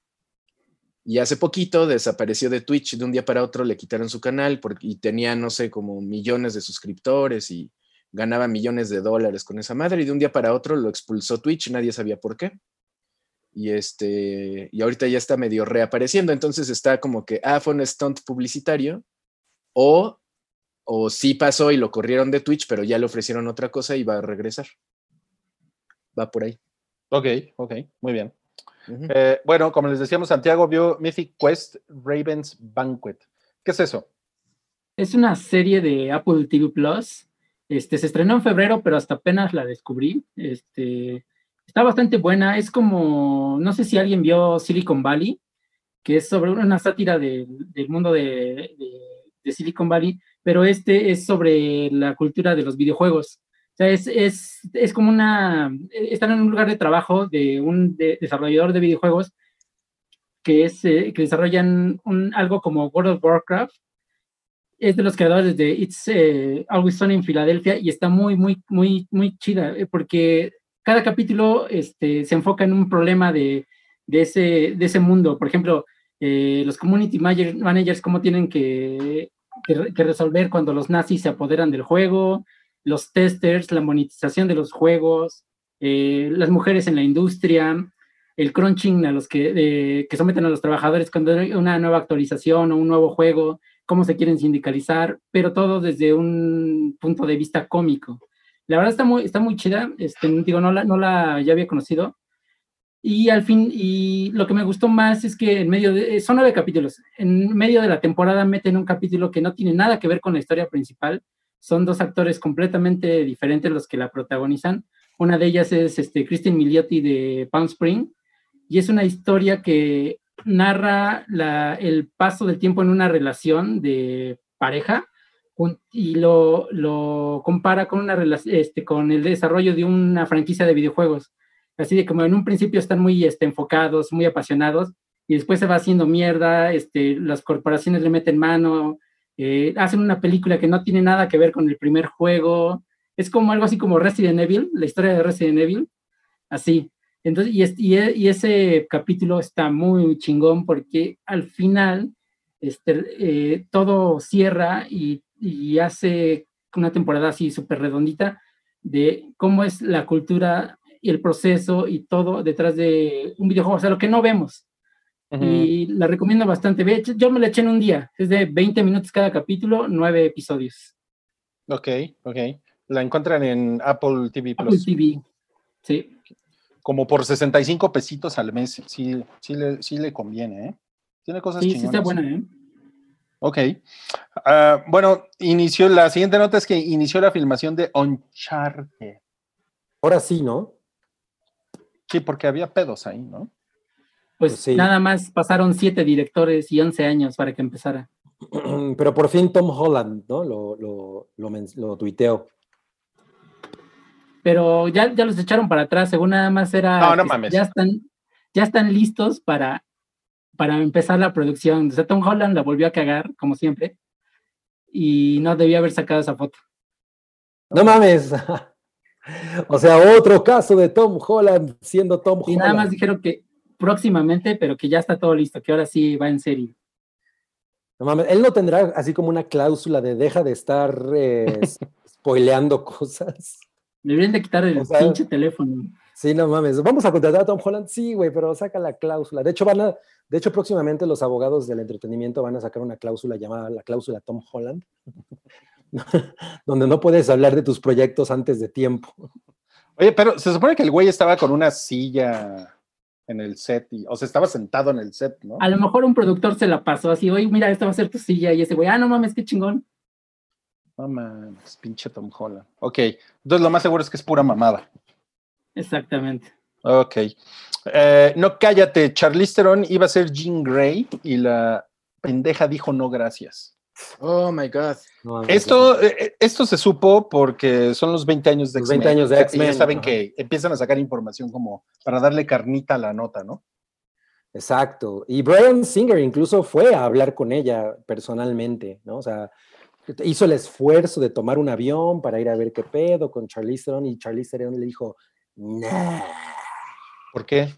Y hace poquito desapareció de Twitch, de un día para otro le quitaron su canal porque, y tenía, no sé, como millones de suscriptores y ganaba millones de dólares con esa madre y de un día para otro lo expulsó Twitch, nadie sabía por qué. Y este, y ahorita ya está medio reapareciendo, entonces está como que, ah, fue un stunt publicitario, o, o sí pasó y lo corrieron de Twitch, pero ya le ofrecieron otra cosa y va a regresar. Va por ahí. Ok, ok, muy bien. Eh, bueno, como les decíamos, Santiago vio Mythic Quest Raven's Banquet. ¿Qué es eso? Es una serie de Apple TV Plus. Este, se estrenó en febrero, pero hasta apenas la descubrí. Este, está bastante buena. Es como, no sé si alguien vio Silicon Valley, que es sobre una sátira de- del mundo de, Silicon Valley, pero este es sobre la cultura de los videojuegos. O sea, es, es, es como una, están en un lugar de trabajo de un de- desarrollador de videojuegos que, es, eh, que desarrollan algo como World of Warcraft, es de los creadores de It's eh, Always Sunny en Filadelfia y está muy, muy, muy, muy chida eh, porque cada capítulo este, se enfoca en un problema de, de, ese, de ese mundo. Por ejemplo, eh, los community manager- managers, cómo tienen que, que, que resolver cuando los nazis se apoderan del juego, los testers, la monetización de los juegos, eh, las mujeres en la industria, el crunching a los que, eh, que someten a los trabajadores cuando hay una nueva actualización o un nuevo juego cómo se quieren sindicalizar, pero todo desde un punto de vista cómico. La verdad está muy, está muy chida, este, digo, no la, no la ya había conocido. Y al fin, y lo que me gustó más es que en medio de, son nueve capítulos, en medio de la temporada meten un capítulo que no tiene nada que ver con la historia principal, son dos actores completamente diferentes los que la protagonizan. Una de ellas es este, Kristen Milioti de Palm Spring, y es una historia que narra el paso del tiempo en una relación de pareja y lo, compara con, una este, con el desarrollo de una franquicia de videojuegos. Así de como en un principio están muy este, enfocados, muy apasionados, y después se va haciendo mierda, este, las corporaciones le meten mano, eh, hacen una película que no tiene nada que ver con el primer juego. Es como algo así como Resident Evil, la historia de Resident Evil, así. Entonces, y, es- y y ese capítulo está muy chingón porque al final este, eh, todo cierra y, y hace una temporada así súper redondita de cómo es la cultura y el proceso y todo detrás de un videojuego, o sea, lo que no vemos. Y la recomiendo bastante. Yo me la eché en un día, es de 20 minutos cada capítulo, nueve episodios. Ok, ok. La encuentran en Apple TV Apple Plus. TV. Sí. Como por 65 pesitos al mes. Sí, sí, le, sí le conviene, ¿eh? Tiene cosas Sí, sí está buena, ¿eh? Ok. Ah, bueno, inició, la siguiente nota es que inició la filmación de Uncharted. Ahora sí, ¿no? Sí, porque había pedos ahí, ¿no? Pues Sí. nada más pasaron siete directores y 11 años para que empezara. <clears throat> Pero por fin Tom Holland, ¿no? Lo, lo, lo, lo tuiteó. Pero ya, ya los echaron para atrás, según nada más era. No, no que mames. Ya están, ya están listos para, para empezar la producción. O sea, Tom Holland la volvió a cagar, como siempre. Y no debía haber sacado esa foto. No mames. <laughs> o sea, otro caso de Tom Holland siendo Tom Y Holland. nada más dijeron que próximamente, pero que ya está todo listo, que ahora sí va en serie. No mames, él no tendrá así como una cláusula de deja de estar eh, <laughs> spoileando cosas. Deberían de quitar el O sea- pinche teléfono. Sí, no mames. Vamos a contratar a Tom Holland. Sí, güey, pero saca la cláusula. De hecho, van a, de hecho, próximamente los abogados del entretenimiento van a sacar una cláusula llamada la cláusula Tom Holland, <laughs> donde no puedes hablar de tus proyectos antes de tiempo. Oye, pero se supone que el güey estaba con una silla en el set, y, o sea, estaba sentado en el set, ¿no? A lo mejor un productor se la pasó así, oye, mira, esta va a ser tu silla. Y ese güey, ah, no mames, qué chingón. No mames, pinche Tom Holland. Ok, entonces lo más seguro es que es pura mamada. Exactamente. Ok. Eh, no, cállate, Charlize Theron iba a ser Jean Grey y la pendeja dijo no gracias. Oh my God. No Esto, eh, esto se supo porque son los 20 años de X-Men. 20 años de Y ya X-Men, saben ajá. que empiezan a sacar información como para darle carnita a la nota, ¿no? Exacto. Y Brian Singer incluso fue a hablar con ella personalmente, ¿no? O sea, hizo el esfuerzo de tomar un avión para ir a ver qué pedo con Charlize Theron y Charlize Theron le dijo, nah. ¿Por qué?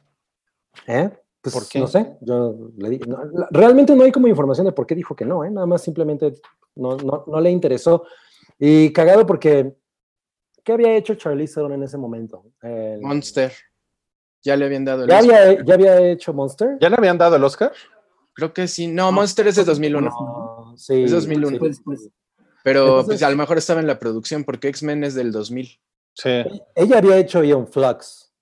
¿Eh? Pues ¿Por qué? no sé, yo le di- no, realmente no hay como información de por qué dijo que no, ¿eh? Nada más simplemente no, no, no le interesó. Y cagado porque, ¿qué había hecho Charlize Theron en ese momento? El- Monster. Ya le habían dado el ¿Ya Oscar. había, ¿Ya había hecho Monster? ¿Ya le habían dado el Oscar? Creo que sí. No, Monster es de 2001. No, sí, Es 2001. sí. Pues, pues, Pero Entonces- pues, a lo mejor estaba en la producción porque X-Men es del 2000. Sí. Ella había hecho Ion Flux,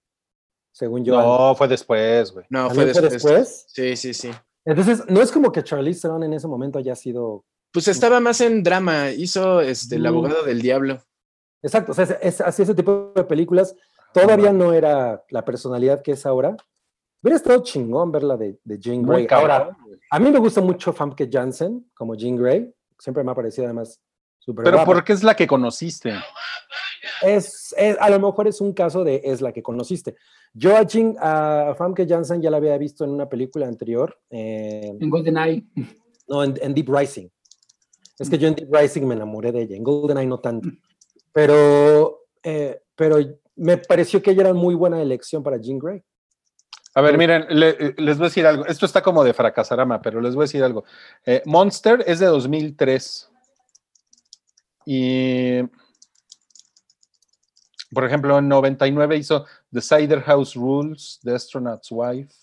según yo. No, fue después, güey. No, fue ¿También después. Sí, sí, sí. Entonces, no es como que Charlize Theron en ese momento haya sido... Pues estaba más en drama. Hizo este, El Mm. abogado del diablo. Exacto, o sea, es, es- así ese tipo de películas. Todavía no era la personalidad que es ahora. Hubiera estado chingón verla de, de Jean Grey. Ahora, a mí me gusta mucho Famke Janssen como Jean Grey. Siempre me ha parecido además Pero guapa. porque es la que conociste. es, es- a lo mejor es un caso de es la que conociste. Yo a, Jean, a Famke Janssen ya la había visto en una película anterior, eh, en GoldenEye. no, en, en Deep Rising. Es que yo en Deep Rising me enamoré de ella, en GoldenEye no tanto. Pero, eh, pero me pareció que ella era muy buena elección para Jean Grey. A ver, miren, le- les voy a decir algo. Esto está como de fracasarama, pero les voy a decir algo. Eh, Monster es de 2003. Y, por ejemplo, en 99 hizo The Cider House Rules, The Astronaut's Wife.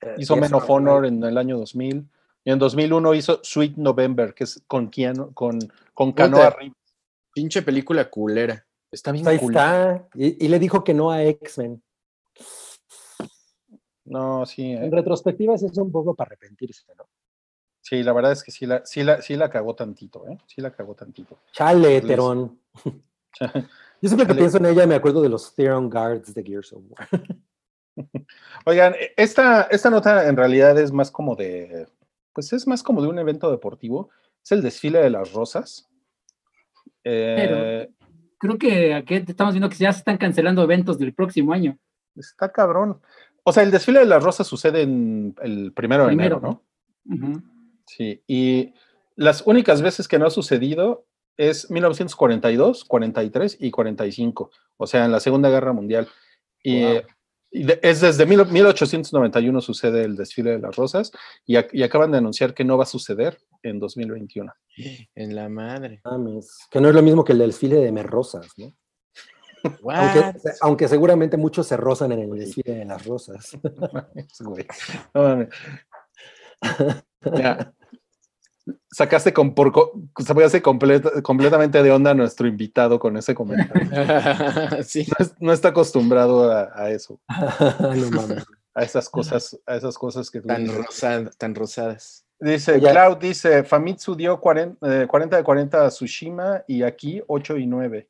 Eh, Hizo Men of Honor en el año 2000. Y en 2001 hizo Sweet November, que es con Keanu, con, con Canoa. Reeves. Pinche película culera. Está bien Ahí cool. está. Y, y le dijo que no a X-Men. No, sí, eh. En retrospectiva, sí es un poco para arrepentirse, ¿no? Sí, la verdad es que sí la, sí la, sí la cagó tantito, ¿eh? Sí la cagó tantito. Chale. Terón. <laughs> Yo siempre que pienso en ella me acuerdo de los Theron Guards de Gears of War. <laughs> Oigan, e- esta, esta nota en realidad es más como de, pues es más como de un evento deportivo. Es el desfile de las rosas. Eh, Creo que aquí estamos viendo que ya se están cancelando eventos del próximo año. está cabrón. O sea, el desfile de las rosas sucede en el primero de enero, ¿no? Ujú. Sí, y las únicas veces que no ha sucedido es 1942, 43 y 45, o sea, en la Segunda Guerra Mundial. Y, Wow. y de- es desde mil- 1891 sucede el desfile de las rosas y, ac- y acaban de anunciar que no va a suceder en 2021. En la madre. Mames, que no es lo mismo que el desfile de Merrosas, ¿no? Aunque, aunque seguramente muchos se rozan en el desfile de las rosas. <laughs> No <laughs> Mira, sacaste con por, co- se voy a hacer completa- completamente de onda a nuestro invitado con ese comentario. <laughs> sí. No, es- no está acostumbrado a, a eso, <laughs> no mames. a esas cosas, a esas cosas que tú Tan, rosada- tan rosadas. Dice, Oye. Cloud dice, Famitsu dio 40, eh, 40 de 40 a Tsushima y aquí 8 y 9.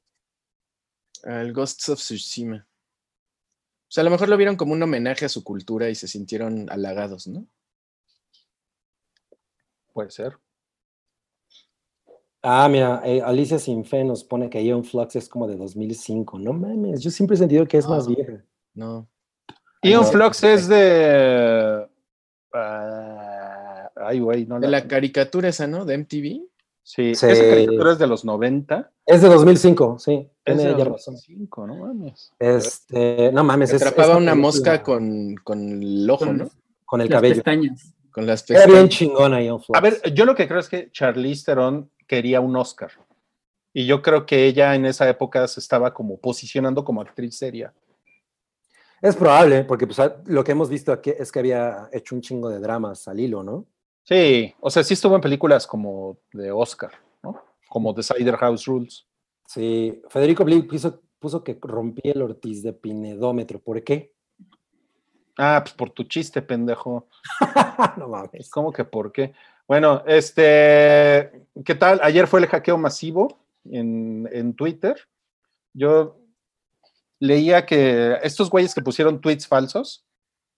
Al Ghosts of Tsushima. O sea, a lo mejor lo vieron como un homenaje a su cultura y se sintieron halagados, ¿no? Puede ser. Ah, mira, eh, Alicia Sin Fe nos pone que Ion Flux es como de 2005. No mames, yo siempre he sentido que es más vieja. No. Ion no. Flux es de... ah, ay, güey, no De la... la caricatura esa, ¿no? De MTV. Sí, Sí. esa caricatura es de los 90. Es de 2005, sí. Es de ya razón. 2005, no mames. Este, no mames, es, Atrapaba una película mosca con, con el ojo, Con ¿no? con el las cabello. pestañas. Con las Era bien pestañas. chingona Ion Flux. A ver, yo lo que creo es que Charlize Theron quería un Oscar. Y yo creo que ella en esa época se estaba como posicionando como actriz seria. Es probable, porque pues, a- lo que hemos visto aquí es que había hecho un chingo de dramas al hilo, ¿no? Sí, o sea, sí estuvo en películas como de Oscar, ¿no? Como The Cider House Rules. Sí, Federico Blick puso, puso que rompí el Ortiz de Pinedómetro. ¿Por qué? Ah, pues por tu chiste, pendejo. <laughs> no mames. ¿Cómo que por qué? Bueno, este, ¿qué tal? Ayer fue el hackeo masivo en, en Twitter. Yo leía que estos güeyes que pusieron tweets falsos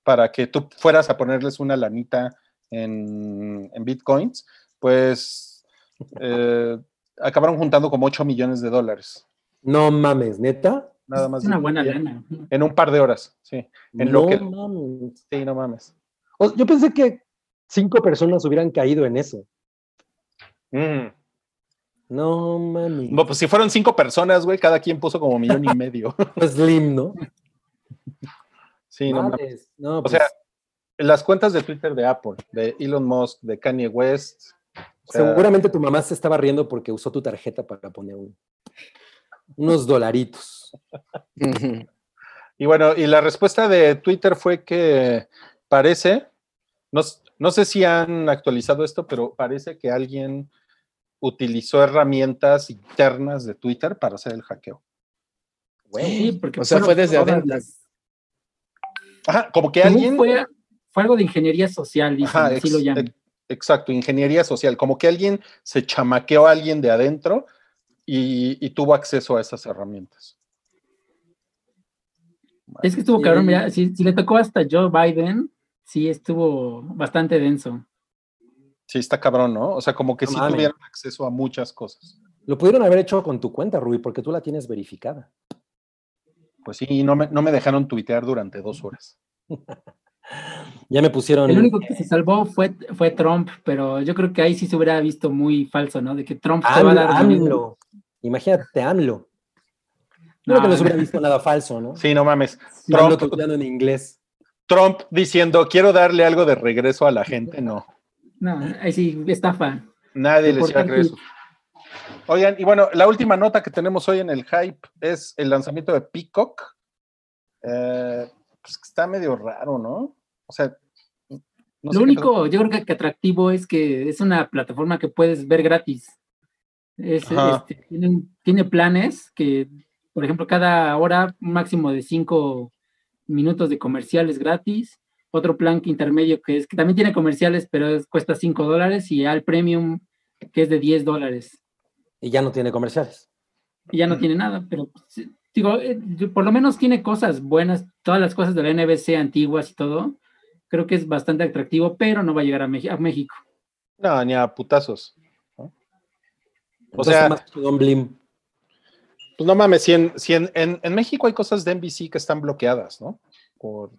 para que tú fueras a ponerles una lanita en, en bitcoins, pues <laughs> eh, acabaron juntando como 8 millones de dólares. No mames, neta. Nada más. Es una buena lana. En un par de horas, sí. En no lo que- mames. Sí, no mames. O- yo pensé que cinco personas hubieran caído en eso. Mm. No mames. No, pues si fueron cinco personas, güey, cada quien puso como millón y medio. <laughs> Slim, ¿no? Sí, no mames. Mames, no, O pues, sea, las cuentas de Twitter de Apple, de Elon Musk, de Kanye West. o sea, seguramente tu mamá se estaba riendo porque usó tu tarjeta para poner un- unos dolaritos. Y bueno, y la respuesta de Twitter fue que parece, no, no sé si han actualizado esto, pero parece que alguien utilizó herramientas internas de Twitter para hacer el hackeo. Sí, porque O sea, fue desde adentro. las- Ajá, como que alguien... Fue, fue algo de ingeniería social, dicen, Ajá, así lo ex- llaman. ex- exacto, ingeniería social, como que alguien se chamaqueó a alguien de adentro y, y tuvo acceso a esas herramientas. Es que estuvo cabrón, mira, si, si le tocó hasta Joe Biden, sí estuvo bastante denso. Sí, está cabrón, ¿no? O sea, como que No sí tuvieron acceso a muchas cosas. Lo pudieron haber hecho con tu cuenta, Rui, porque tú la tienes verificada. Pues sí, no me, no me dejaron tuitear durante dos horas. <laughs> Ya me pusieron. El único que se salvó fue, fue Trump, pero yo creo que ahí sí se hubiera visto muy falso, ¿no? De que Trump te va a dar. AMLO. Imagínate, AMLO. No, Creo que no se hubiera visto nada falso, ¿no? Sí, no mames. Trump, tuiteando en inglés. Trump diciendo, quiero darle algo de regreso a la gente. No, No, ahí sí, estafa. nadie les iba a creer eso. Oigan, y bueno, la última nota que tenemos hoy en el hype es el lanzamiento de Peacock. Eh, pues que está medio raro, ¿no? O sea, no sé Lo único, yo creo que, que atractivo es que es una plataforma que puedes ver gratis. Es, este, tiene, tiene planes que, por ejemplo, cada hora un máximo de cinco minutos de comerciales gratis. Otro plan que intermedio que es que también tiene comerciales, pero es- cuesta 5 dólares. Y al premium que es de 10 dólares. Y ya no tiene comerciales. Y ya no tiene nada, pero sí, digo, eh, por lo menos tiene cosas buenas, todas las cosas de la NBC antiguas y todo. Creo que es bastante atractivo, pero no va a llegar a, México. No, ni a putazos. O sea- más Blim. Pues no mames, si, en, si en, en- en México hay cosas de NBC que están bloqueadas, ¿no? Por,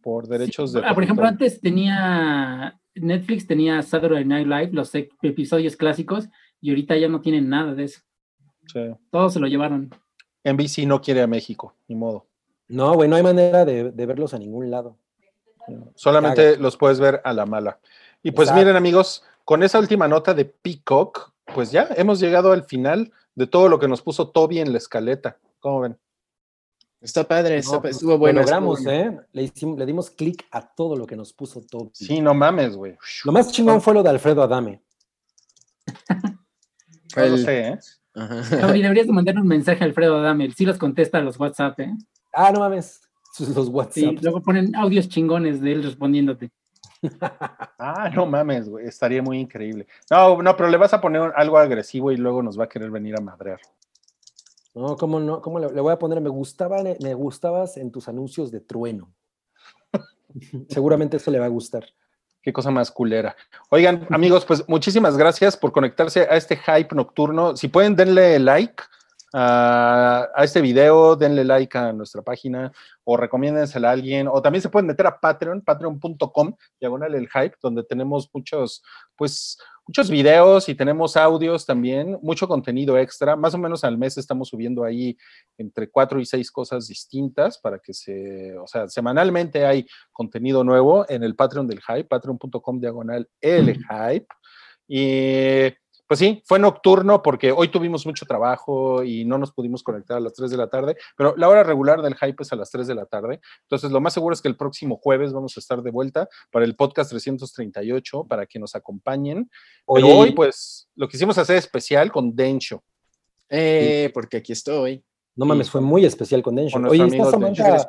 por derechos Sí, de... ah, por ejemplo, antes tenía Netflix, tenía Saturday Night Live, los ep- episodios clásicos, y ahorita ya no tienen nada de eso. Sí. Todos se lo llevaron. NBC no quiere a México, ni modo. No, güey, no hay manera de, de verlos a ningún lado. Solamente los puedes ver a la mala. Y pues Exacto. miren amigos, con esa última nota de Peacock, pues ya hemos llegado al final de todo lo que nos puso Toby en la escaleta. ¿Cómo ven? Está padre, está No, pa- pues, estuvo bueno. Lo logramos. ¿eh? Le, hicimos- le dimos clic a todo lo que nos puso Toby. Sí, no mames, güey. Lo más chingón fue lo de Alfredo Adame. No lo sé, ¿eh? Gabriel, deberías de mandar un mensaje a Alfredo Adame. Sí los contesta a los WhatsApp, ¿eh? Ah, no mames. Los Sí, WhatsApp. luego ponen audios chingones de él respondiéndote. <laughs> Ah, no mames, güey. Estaría muy increíble. No, no, pero le vas a poner algo agresivo y luego nos va a querer venir a madrear. No, ¿cómo no? ¿Cómo le, le voy a poner? Me gustaban, me gustabas en tus anuncios de trueno. <laughs> Seguramente eso le va a gustar. Qué cosa más culera. Oigan, amigos, pues muchísimas gracias por conectarse a este hype nocturno. Si pueden, denle like a, a este video, denle like a nuestra página o recomiéndensela a alguien. O también se pueden meter a Patreon, patreon.com, diagonal el hype, donde tenemos muchos, pues, muchos videos y tenemos audios también, mucho contenido extra. Más o menos al mes estamos subiendo ahí entre cuatro y seis cosas distintas para que se, o sea, semanalmente hay contenido nuevo en el Patreon del Hype, patreon.com diagonal el Hype. Y pues sí, fue nocturno porque hoy tuvimos mucho trabajo y no nos pudimos conectar a las 3 de la tarde, pero la hora regular del Hype es a las 3 de la tarde. Entonces, lo más seguro es que el próximo jueves vamos a estar de vuelta para el podcast 338 para que nos acompañen. Pero hoy, pues, lo quisimos hacer especial con Dencho. Eh, porque aquí estoy. no mames, fue muy especial con Densho. Con Oye, Samantha, Dencho.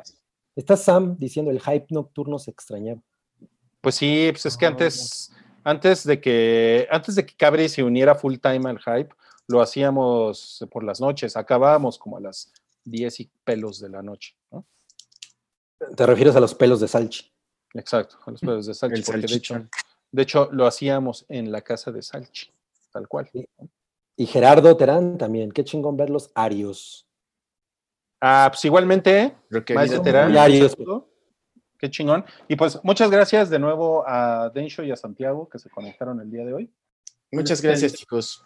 está Sam diciendo el hype nocturno se extrañaba. Pues sí, pues es que Ah, antes, antes de que, antes de que Cabri se uniera full time al hype, lo hacíamos por las noches, acabábamos como a las 10 y pelos de la noche, ¿no? Te refieres a los pelos de Salchi. Exacto, a los pelos de Salchi, porque de hecho, salchichón. de hecho lo hacíamos en la casa de Salchi, tal cual. Y Gerardo Terán también. Qué chingón ver los Arios. Ah, pues igualmente, Creo que Maestro Terán, arios. Qué chingón. Y pues muchas gracias de nuevo a Densho y a Santiago que se conectaron el día de hoy. Muchas gracias, chicos.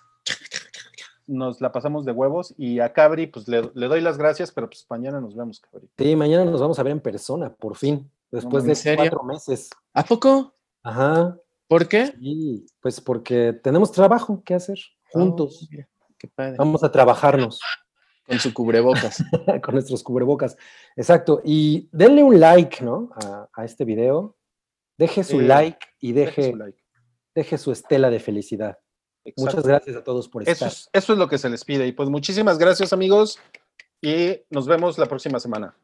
Nos la pasamos de huevos y a Cabri, pues le, le doy las gracias, pero pues mañana nos vemos, Cabri. Sí, mañana nos vamos a ver en persona, por fin. Después ¿en de serio? cuatro meses. ¿A poco? Ajá. ¿Por qué? Sí, pues porque tenemos trabajo que hacer juntos. Oh, qué padre. Vamos a trabajarnos Con su cubrebocas. <laughs> con nuestros cubrebocas. Exacto. Y denle un like, ¿no? A, a este video. Deje su Sí, like y Deje deje, su like. deje su estela de felicidad. Exacto. Muchas gracias a todos por Eso estar. es, eso es lo que se les pide. Y pues muchísimas gracias, amigos. Y nos vemos la próxima semana.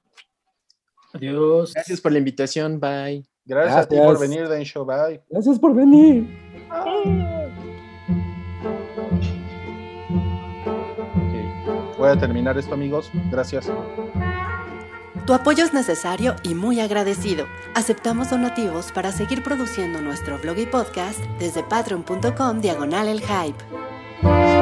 Adiós. Gracias por la invitación. Bye. Gracias, a ti Gracias. por venir, Den Show. Bye. Gracias por venir. Ok. Voy a terminar esto, amigos. Gracias. Tu apoyo es necesario y muy agradecido. Aceptamos donativos para seguir produciendo nuestro blog y podcast desde patreon.com diagonal el hype.